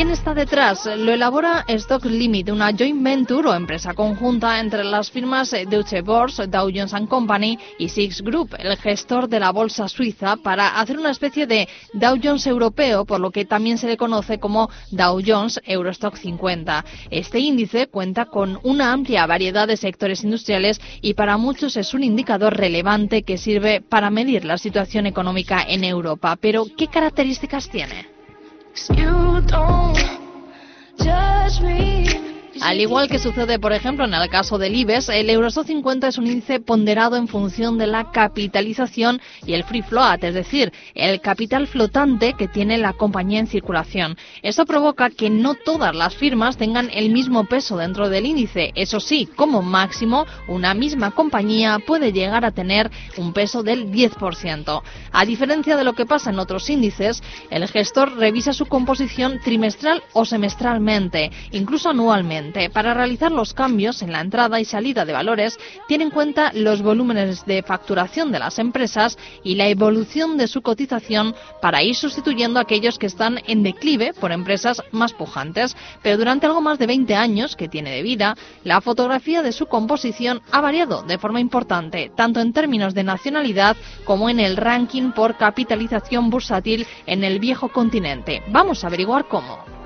¿Quién está detrás? Lo elabora Stock Limit, una joint venture o empresa conjunta entre las firmas Deutsche Börse, Dow Jones Company y Six Group, el gestor de la bolsa suiza, para hacer una especie de Dow Jones europeo, por lo que también se le conoce como Dow Jones Eurostock 50. Este índice cuenta con una amplia variedad de sectores industriales y para muchos es un indicador relevante que sirve para medir la situación económica en Europa. Pero, ¿qué características tiene? You don't judge me. Al igual que sucede, por ejemplo, en el caso del IBEX, el Eurostock 50 es un índice ponderado en función de la capitalización y el free float, es decir, el capital flotante que tiene la compañía en circulación. Eso provoca que no todas las firmas tengan el mismo peso dentro del índice. Eso sí, como máximo, una misma compañía puede llegar a tener un peso del 10%. A diferencia de lo que pasa en otros índices, el gestor revisa su composición trimestral o semestralmente, incluso anualmente. Para realizar los cambios en la entrada y salida de valores, tiene en cuenta los volúmenes de facturación de las empresas y la evolución de su cotización para ir sustituyendo a aquellos que están en declive por empresas más pujantes. Pero durante algo más de 20 años que tiene de vida, la fotografía de su composición ha variado de forma importante, tanto en términos de nacionalidad como en el ranking por capitalización bursátil en el viejo continente. Vamos a averiguar cómo.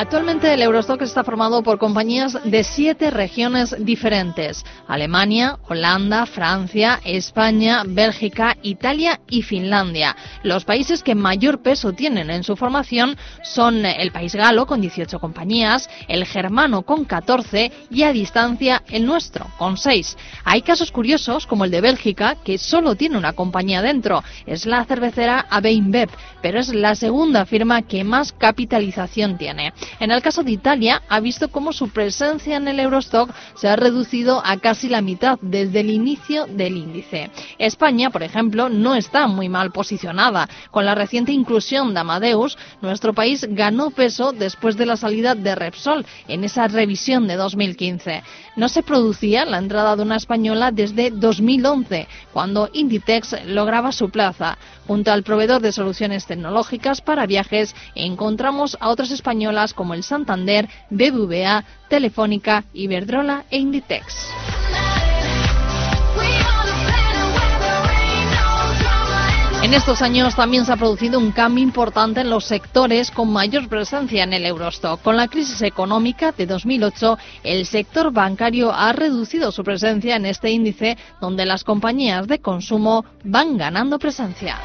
Actualmente el Eurostock está formado por compañías de siete regiones diferentes. Alemania, Holanda, Francia, España, Bélgica, Italia y Finlandia. Los países que mayor peso tienen en su formación son el país galo con 18 compañías, el germano con 14 y a distancia el nuestro con 6. Hay casos curiosos como el de Bélgica que solo tiene una compañía dentro. Es la cervecera AB pero es la segunda firma que más capitalización tiene. En el caso de Italia, ha visto cómo su presencia en el Eurostock se ha reducido a casi la mitad desde el inicio del índice. España, por ejemplo, no está muy mal posicionada. Con la reciente inclusión de Amadeus, nuestro país ganó peso después de la salida de Repsol en esa revisión de 2015. No se producía la entrada de una española desde 2011, cuando Inditex lograba su plaza. Junto al proveedor de soluciones tecnológicas para viajes, encontramos a otras españolas como el Santander, BBVA, Telefónica, Iberdrola e Inditex. En estos años también se ha producido un cambio importante en los sectores con mayor presencia en el Eurostock. Con la crisis económica de 2008, el sector bancario ha reducido su presencia en este índice, donde las compañías de consumo van ganando presencia.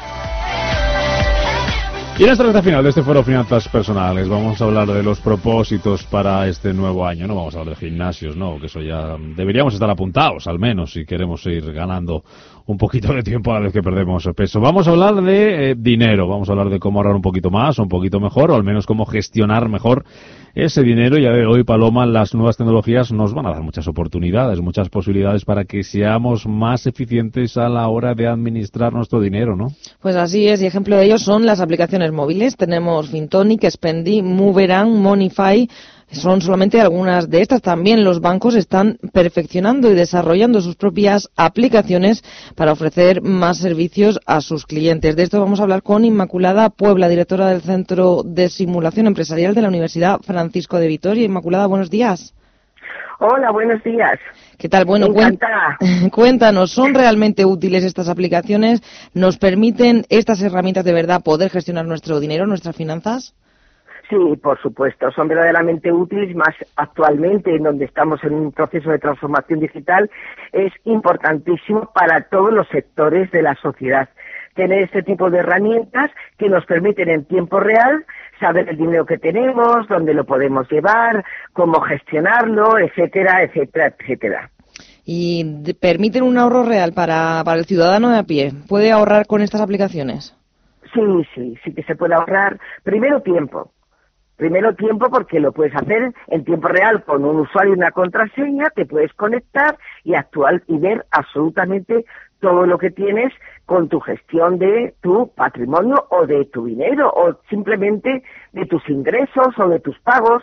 Y en esta recta final de este foro Finanzas Personales vamos a hablar de los propósitos para este nuevo año. No vamos a hablar de gimnasios, no, que eso ya deberíamos estar apuntados, al menos, si queremos ir ganando un poquito de tiempo a la vez que perdemos peso. Vamos a hablar de eh, dinero, vamos a hablar de cómo ahorrar un poquito más, un poquito mejor, o al menos cómo gestionar mejor ese dinero. Ya de hoy, Paloma, las nuevas tecnologías nos van a dar muchas oportunidades, muchas posibilidades para que seamos más eficientes a la hora de administrar nuestro dinero, ¿no? Pues así es, y ejemplo de ello son las aplicaciones móviles. Tenemos Fintonic, Spendi, Moveran, Monify, son solamente algunas de estas. También los bancos están perfeccionando y desarrollando sus propias aplicaciones para ofrecer más servicios a sus clientes. De esto vamos a hablar con Inmaculada Puebla, directora del Centro de Simulación Empresarial de la Universidad Francisco de Vitoria. Inmaculada, buenos días. Hola, buenos días. ¿Qué tal? Bueno, (laughs) cuéntanos, ¿son realmente útiles estas aplicaciones? ¿Nos permiten estas herramientas de verdad poder gestionar nuestro dinero, nuestras finanzas? Sí, por supuesto, son verdaderamente útiles, más actualmente en donde estamos en un proceso de transformación digital, es importantísimo para todos los sectores de la sociedad. Tener este tipo de herramientas que nos permiten en tiempo real saber el dinero que tenemos, dónde lo podemos llevar, cómo gestionarlo, etcétera, etcétera, etcétera. Y permiten un ahorro real para, para el ciudadano de a pie. ¿Puede ahorrar con estas aplicaciones? Sí, sí, sí que se puede ahorrar. Primero tiempo. Primero tiempo porque lo puedes hacer en tiempo real con un usuario y una contraseña, te puedes conectar y actuar y ver absolutamente todo lo que tienes con tu gestión de tu patrimonio o de tu dinero o simplemente de tus ingresos o de tus pagos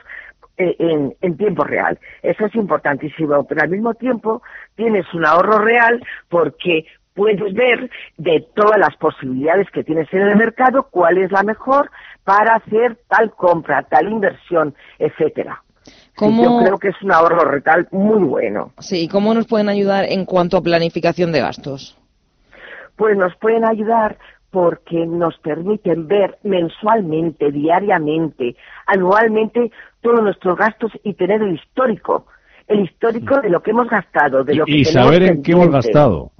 eh, en, en tiempo real. Eso es importantísimo, pero al mismo tiempo tienes un ahorro real porque puedes ver de todas las posibilidades que tienes en el mercado cuál es la mejor para hacer tal compra, tal inversión, etcétera. ¿Cómo- Yo creo que es un ahorro retal muy bueno. Sí, ¿cómo nos pueden ayudar en cuanto a planificación de gastos? Pues nos pueden ayudar porque nos permiten ver mensualmente, diariamente, anualmente todos nuestros gastos y tener el histórico, el histórico de lo que hemos gastado, de lo que Y tenemos saber en qué hemos gastado.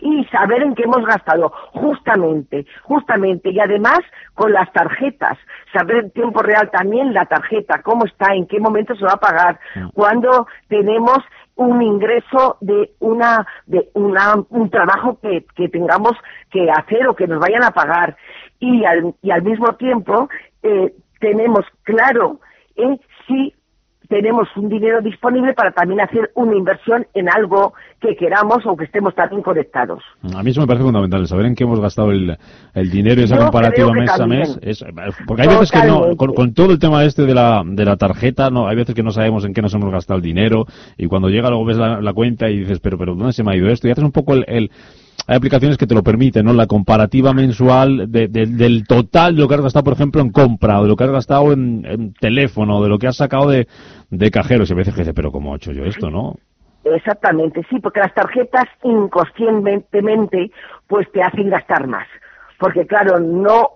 Y saber en qué hemos gastado, justamente, justamente, y además con las tarjetas, saber en tiempo real también la tarjeta, cómo está, en qué momento se va a pagar, cuando tenemos un ingreso de una de una, un trabajo que, que tengamos que hacer o que nos vayan a pagar. Y al, y al mismo tiempo eh, tenemos claro eh, si tenemos un dinero disponible para también hacer una inversión en algo que queramos o que estemos también conectados. A mí eso me parece fundamental, saber en qué hemos gastado el, el dinero y esa Yo comparativa mes a mes. Es, porque hay veces que no, con todo el tema este de la, de la tarjeta, no, hay veces que no sabemos en qué nos hemos gastado el dinero y cuando llega luego ves la, la cuenta y dices, pero, pero ¿dónde se me ha ido esto? Y haces un poco el, el- hay aplicaciones que te lo permiten, ¿no? La comparativa mensual de- de- del total de lo que has gastado, por ejemplo, en compra, o de lo que has gastado en, en teléfono, o de lo que has sacado de, de cajeros. Y a veces que dices, pero ¿cómo he hecho yo esto, no? Exactamente, sí, porque las tarjetas inconscientemente pues te hacen gastar más. Porque claro, no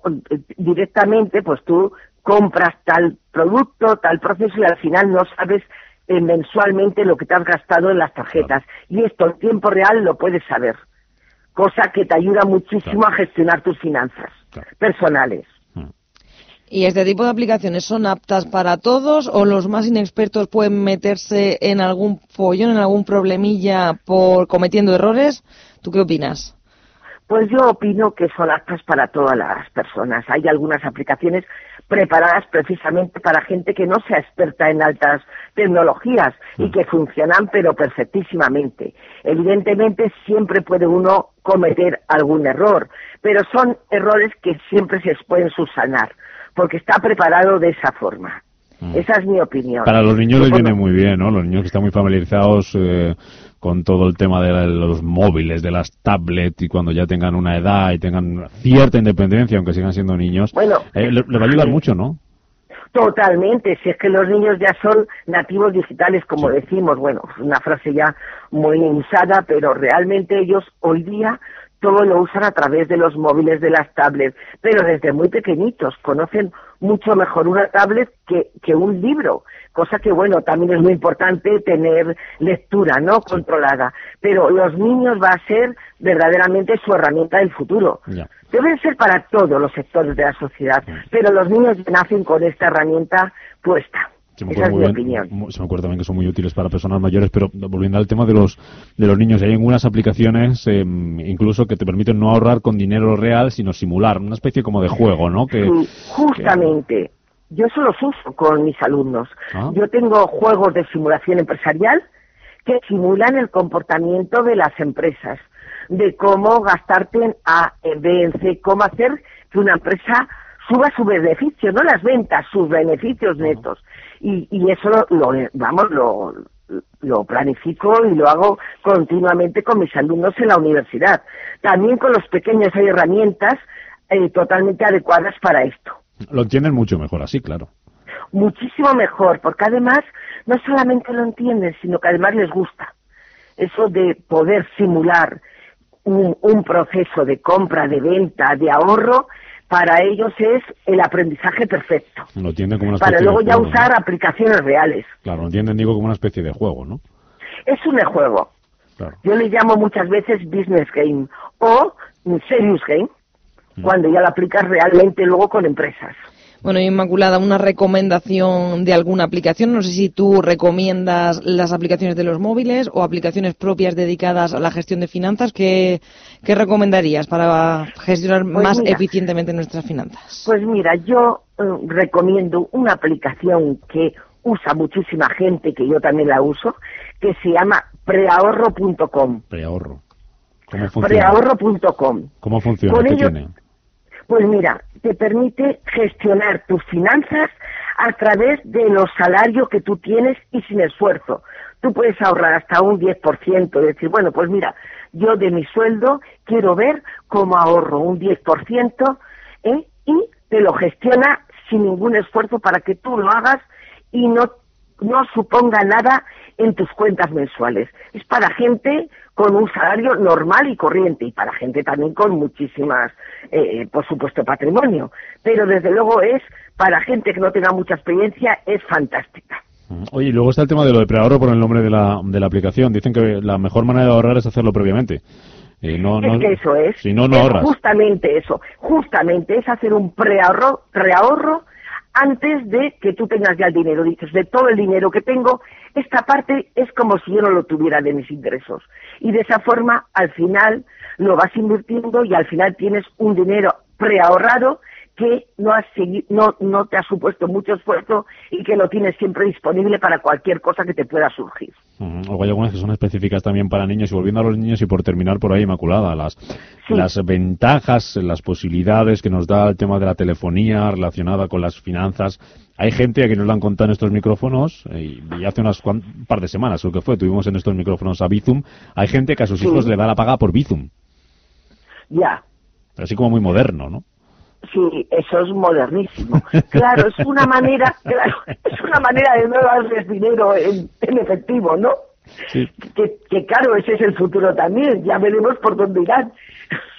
directamente pues tú compras tal producto, tal proceso y al final no sabes eh, mensualmente lo que te has gastado en las tarjetas. Y esto en tiempo real lo puedes saber. Cosa que te ayuda muchísimo a gestionar tus finanzas personales. ¿Y este tipo de aplicaciones son aptas para todos o los más inexpertos pueden meterse en algún follón, en algún problemilla por cometiendo errores? ¿Tú qué opinas? Pues yo opino que son aptas para todas las personas. Hay algunas aplicaciones preparadas precisamente para gente que no sea experta en altas tecnologías y que funcionan pero perfectísimamente. Evidentemente siempre puede uno cometer algún error, pero son errores que siempre se pueden subsanar porque está preparado de esa forma. Esa es mi opinión. Para los niños les viene muy bien, ¿no? Los niños que están muy familiarizados eh, con todo el tema de los móviles, de las tablets, y cuando ya tengan una edad y tengan cierta independencia, aunque sigan siendo niños, Bueno, eh, le, le va a ayudar mucho, ¿no? Totalmente, si es que los niños ya son nativos digitales, como decimos, bueno, es una frase ya muy usada, pero realmente ellos hoy día todo lo usan a través de los móviles, de las tablets, pero desde muy pequeñitos conocen mucho mejor una tablet que, que un libro, cosa que bueno, también es muy importante tener lectura, ¿no? Controlada, pero los niños va a ser verdaderamente su herramienta del futuro. Deben ser para todos los sectores de la sociedad, pero los niños nacen con esta herramienta puesta. Se me, Esa es acuerda mi muy bien- opinión. se me acuerda también que son muy útiles para personas mayores, pero volviendo al tema de los de los niños, hay algunas aplicaciones eh, incluso que te permiten no ahorrar con dinero real, sino simular, una especie como de juego, ¿no? Que, Sí, justamente. Yo eso los uso con mis alumnos. Ah. Yo tengo juegos de simulación empresarial que simulan el comportamiento de las empresas, de cómo gastarte en A, en B, en C, cómo hacer que una empresa suba su beneficio, no las ventas, sus beneficios netos. Y, y eso lo, lo- vamos, lo, lo planifico y lo hago continuamente con mis alumnos en la universidad. También con los pequeños hay herramientas eh, totalmente adecuadas para esto. lo entienden mucho mejor así, claro. Muchísimo mejor, porque además no solamente lo entienden, sino que además les gusta. Eso de poder simular un, un proceso de compra, de venta, de ahorro, para ellos es el aprendizaje perfecto. Lo entienden como una Para especie luego de ya juego, usar ¿no? aplicaciones reales. Claro, lo entienden, digo, como una especie de juego, ¿no? Es un juego. Claro. Yo le llamo muchas veces business game o serious game, Mm. cuando ya lo aplicas realmente luego con empresas. Bueno, Inmaculada, una recomendación de alguna aplicación. No sé si tú recomiendas las aplicaciones de los móviles o aplicaciones propias dedicadas a la gestión de finanzas. ¿Qué, qué recomendarías para gestionar Pues más mira. eficientemente nuestras finanzas? Pues mira, yo eh, recomiendo una aplicación que usa muchísima gente, que yo también la uso, que se llama preahorro.com. Preahorro. ¿Cómo funciona? Preahorro.com. ¿Cómo funciona? Con ¿Qué ello- tiene? Pues mira, te permite gestionar tus finanzas a través de los salarios que tú tienes y sin esfuerzo. Tú puedes ahorrar hasta un 10%, decir, bueno, pues mira, yo de mi sueldo quiero ver cómo ahorro un 10% ¿eh? y te lo gestiona sin ningún esfuerzo para que tú lo hagas y no, no suponga nada en tus cuentas mensuales. Es para gente con un salario normal y corriente y para gente también con muchísimas, eh, por supuesto, patrimonio. Pero desde luego es para gente que no tenga mucha experiencia, es fantástica. Mm. Oye, y luego está el tema de lo de preahorro por el nombre de la, de la aplicación. Dicen que la mejor manera de ahorrar es hacerlo previamente. Eh, no, no, es que eso es. Si no, no es ahorras. Justamente eso. Justamente es hacer un preahorro, preahorro antes de que tú tengas ya el dinero. Dices, de todo el dinero que tengo, esta parte es como si yo no lo tuviera de mis ingresos. Y de esa forma, al final, lo vas invirtiendo y al final tienes un dinero preahorrado que no, has segui- no, no te ha supuesto mucho esfuerzo y que lo tienes siempre disponible para cualquier cosa que te pueda surgir. Ujú. Luego hay algunas que son específicas también para niños. Y volviendo a los niños y por terminar por ahí, Inmaculada, las, las ventajas, las posibilidades que nos da el tema de la telefonía relacionada con las finanzas. Hay gente a que nos lo han contado en estos micrófonos, eh, y hace unas cuan- un par de semanas, creo que fue, tuvimos en estos micrófonos a Bizum. Hay gente que a sus Sí. hijos le da la paga por Bizum. Ya. Así como muy moderno, ¿no? Sí, eso es modernísimo. Claro, es una manera, (laughs) claro, es una manera de no darles dinero en, en efectivo, ¿no? Sí. Que, que claro, ese es el futuro también. Ya veremos por dónde irán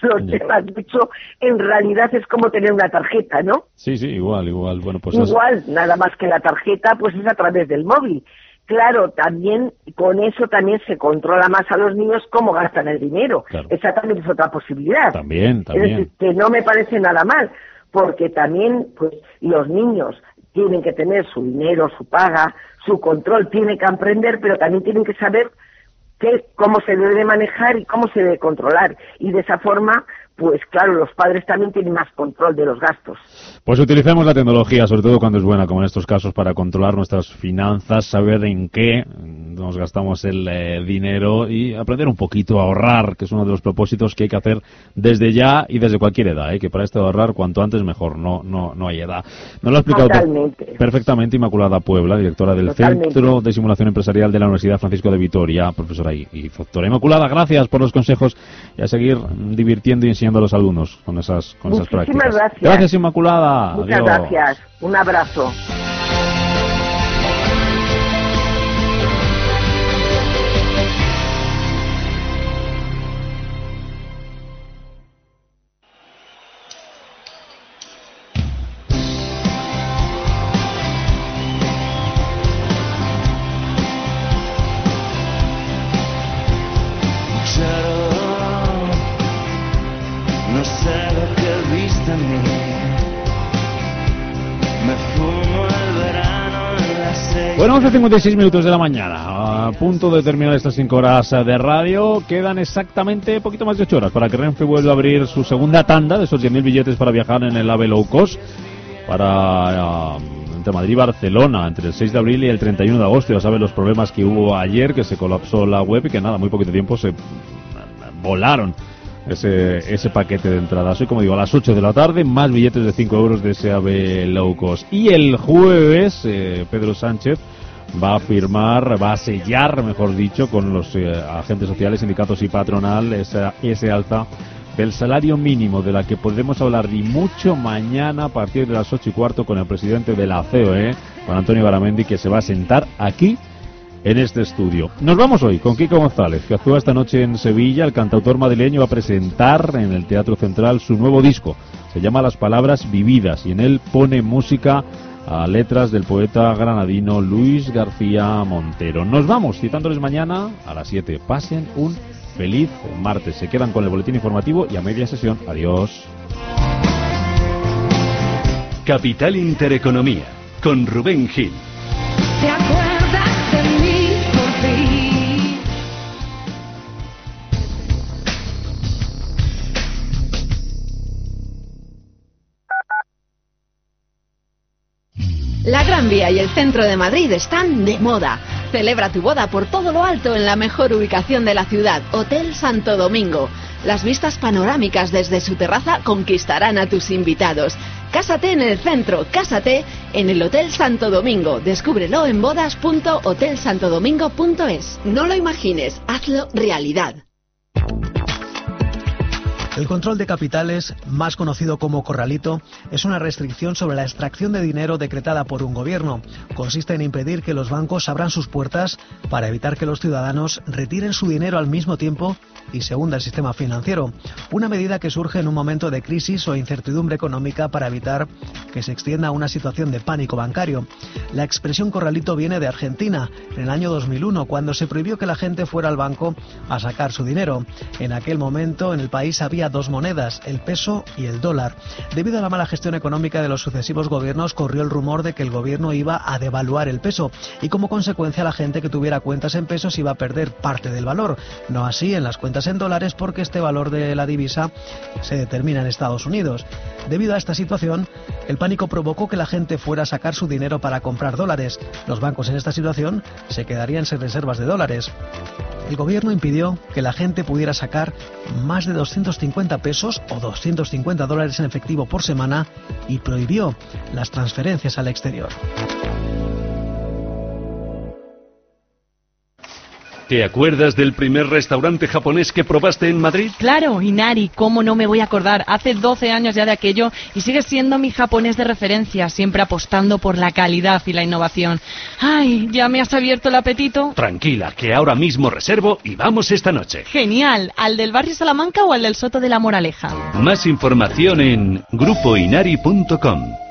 los temas. De hecho, en realidad es como tener una tarjeta, ¿no? Sí, sí, igual, igual. Bueno, pues es- Igual, nada más que la tarjeta, pues es a través del móvil. Claro, también con eso también se controla más a los niños cómo gastan el dinero. Esa también es otra posibilidad. También, Es también. decir, que no me parece nada mal, porque también pues los niños tienen que tener su dinero, su paga, su control, tienen que aprender, pero también tienen que saber qué, cómo se debe de manejar y cómo se debe controlar. Y de esa forma, pues claro, los padres también tienen más control de los gastos. Pues utilicemos la tecnología, sobre todo cuando es buena, como en estos casos, para controlar nuestras finanzas, saber en qué nos gastamos el eh, dinero y aprender un poquito a ahorrar, que es uno de los propósitos que hay que hacer desde ya y desde cualquier edad, ¿eh? que para esto de ahorrar cuanto antes mejor, no, no, no hay edad. Nos lo ha explicado Totalmente. perfectamente Inmaculada Puebla, directora del Totalmente. Centro de Simulación Empresarial de la Universidad Francisco de Vitoria, profesora y, y doctora. Inmaculada, gracias por los consejos y a seguir divirtiendo y enseñando a los alumnos con esas, con esas prácticas. gracias. Gracias, Inmaculada. Muchas Adiós. gracias. Un abrazo. No sé lo que viste en mí. Bueno, 11.56 minutos de la mañana. A punto de terminar estas 5 horas de radio. Quedan exactamente poquito más de 8 horas para que Renfe vuelva a abrir su segunda tanda de esos 10.000 billetes para viajar en el AVE Low Cost. Para. ah, entre Madrid y Barcelona, entre el 6 de abril y el 31 de agosto. Ya saben los problemas que hubo ayer, que se colapsó la web y que nada, muy poquito tiempo se volaron ese, ese paquete de entradas. Hoy, como digo, a las 8 de la tarde, más billetes de 5 euros de AVE low cost. Y el jueves, eh, Pedro Sánchez va a firmar, va a sellar, mejor dicho, con los eh, agentes sociales, sindicatos y patronal esa, ese alza del salario mínimo de la que podremos hablar y mucho mañana a partir de las 8 y cuarto con el presidente de la COE, con Antonio Garamendi, que se va a sentar aquí en este estudio. Nos vamos hoy con Kiko González, que actúa esta noche en Sevilla. El cantautor madrileño va a presentar en el Teatro Central su nuevo disco. Se llama Las Palabras Vividas y en él pone música a letras del poeta granadino Luis García Montero. Nos vamos citándoles mañana a las 7. Pasen un feliz martes. Se quedan con el boletín informativo y a media sesión. Adiós. Capital Intereconomía, con Rubén Gil. La Gran Vía y el centro de Madrid están de moda. Celebra tu boda por todo lo alto en la mejor ubicación de la ciudad, Hotel Santo Domingo. Las vistas panorámicas desde su terraza conquistarán a tus invitados. Cásate en el centro, cásate en el Hotel Santo Domingo. Descúbrelo en bodas.hotelsantodomingo.es. No lo imagines, hazlo realidad. El control de capitales, más conocido como corralito, es una restricción sobre la extracción de dinero decretada por un gobierno. Consiste en impedir que los bancos abran sus puertas para evitar que los ciudadanos retiren su dinero al mismo tiempo y se hunda el sistema financiero. Una medida que surge en un momento de crisis o incertidumbre económica para evitar que se extienda una situación de pánico bancario. La expresión corralito viene de Argentina, en el año 2001, cuando se prohibió que la gente fuera al banco a sacar su dinero. En aquel momento en el país había dos monedas, el peso y el dólar. Debido a la mala gestión económica de los sucesivos gobiernos, corrió el rumor de que el gobierno iba a devaluar el peso y como consecuencia la gente que tuviera cuentas en pesos iba a perder parte del valor. No así en las cuentas en dólares porque este valor de la divisa se determina en Estados Unidos. Debido a esta situación, el pánico provocó que la gente fuera a sacar su dinero para comprar dólares. Los bancos en esta situación se quedarían sin reservas de dólares. El gobierno impidió que la gente pudiera sacar más de 250 pesos o 250 dólares en efectivo por semana y prohibió las transferencias al exterior. ¿Te acuerdas del primer restaurante japonés que probaste en Madrid? Claro, Inari, ¿cómo no me voy a acordar? Hace 12 años ya de aquello y sigue siendo mi japonés de referencia, siempre apostando por la calidad y la innovación. Ay, ¿ya me has abierto el apetito? Tranquila, que ahora mismo reservo y vamos esta noche. Genial, ¿al del barrio Salamanca o al del Soto de la Moraleja? Más información en grupoinari.com.